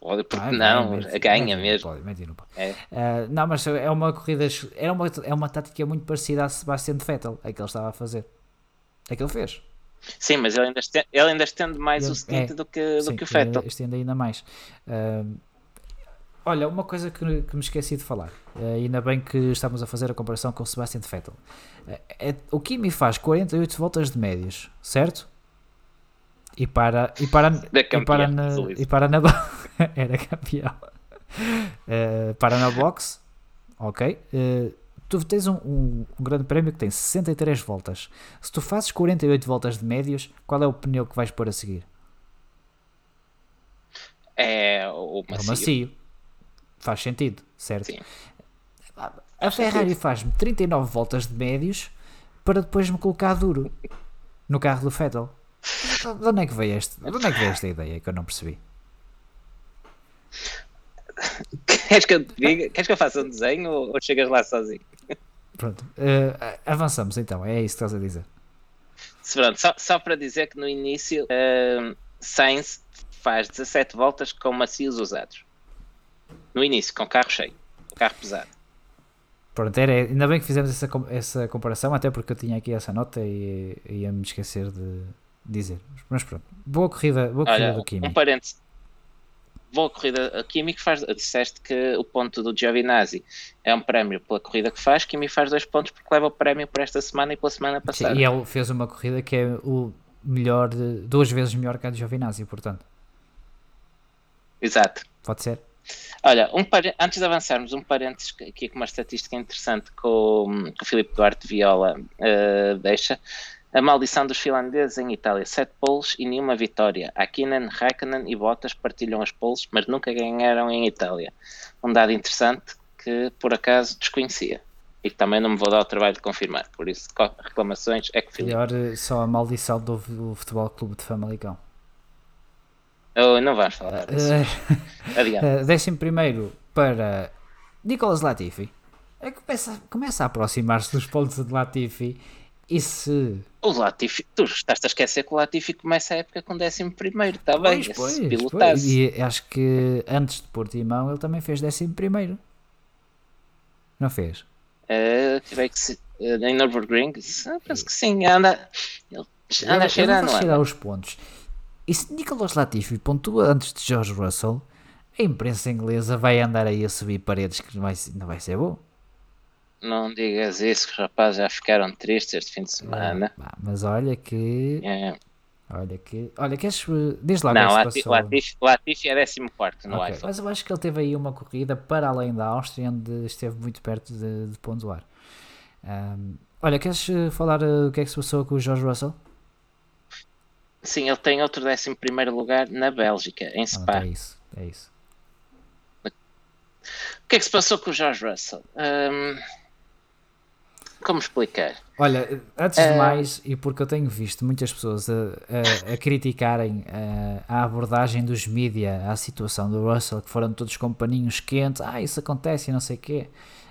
Pode, porque ah, não, ganha mesmo. Pode, mete, não, pode. É. Uh, não, mas é uma corrida. É uma, é uma tática muito parecida a Sebastian Vettel, é que ele estava a fazer. É que ele fez. Sim, mas ele ainda estende, ele ainda estende mais ele, o stint é, do que, sim, do que o Vettel. Estende ainda mais. Uh, Olha, uma coisa que, que me esqueci de falar, uh, ainda bem que estamos a fazer a comparação com o Sebastian Vettel. Uh, é, o Kimi faz 48 voltas de médios, certo? E para, e para, e para, na, e para na era campeão. Uh, para na box, ok. Uh, tu tens um, um, um, grande prémio que tem 63 voltas. Se tu fazes 48 voltas de médios, qual é o pneu que vais pôr a seguir? É o macio. É o macio. Faz sentido, certo? Sim. A Ferrari faz-me 39 voltas de médios para depois me colocar duro no carro do Vettel. De onde é que veio, este, de onde é que veio esta ideia que eu não percebi? Queres que eu te diga? Queres que eu faça um desenho ou, ou chegas lá sozinho? Pronto, uh, avançamos então, é isso que estás a dizer. Pronto, só, só para dizer que no início uh, Sainz faz 17 voltas com macios usados no início, com carro cheio, carro pesado. Pronto, era, ainda bem que fizemos essa, essa comparação, até porque eu tinha aqui essa nota e ia me esquecer de dizer. Mas pronto, boa corrida, boa corrida Olha, do Kimi. Um parênteses. Boa corrida. A Kimi que faz. Disseste que o ponto do Giovinazzi é um prémio pela corrida que faz. Kimi faz dois pontos porque leva o prémio por esta semana e pela semana passada. Sim, e ele fez uma corrida que é o melhor, de, duas vezes melhor que a de Giovinazzi, portanto. Exato. Pode ser. Olha, um antes de avançarmos, um parênteses aqui com uma estatística interessante que o, que o Filipe Duarte Viola uh, deixa. A maldição dos finlandeses em Itália, sete polos e nenhuma vitória. Akinen, Raikkonen e Bottas partilham as polos, mas nunca ganharam em Itália. Um dado interessante que por acaso desconhecia. E também não me vou dar o trabalho de confirmar. Por isso, reclamações é que Filipe. Pior só a maldição do, do Futebol Clube de Famalicão. Oh, não vamos falar disso. Uh, Adiante. décimo primeiro para Nicolas Latifi. É começa, começa a aproximar-se dos pontos de Latifi e se. O Latifi, tu estás a esquecer que o Latifi começa a época com 11 primeiro, está bem? Pois, pois. E acho que antes de Portimão ele também fez 11 primeiro. Não fez? Uh, creio que se, uh, em Nürburgring, penso que sim, anda, ele anda a cheirar, não cheirar os pontos. E se Nicolas Latifi pontua antes de George Russell, a imprensa inglesa vai andar aí a subir paredes que não vai, não vai ser bom. Não digas isso, que os rapazes já ficaram tristes este fim de semana. É, mas olha que. É. Olha que. Olha, queres. Diz lá Não, o que Latifi, Latifi é 14 no okay. iPhone. Mas eu acho que ele teve aí uma corrida para além da Áustria, onde esteve muito perto de, de pontuar. Um, olha, queres eh, falar uh, o que é que se passou com o George Russell? Sim, ele tem outro 11 lugar na Bélgica, em Spa. Ah, é isso, é isso. O que é que se passou com o George Russell? Um, como explicar? Olha, antes de uh... mais, e porque eu tenho visto muitas pessoas a, a, a criticarem a, a, abordagem dos mídia à situação do Russell, que foram todos com paninhos quentes, ah, isso acontece e não sei o quê,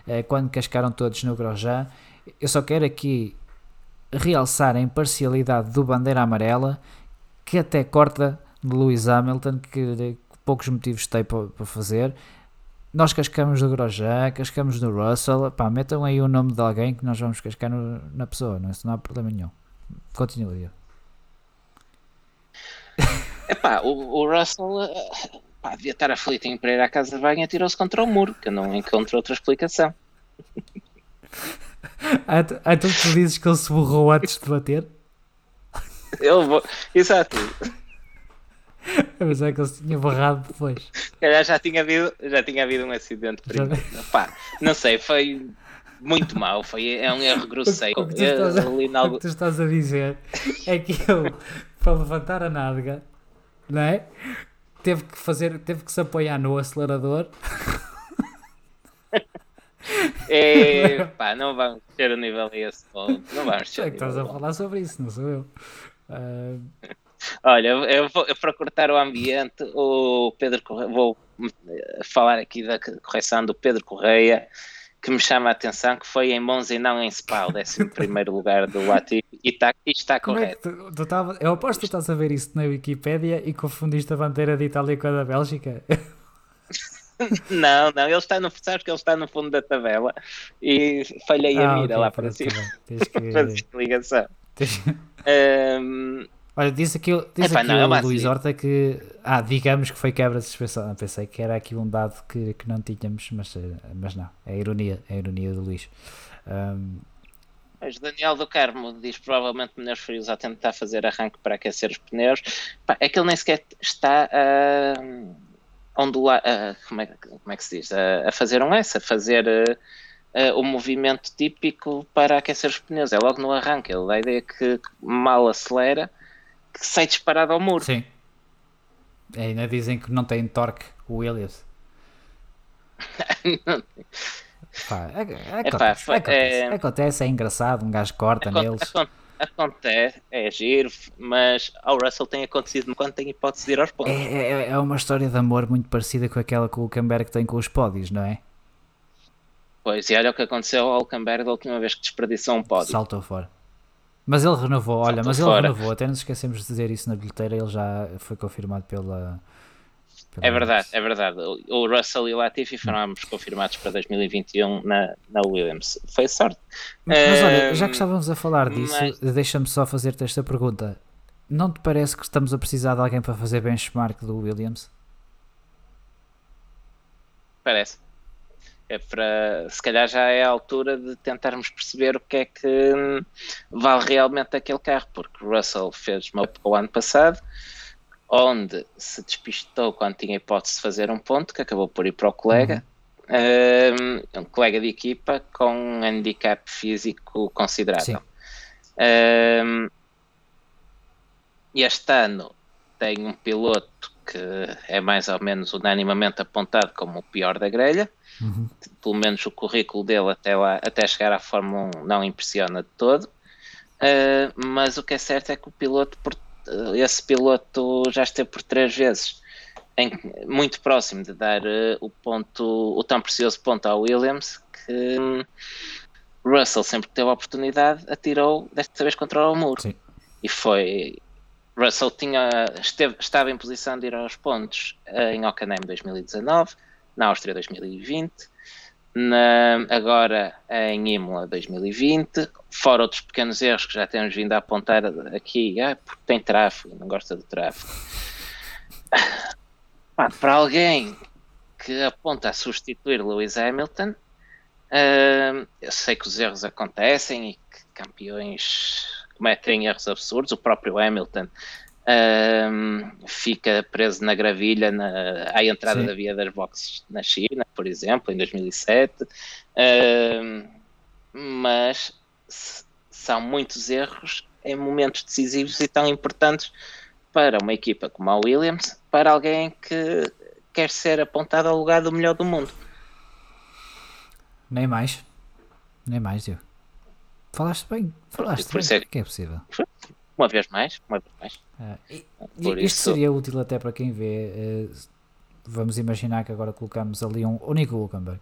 uh, quando cascaram todos no Grosjean, eu só quero aqui realçar a imparcialidade do Bandeira Amarela, que até corta de Lewis Hamilton, que, que poucos motivos tem para fazer, nós cascamos do Grosjean, cascamos do Russell, pá, metam aí o nome de alguém que nós vamos cascar no, na pessoa, não, isso não há problema nenhum. Continua, Diego. Epá, o, o Russell eh, pá, devia estar aflito em ir à casa de banho e atirou-se contra o muro, que eu não encontro outra explicação. ah, então, ah, então tu dizes que ele se borrou antes de bater? Vou... Exato. Mas é que ele se tinha barrado depois. Calhar já tinha havido, já tinha havido um acidente primeiro. Pá, não sei, foi muito mal, foi, é um erro grosseiro. O que, tu estás, a, o que tu estás a dizer é que ele, para levantar a nádega, não é? Teve que fazer, teve que se apoiar no acelerador. É, pá, não vamos ter o nível a esse ponto. Não vamos ter. É que estás a falar sobre isso, não sou eu. Uh... Olha, eu vou, para cortar o ambiente, o Pedro Correia, vou falar aqui da correção do Pedro Correia, que me chama a atenção, que foi em Monza e não em Spa, o 11 lugar do Latifi, e está, está correto. É tu, tu tava, eu aposto que tu estás a ver isso na Wikipédia e confundiste a bandeira de Itália com a da Bélgica. não, não, ele está no, sabes que ele está no fundo da tabela e falhei ah, a mira okay, lá para cima. Tens que... Fazer ligação. Tens... Um, Olha, diz aqui, diz Epá, aqui não, o é Luís Horta que, ah, digamos que foi quebra de suspensão. Pensei que era aqui um dado que, que não tínhamos, mas, eh, mas não, é ironia, é ironia do Luís. Um... Mas Daniel do Carmo diz provavelmente pneus frios a tentar fazer arranque para aquecer os pneus. Pá, é que ele nem sequer está a ondular, como, é, como é que se diz? A, a fazer um S, a fazer uh, o movimento típico para aquecer os pneus. É logo no arranque. Ele dá a ideia que mal acelera que sai disparado ao muro. Sim. Ainda dizem que não tem torque o Williams. Pá, acontece, Epá, é, acontece, é, engraçado, um gajo corta acontece, neles. Acontece, é giro, mas ao Russell tem acontecido quando tem hipótese de ir aos pontos. É, é, é, uma história de amor muito parecida com aquela que o Camberg tem com os pódios, não é? Pois, e olha o que aconteceu ao Camberg da última vez que desperdiçou um pódio. Saltou fora. Mas ele renovou, olha, mas ele fora. renovou, até nos esquecemos de dizer isso na bilheteira, ele já foi confirmado pela. pela é verdade, é verdade. O Russell e o Latifi foram ambos confirmados para 2021 na, na Williams. Foi sorte. Mas, mas olha, já que estávamos a falar disso, mas... deixa-me só fazer-te esta pergunta. Não te parece que estamos a precisar de alguém para fazer benchmark do Williams? Parece. É para, se calhar já é a altura de tentarmos perceber o que é que vale realmente aquele carro, porque Russell fez uma o ano passado, onde se despistou quando tinha hipótese de fazer um ponto, que acabou por ir para o colega, uhum. um, um colega de equipa com um handicap físico considerável. Um, este ano tem um piloto que é mais ou menos unanimamente apontado como o pior da grelha. Uhum. Pelo menos o currículo dele até, lá, até chegar à Fórmula 1 não impressiona de todo. Uh, mas o que é certo é que o piloto, esse piloto já esteve por três vezes em, muito próximo de dar uh, o ponto, o tão precioso ponto ao Williams, que um, Russell sempre que teve a oportunidade atirou desta vez contra o muro. Sim. E foi Russell tinha, esteve, estava em posição de ir aos pontos uh, em Hockenheim 2019, na Áustria 2020, na, agora em Imola 2020, fora outros pequenos erros que já temos vindo a apontar aqui, ah, porque tem tráfego, não gosta do tráfego. para alguém que aponta a substituir Lewis Hamilton, uh, eu sei que os erros acontecem e que campeões cometem erros absurdos. O próprio Hamilton um, fica preso na gravilha na, à entrada Sim. da via das boxes na China, por exemplo, em 2007. Um, mas são muitos erros em momentos decisivos e tão importantes para uma equipa como a Williams, para alguém que quer ser apontado ao lugar do melhor do mundo. Nem mais. Nem mais, Diego. Falaste bem, falaste por bem. Que é possível. Uma vez mais, uma vez mais. Ah, e, isto isso... seria útil até para quem vê. Uh, vamos imaginar que agora colocamos ali um, o Nico Hulkenberg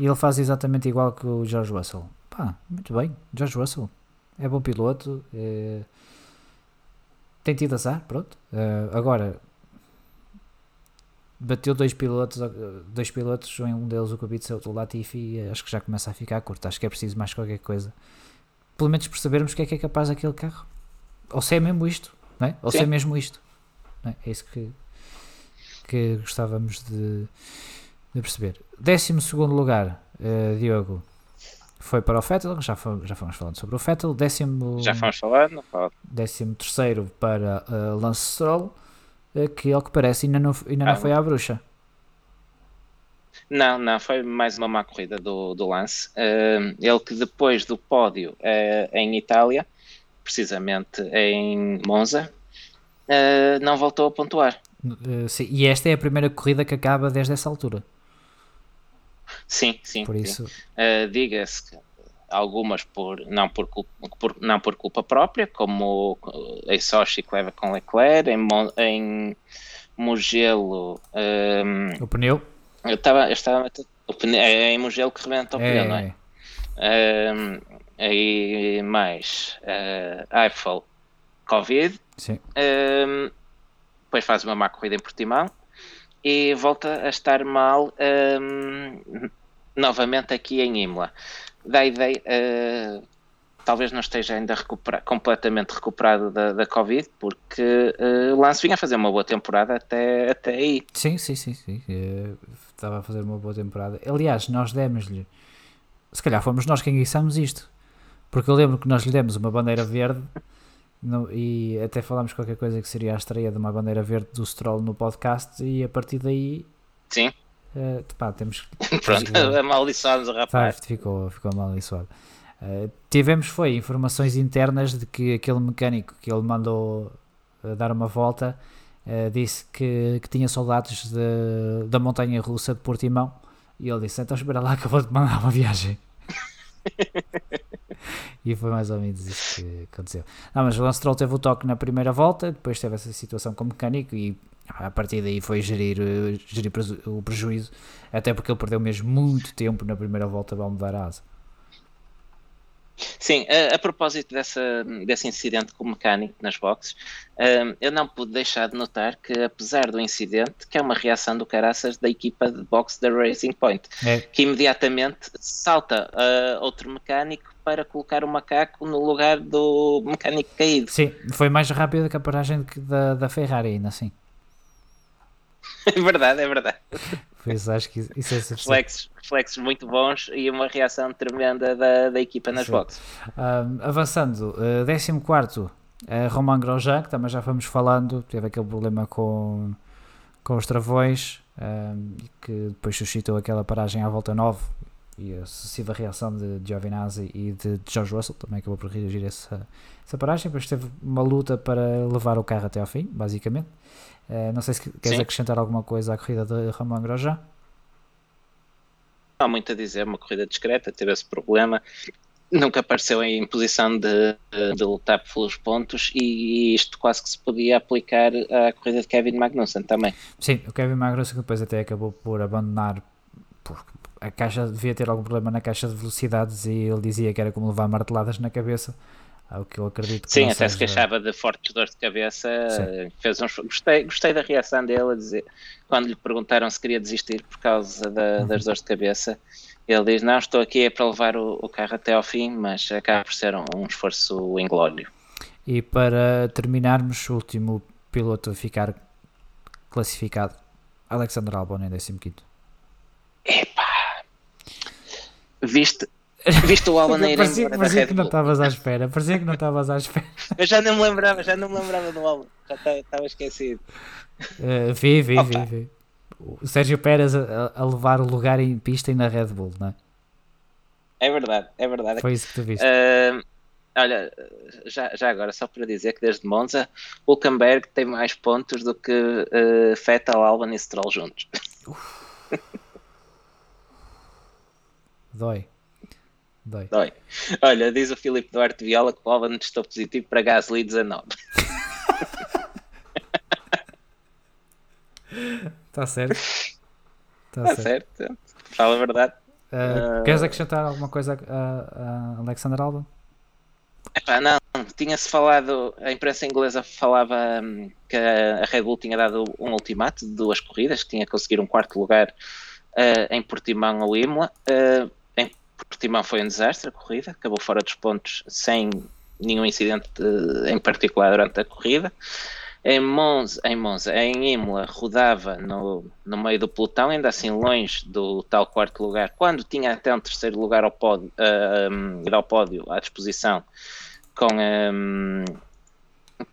e ele faz exatamente igual que o George Russell. Pá, muito bem, George Russell é bom piloto, é... tem tido azar, pronto. Uh, agora bateu dois pilotos, dois pilotos, um deles o Kubica, o Latifi, e acho que já começa a ficar curto. Acho que é preciso mais qualquer coisa pelo menos percebermos o que é que é capaz aquele carro. Ou se é mesmo isto, não é? Ou Sim. se é mesmo isto. É? é? isso que, que gostávamos de, de perceber. Décimo segundo lugar, uh, Diogo, foi para o Fettel, já fomos, já fomos falando sobre o Fettel. Décimo, já fomos falando. Décimo terceiro para uh, Lance Stroll, uh, que ao que parece ainda não, ainda ah, não foi à bruxa. Não, não, foi mais uma má corrida do, do Lance. Uh, ele que depois do pódio uh, em Itália, precisamente em Monza, uh, não voltou a pontuar. Sim, e esta é a primeira corrida que acaba desde essa altura. Sim, sim. Por isso. Diga-se que algumas por não por, culpa, por, não por culpa própria, como em Sochi que leva com Leclerc, em, em Mugello. Um, o pneu eu estava. Eu estava o pneu, é em Mugello que rebenta o pneu, é, não é? é. Um, aí mais uh, Eiffel Covid. Sim. Um, depois faz uma má corrida em Portimão e volta a estar mal um, novamente aqui em Imola. Da ideia, uh, talvez não esteja ainda recupera, completamente recuperado da, da Covid, porque uh, o Lance vinha a fazer uma boa temporada até, até aí. Sim, sim, sim, sim. Uh, estava a fazer uma boa temporada. Aliás, nós demos-lhe, se calhar fomos nós quem guiçamos isto, porque eu lembro que nós lhe demos uma bandeira verde no, e até falámos qualquer coisa que seria a estreia de uma bandeira verde do Stroll no podcast e a partir daí. Sim. Uh, pá, temos Pronto, amaldiçoámos o rapaz. ficou, ficou amaldiçoado. Uh, tivemos foi informações internas de que aquele mecânico que ele mandou uh, dar uma volta uh, disse que, que tinha soldados de, da montanha russa de Portimão. E ele disse, então espera lá que eu vou te mandar uma viagem. E foi mais ou menos isso que aconteceu. Não, mas o Lance Stroll teve o toque na primeira volta depois teve essa situação com o mecânico e a partir daí foi gerir, gerir o prejuízo até porque ele perdeu mesmo muito tempo na primeira volta para mudar a asa Sim, a, a, propósito dessa, desse incidente com o mecânico nas boxes, um, eu não pude deixar de notar que, apesar do incidente, que é uma reação do caraças da equipa de boxe da Racing Point, é. que imediatamente salta uh, outro mecânico para colocar o macaco no lugar do mecânico caído. Sim, foi mais rápido que a paragem da, da Ferrari, ainda assim. É verdade, é verdade. Pois acho que isso é reflexos, reflexos muito bons e uma reação tremenda da, da equipa nas Sim. boxes. Um, avançando, uh, 14 uh, Romain Grosjean, que também já fomos falando, teve aquele problema com, com os travões, um, que depois suscitou aquela paragem à volta 9 e a sucessiva reação de Giovinazzi e de George Russell também acabou por reagir essa, essa paragem. Depois teve uma luta para levar o carro até ao fim, basicamente. Uh, não sei se queres Sim. acrescentar alguma coisa à corrida de Ramon Grosjean. Não há muito a dizer, uma corrida discreta, teve esse problema nunca apareceu em posição de, de, de, lutar pelos pontos e isto quase que se podia aplicar à corrida de Kevin Magnussen também. Sim, o Kevin Magnussen depois até acabou por abandonar porque a caixa devia ter algum problema na caixa de velocidades e ele dizia que era como levar marteladas na cabeça. O que eu acredito que Sim, até seja... se queixava de fortes dores de cabeça. Fez uns... gostei, gostei da reação dele a dizer, quando lhe perguntaram se queria desistir por causa da, uhum. das dores de cabeça ele diz: Não, estou aqui é para levar o, o carro até ao fim, mas acaba por ser um, um esforço inglório. E para terminarmos, o último piloto a ficar classificado, Alexander Albon em 15. Epá! Viste, Viste o Albon ir parecia, embora parecia que não estavas à espera, parecia que não estavas à espera. Eu já não me lembrava, já não me lembrava do Albon, já estava esquecido. Uh, vi, vi, vi, vi o Sérgio Pérez a, a, levar o lugar em pista e na Red Bull, não é? É verdade, é verdade. Foi isso que tu viste. Uh, olha, já, já agora, só para dizer que desde Monza, Hulkenberg tem mais pontos do que uh, Vettel, Albon e Stroll juntos. Dói. Dói. Dói. Olha, diz o Filipe Duarte Viola que o Albon testou positivo para Gasly 19. Está certo. Está tá certo. certo. Fala a verdade. Uh, uh, queres acrescentar alguma coisa a, a Alexander Albon? Epá, não, tinha-se falado, a imprensa inglesa falava um, que a Red Bull tinha dado um ultimato de duas corridas, que tinha que conseguir um quarto lugar uh, em Portimão ou Imola. Uh, Portimão foi um desastre a corrida, acabou fora dos pontos sem nenhum incidente em particular durante a corrida. Em Monza, em, Monza, em Imola, rodava no, no meio do pelotão, ainda assim longe do tal quarto lugar, quando tinha até um terceiro lugar ao pódio, uh, ao pódio à disposição, com, um,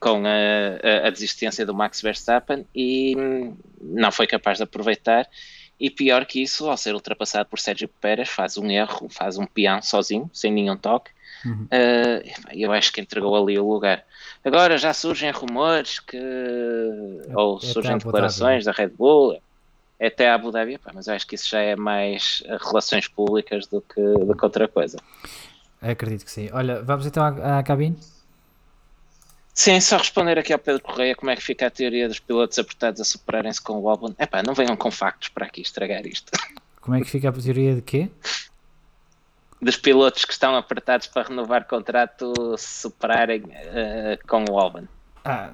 com a, a, a, desistência do Max Verstappen e não foi capaz de aproveitar. E pior que isso, ao ser ultrapassado por Sérgio Pérez, faz um erro, faz um peão sozinho, sem nenhum toque. Uhum. Uh, eu acho que entregou ali o lugar. Agora já surgem rumores que. É, ou surgem declarações da Red Bull, é até a Abu Dhabi, pá, mas eu acho que isso já é mais eh, relações públicas do que, do que outra coisa. Acredito que sim. Olha, vamos então à, à cabine? Sim, só responder aqui ao Pedro Correia como é que fica a teoria dos pilotos apertados a superarem-se com o álbum. Epá, não venham com factos para aqui estragar isto. Como é que fica a teoria de quê? dos pilotos que estão apertados para renovar contrato se superarem uh, com o Albon. Ah,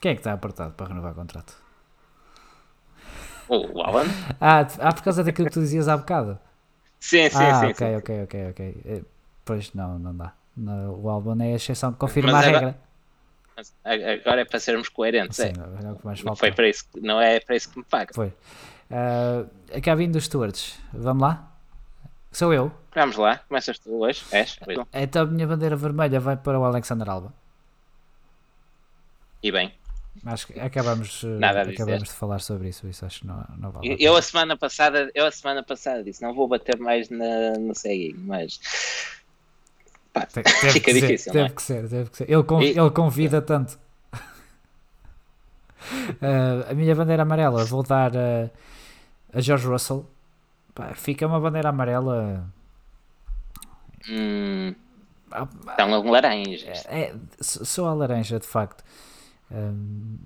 quem é que está apertado para renovar contrato? O Albon? ah, ah, por causa daquilo que tu dizias há bocado. Sim, sim, ah, sim. Ok, sim. ok, ok, ok. Eh, pois não, não dá. O Albon é a exceção que confirma a regra. agora é para sermos coerentes. Sim, é. é. Foi para isso, não é para isso que me paga. Foi. Uh, a cabine dos stewards, vamos lá? Sou eu. Vamos lá, começas tu hoje. És? Então a minha bandeira vermelha vai para o Alexander Alba. E bem. Acho que acabamos, eh, Nada acabamos de falar sobre isso, isso acho que não, não vale. Eu, eu, a semana passada, eu a semana passada disse, não vou bater mais na, no ceguinho, mas pá, deve fica ser, difícil. Deve, é? que ser, deve que ser. Ele, e... ele convida tanto. uh, a minha bandeira amarela vou dar uh, a George Russell Pá, fica uma bandeira amarela. Hum, estão laranjas. É, é, só a laranja, de facto. Hum,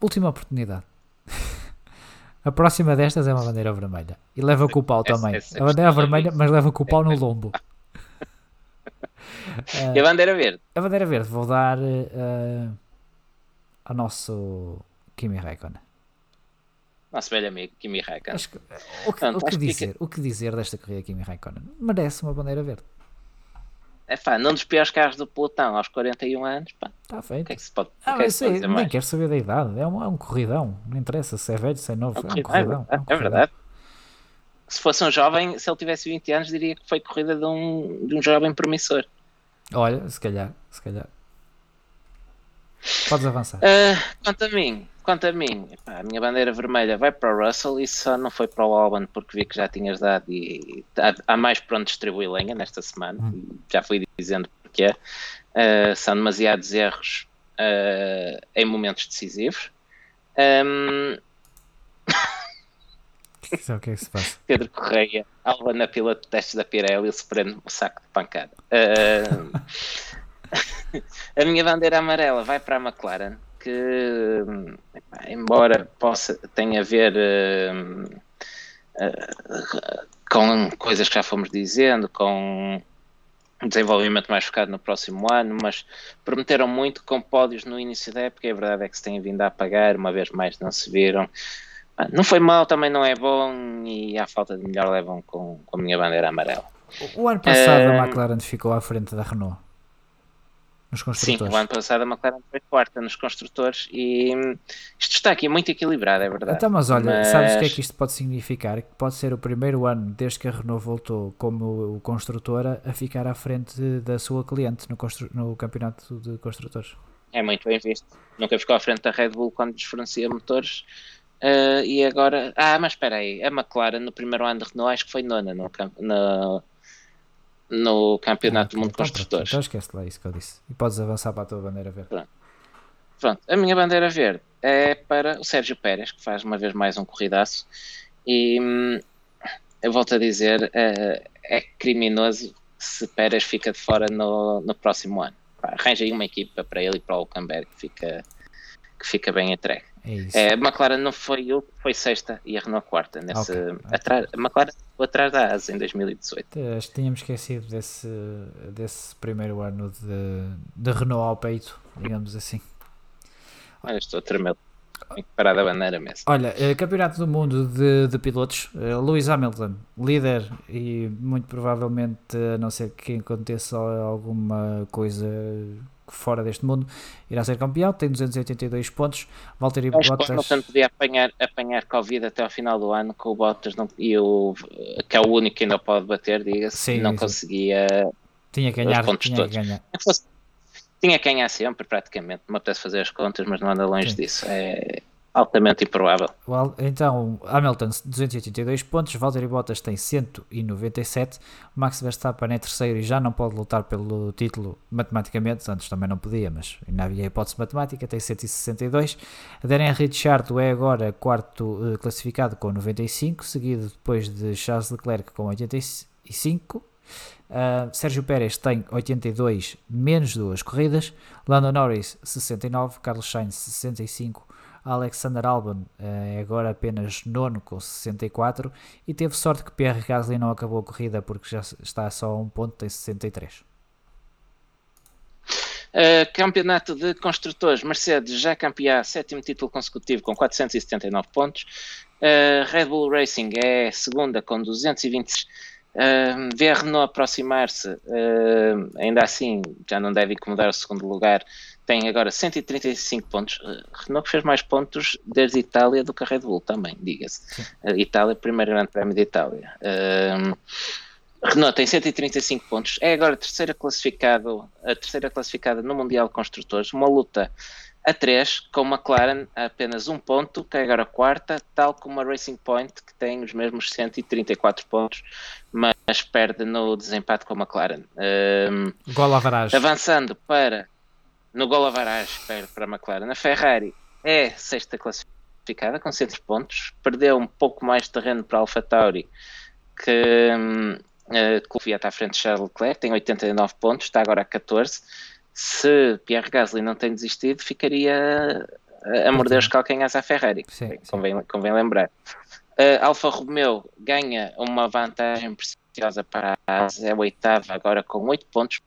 última oportunidade. a próxima destas é uma bandeira vermelha. E leva com o pau também. a bandeira vermelha, mas leva com o pau no lombo. e a bandeira verde? A bandeira verde vou dar uh, ao nosso Kimi Raikkonen nosso velho amigo Kimi Raikkonen. Que, o, que, Pronto, o, que dizer, que... o que dizer desta corrida Kimi Raikkonen? Merece uma bandeira verde. É pá, não dos piores carros do pelotão aos 41 anos, pá. Está feito. O que é que se pode, ah, que é que sei, nem mais? quero saber da idade. É um, é um corridão. Não interessa se é velho, se é novo. É um, é um corridão. É, um é verdade. Se fosse um jovem, se ele tivesse 20 anos, diria que foi corrida de um, de um jovem promissor. Olha, se calhar, se calhar. Podes avançar. Uh, quanto a mim, quanto a mim, a minha bandeira vermelha vai para o Russell e só não foi para o Alban porque vi que já tinhas dado e há, mais para onde distribuir lenha nesta semana. Hum. Já fui dizendo porque uh, são demasiados erros uh, em momentos decisivos. Um... o que é que se? Pedro Correia, Alba na piloto de testes da Pirelli, se prende um saco de pancada. Uh... a minha bandeira amarela vai para a McLaren, que embora possa tenha a ver uh, uh, com coisas que já fomos dizendo, com desenvolvimento mais focado no próximo ano, mas prometeram muito com pódios no início da época e a verdade é que se têm vindo a apagar, uma vez mais não se viram. Não foi mal, também não é bom e à falta de melhor levam com, com a minha bandeira amarela. O ano passado a McLaren ficou à frente da Renault nos construtores. Sim, o ano passado a McLaren foi quarta nos construtores e isto está aqui muito equilibrado, é verdade. Então, mas olha, mas... sabes o que é que isto pode significar? Que pode ser o primeiro ano desde que a Renault voltou como construtora a ficar à frente da sua cliente no, constru... no campeonato de construtores. É muito bem visto. Nunca ficou à frente da Red Bull quando desfornecia motores. Uh, e agora. Ah, mas espera aí. A McLaren no primeiro ano de Renault acho que foi nona no, no, no Campeonato ah, do Mundo de então Construtores. Então esquece lá isso que eu disse. E podes avançar para a tua bandeira verde. Pronto. Pronto. A minha bandeira verde é para o Sérgio Pérez, que faz uma vez mais um corridaço. E hum, eu volto a dizer: é, é criminoso se Pérez fica de fora no, no próximo ano. arranja aí uma equipa para ele e para o Hulkenberg que fica, que fica bem entregue. É isso. É, a McLaren não foi eu, foi sexta e a Renault quarta. Nesse, okay. atrás, a McLaren atrás da ASA em 2018. Acho que tínhamos esquecido desse, desse primeiro ano de, de Renault ao peito, digamos assim. Olha, estou a tremer. Tenho que parar da bandeira mesmo. Olha, eh, Campeonato do Mundo de, de Pilotos, uh, Lewis Hamilton, líder e muito provavelmente, a não ser que aconteça alguma coisa fora deste mundo, irá ser campeão, tem 282 pontos. Valtteri Acho Bottas. Hamilton podia apanhar, apanhar Covid até ao final do ano, com o Bottas não, e o, que é o único que ainda pode bater, diga-se, não conseguia. Tinha que ganhar, pontos tinha todos. que ganhar. Tinha que ganhar sempre, praticamente. Não me apetece fazer as contas, mas não anda longe Sim. disso. É, altamente improvável. Well, então, Hamilton 282 pontos, Valtteri Bottas tem 197, Max Verstappen é terceiro e já não pode lutar pelo título matematicamente, antes também não podia, mas ainda havia hipótese matemática, tem 162. Daniel Ricciardo é agora quarto uh, classificado com 95, seguido depois de Charles Leclerc com 85. Uh, eh, Sérgio Pérez tem 82 menos duas corridas, Lando Norris 69, Carlos Sainz 65, Alexander Albon é agora apenas nono com 64 e teve sorte que Pierre Gasly não acabou a corrida porque já está só a um ponto, tem 63. Uh, campeonato de construtores, Mercedes já campeã, sétimo título consecutivo com 479 pontos. Uh, Red Bull Racing é segunda com 220. Uh, vê aproximar-se, uh, ainda assim já não deve incomodar o segundo lugar tem agora 135 pontos. Eh, Renault fez mais pontos desde Itália do que a Red Bull também, diga-se. Itália, primeiro grande prémio de Itália. Um, Renault tem 135 pontos, é agora a terceira, classificado, a terceira classificada no Mundial de Construtores, uma luta a 3 com McLaren a apenas um ponto, que é agora a quarta, tal como a Racing Point, que tem os mesmos 134 pontos, mas perde no desempate com a McLaren. Um, Gol Avançando para no gol avarage para, para a McLaren. A Ferrari é sexta classificada com 100 pontos, perdeu um pouco mais de terreno para a AlphaTauri, que hum, está à frente de Charles Leclerc, tem 89 pontos, está agora a 14. Se Pierre Gasly não tem desistido, ficaria a, a morder os calcanhares à Ferrari, sim, convém, sim. convém lembrar. Uh, Alfa Romeo ganha uma vantagem preciosa para a Asa, é a oitava agora com 8 pontos,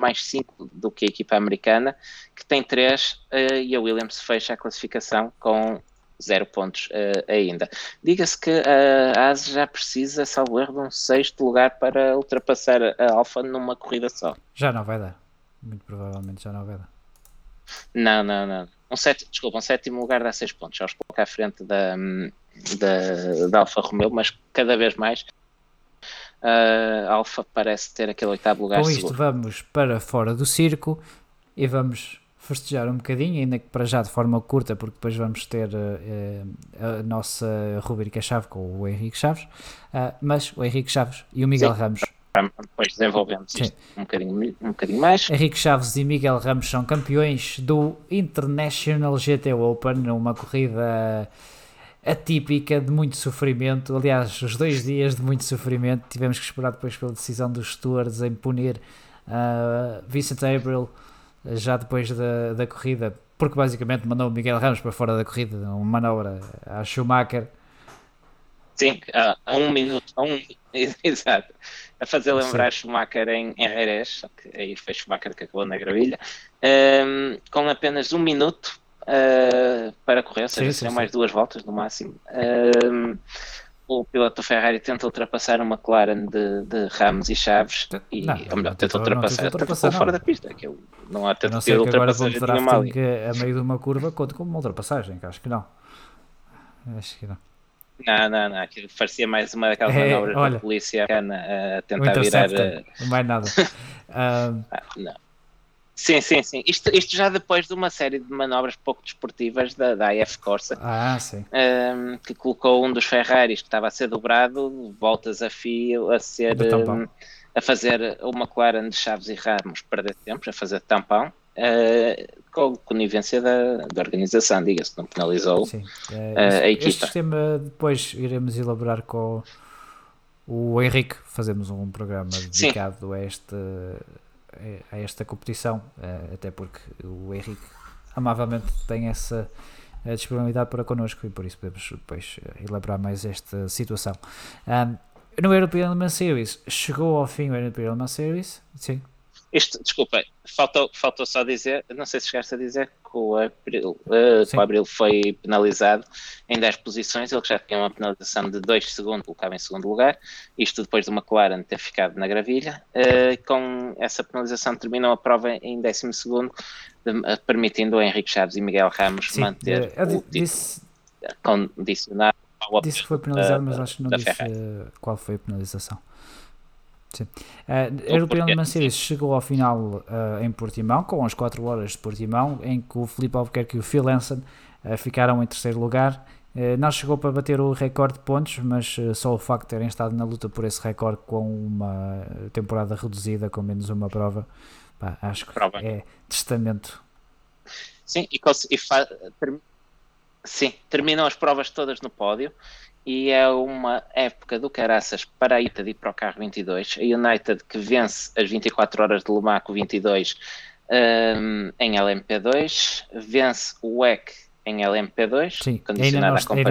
mais 5 do que a equipa americana, que tem 3 uh, eh, e a Williams fecha a classificação com 0 pontos uh, ainda. Diga-se que a AS já precisa, salvo erro, de um sexto lugar para ultrapassar a Alfa numa corrida só. Já não vai dar. Muito provavelmente já não vai dar. Não, não, não. Um set, desculpa, um sétimo lugar dá 6 pontos. Já os coloca à frente da, da, da Alfa Romeo, mas cada vez mais uh, Alfa parece ter aquele oitavo lugar Com isto seguro. vamos para fora do circo e vamos festejar um bocadinho, ainda que para já de forma curta, porque depois vamos ter uh, a nossa rubrica-chave com o Henrique Chaves, uh, mas o Henrique Chaves e o Miguel Sim. Ramos. Depois desenvolvemos isto um bocadinho, um bocadinho mais. Henrique Chaves e Miguel Ramos são campeões do International GT Open, numa corrida atípica de muito sofrimento. Aliás, os dois dias de muito sofrimento. Tivemos que esperar depois pela decisão dos stewards em punir uh, Vincent Abril já depois da, da corrida, porque basicamente mandou o Miguel Ramos para fora da corrida, uma manobra a Schumacher. Sim, a um minuto, a um, exato, a fazer lembrar Sim. Schumacher em, Jerez, aí foi Schumacher que acabou na gravilha, um, com apenas um minuto uh, para correr, ou seja, sim, sim, mais duas voltas no máximo. Um, o piloto Ferrari tenta ultrapassar uma McLaren de, de Ramos e Chaves e, não, ou melhor, tenta ultrapassar, ultrapassar fora da pista que eu, não há tanto ter ultrapassagem nenhuma ali. Que a meio de uma curva conta como uma ultrapassagem, que acho que não acho que não não, não, não, aquilo parecia mais uma daquelas é, manobras olha, da polícia a tentar virar. Não mais nada. um... ah, não. Sim, sim, sim. Isto, isto já depois de uma série de manobras pouco desportivas da, da AF Corsa, ah, sim. Um, que colocou um dos Ferraris que estava a ser dobrado, voltas a fio, a ser um, a fazer uma McLaren de Chaves e Ramos perder tempo, a fazer tampão, uh, com conivência da, da organização, diga-se, não penalizou sim. Uh, a equipa. Este sistema depois iremos elaborar com o Henrique, fazemos um programa dedicado sim. a este a esta competição, eh, até porque o Henrique amavelmente tem essa eh, disponibilidade para connosco e por isso podemos depois eh, elaborar mais esta situação. Um, no European Le Mans Series, chegou ao fim o European Le Mans Series? Sim. Isto, desculpa, faltou, faltou só dizer, não sei se chegaste a dizer que o Abril, uh, que o Abril foi penalizado em 10 posições, ele já tinha uma penalização de 2 segundos, colocava em segundo lugar, isto depois de uma McLaren ter ficado na gravilha, uh, com essa penalização terminou a prova em 12 segundo, de, uh, permitindo a Henrique Chaves e Miguel Ramos Sim, manter eu, eu o disse, condicionado ao Disse que foi penalizado, mas acho que não disse qual foi a penalização. Sim. Uh, European Le Mans Series chegou ao final uh, em Portimão, com as 4 horas de Portimão, em que o Felipe Albuquerque e o Phil Hansen uh, ficaram em terceiro lugar. Uh, não chegou para bater o recorde de pontos, mas só o facto de terem estado na luta por esse recorde com uma temporada reduzida, com menos uma prova, pá, acho que prova. é testamento. Sim, e, e sim, terminam as provas todas no pódio e é uma época do caraças para a United e para o carro 22. A United que vence as 24 horas de Lumaco 22 um, em LMP2, vence o WEC em LMP2, Sim, à ainda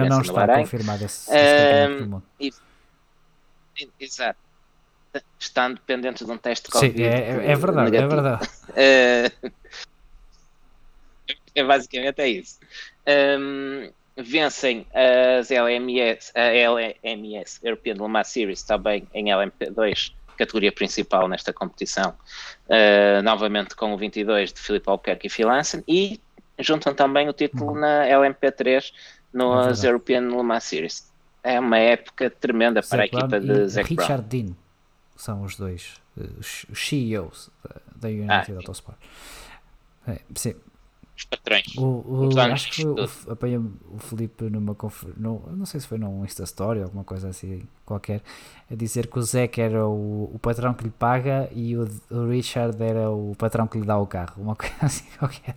não está confirmado esse, esse um, e, Exato. Estando dependente de um teste de Covid. Sim, é, é, é verdade, negativo. é verdade. Uh, é basicamente é isso. Um, vencem as LMS, a LMS, European Le Mans Series, também em LMP2, categoria principal nesta competição, uh, novamente com o 22 de Filipe Albuquerque e Phil Hansen, e juntam também o título uhum. na LMP3 nos é European Le Mans Series. É uma época tremenda para a equipa de Zac Richard Brown. Dean são os dois, os CEOs da United ah, Autosport. É, sim, os patrões. O, o, acho que o, apanhei o Felipe numa conferência, não sei se foi num Insta Story ou alguma coisa assim qualquer, a dizer que o Zac era o, o patrão que lhe paga e o, o Richard era o patrão que lhe dá o carro, uma coisa assim qualquer.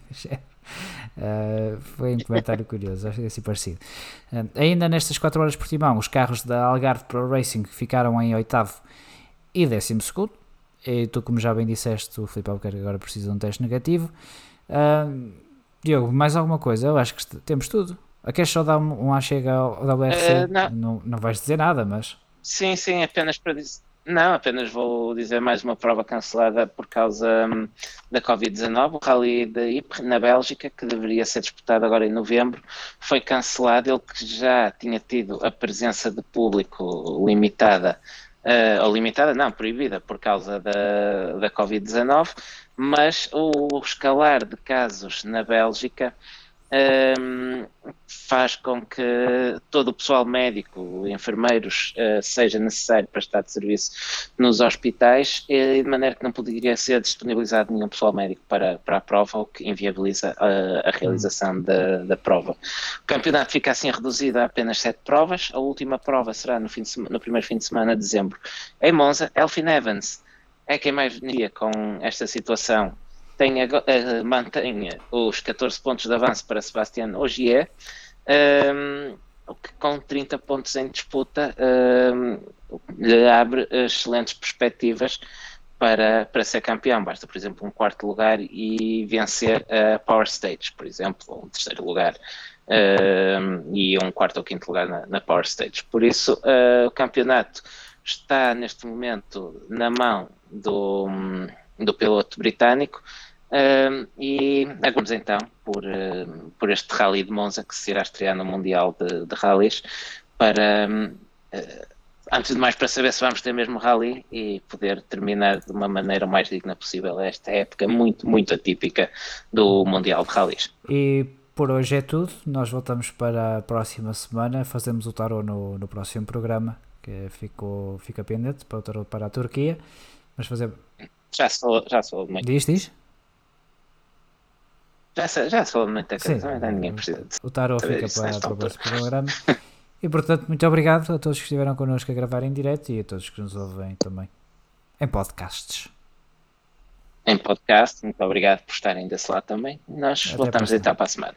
Uh, foi um comentário curioso, acho que é assim parecido. Uh, ainda nestas 4 horas por timão, os carros da Algarve Pro Racing ficaram em oitavo e décimo segundo. E tu, como já bem disseste, o Felipe Albuquerque agora precisa de um teste negativo. Uh, Diogo, mais alguma coisa? Eu acho que temos tudo. A queres só dar um, um chega ao WRC? Uh, não. não. não vais dizer nada, mas. Sim, sim, apenas para dizer. Não, apenas vou dizer mais uma prova cancelada por causa um, da Covid-19. O Rally de Ypres, na Bélgica, que deveria ser disputado agora em novembro, foi cancelado. Ele que já tinha tido a presença de público limitada, uh, ou limitada, não, proibida por causa da, da Covid-19 mas o escalar de casos na Bélgica um, faz com que todo o pessoal médico, enfermeiros, uh, seja necessário para estar de serviço nos hospitais, de maneira que não poderia ser disponibilizado nenhum pessoal médico para, para a prova, o que inviabiliza a, a realização da, da prova. O campeonato fica assim reduzido a apenas sete provas. A última prova será no, fim de no primeiro fim de semana de dezembro em Monza. Elfin Evans é quem mais venia com esta situação tem, mantém os 14 pontos de avanço para Sebastián Ogier, um, que com 30 pontos em disputa um, lhe abre excelentes perspectivas para, para ser campeão. Basta, por exemplo, um quarto lugar e vencer a Power Stage, por exemplo, ou um terceiro lugar. Um, e um quarto ou quinto lugar na, na Power Stage. Por isso, uh, o campeonato está neste momento na mão do, do piloto britânico Uh, e agora então por, uh, por este Rally de Monza que se irá estrear no Mundial de, de Rallys para uh, antes de mais para saber se vamos ter mesmo Rally e poder terminar de uma maneira o mais digna possível esta época muito, muito atípica do Mundial de Rallys. E por hoje é tudo, nós voltamos para a próxima semana, fazemos o tarot no, no próximo programa que ficou, fica pendente para o tarot para a Turquia, mas fazer... Já sou, já sou muito. Diz, diz? Já, já se falou muita coisa, Sim, não ninguém precisa de O Tarot fica para, para o próximo programa. E portanto, muito obrigado a todos que estiveram connosco a gravar em direto e a todos que nos ouvem também em podcasts. Em podcast, muito obrigado por estarem desse lado também. Nós Até voltamos então para a semana.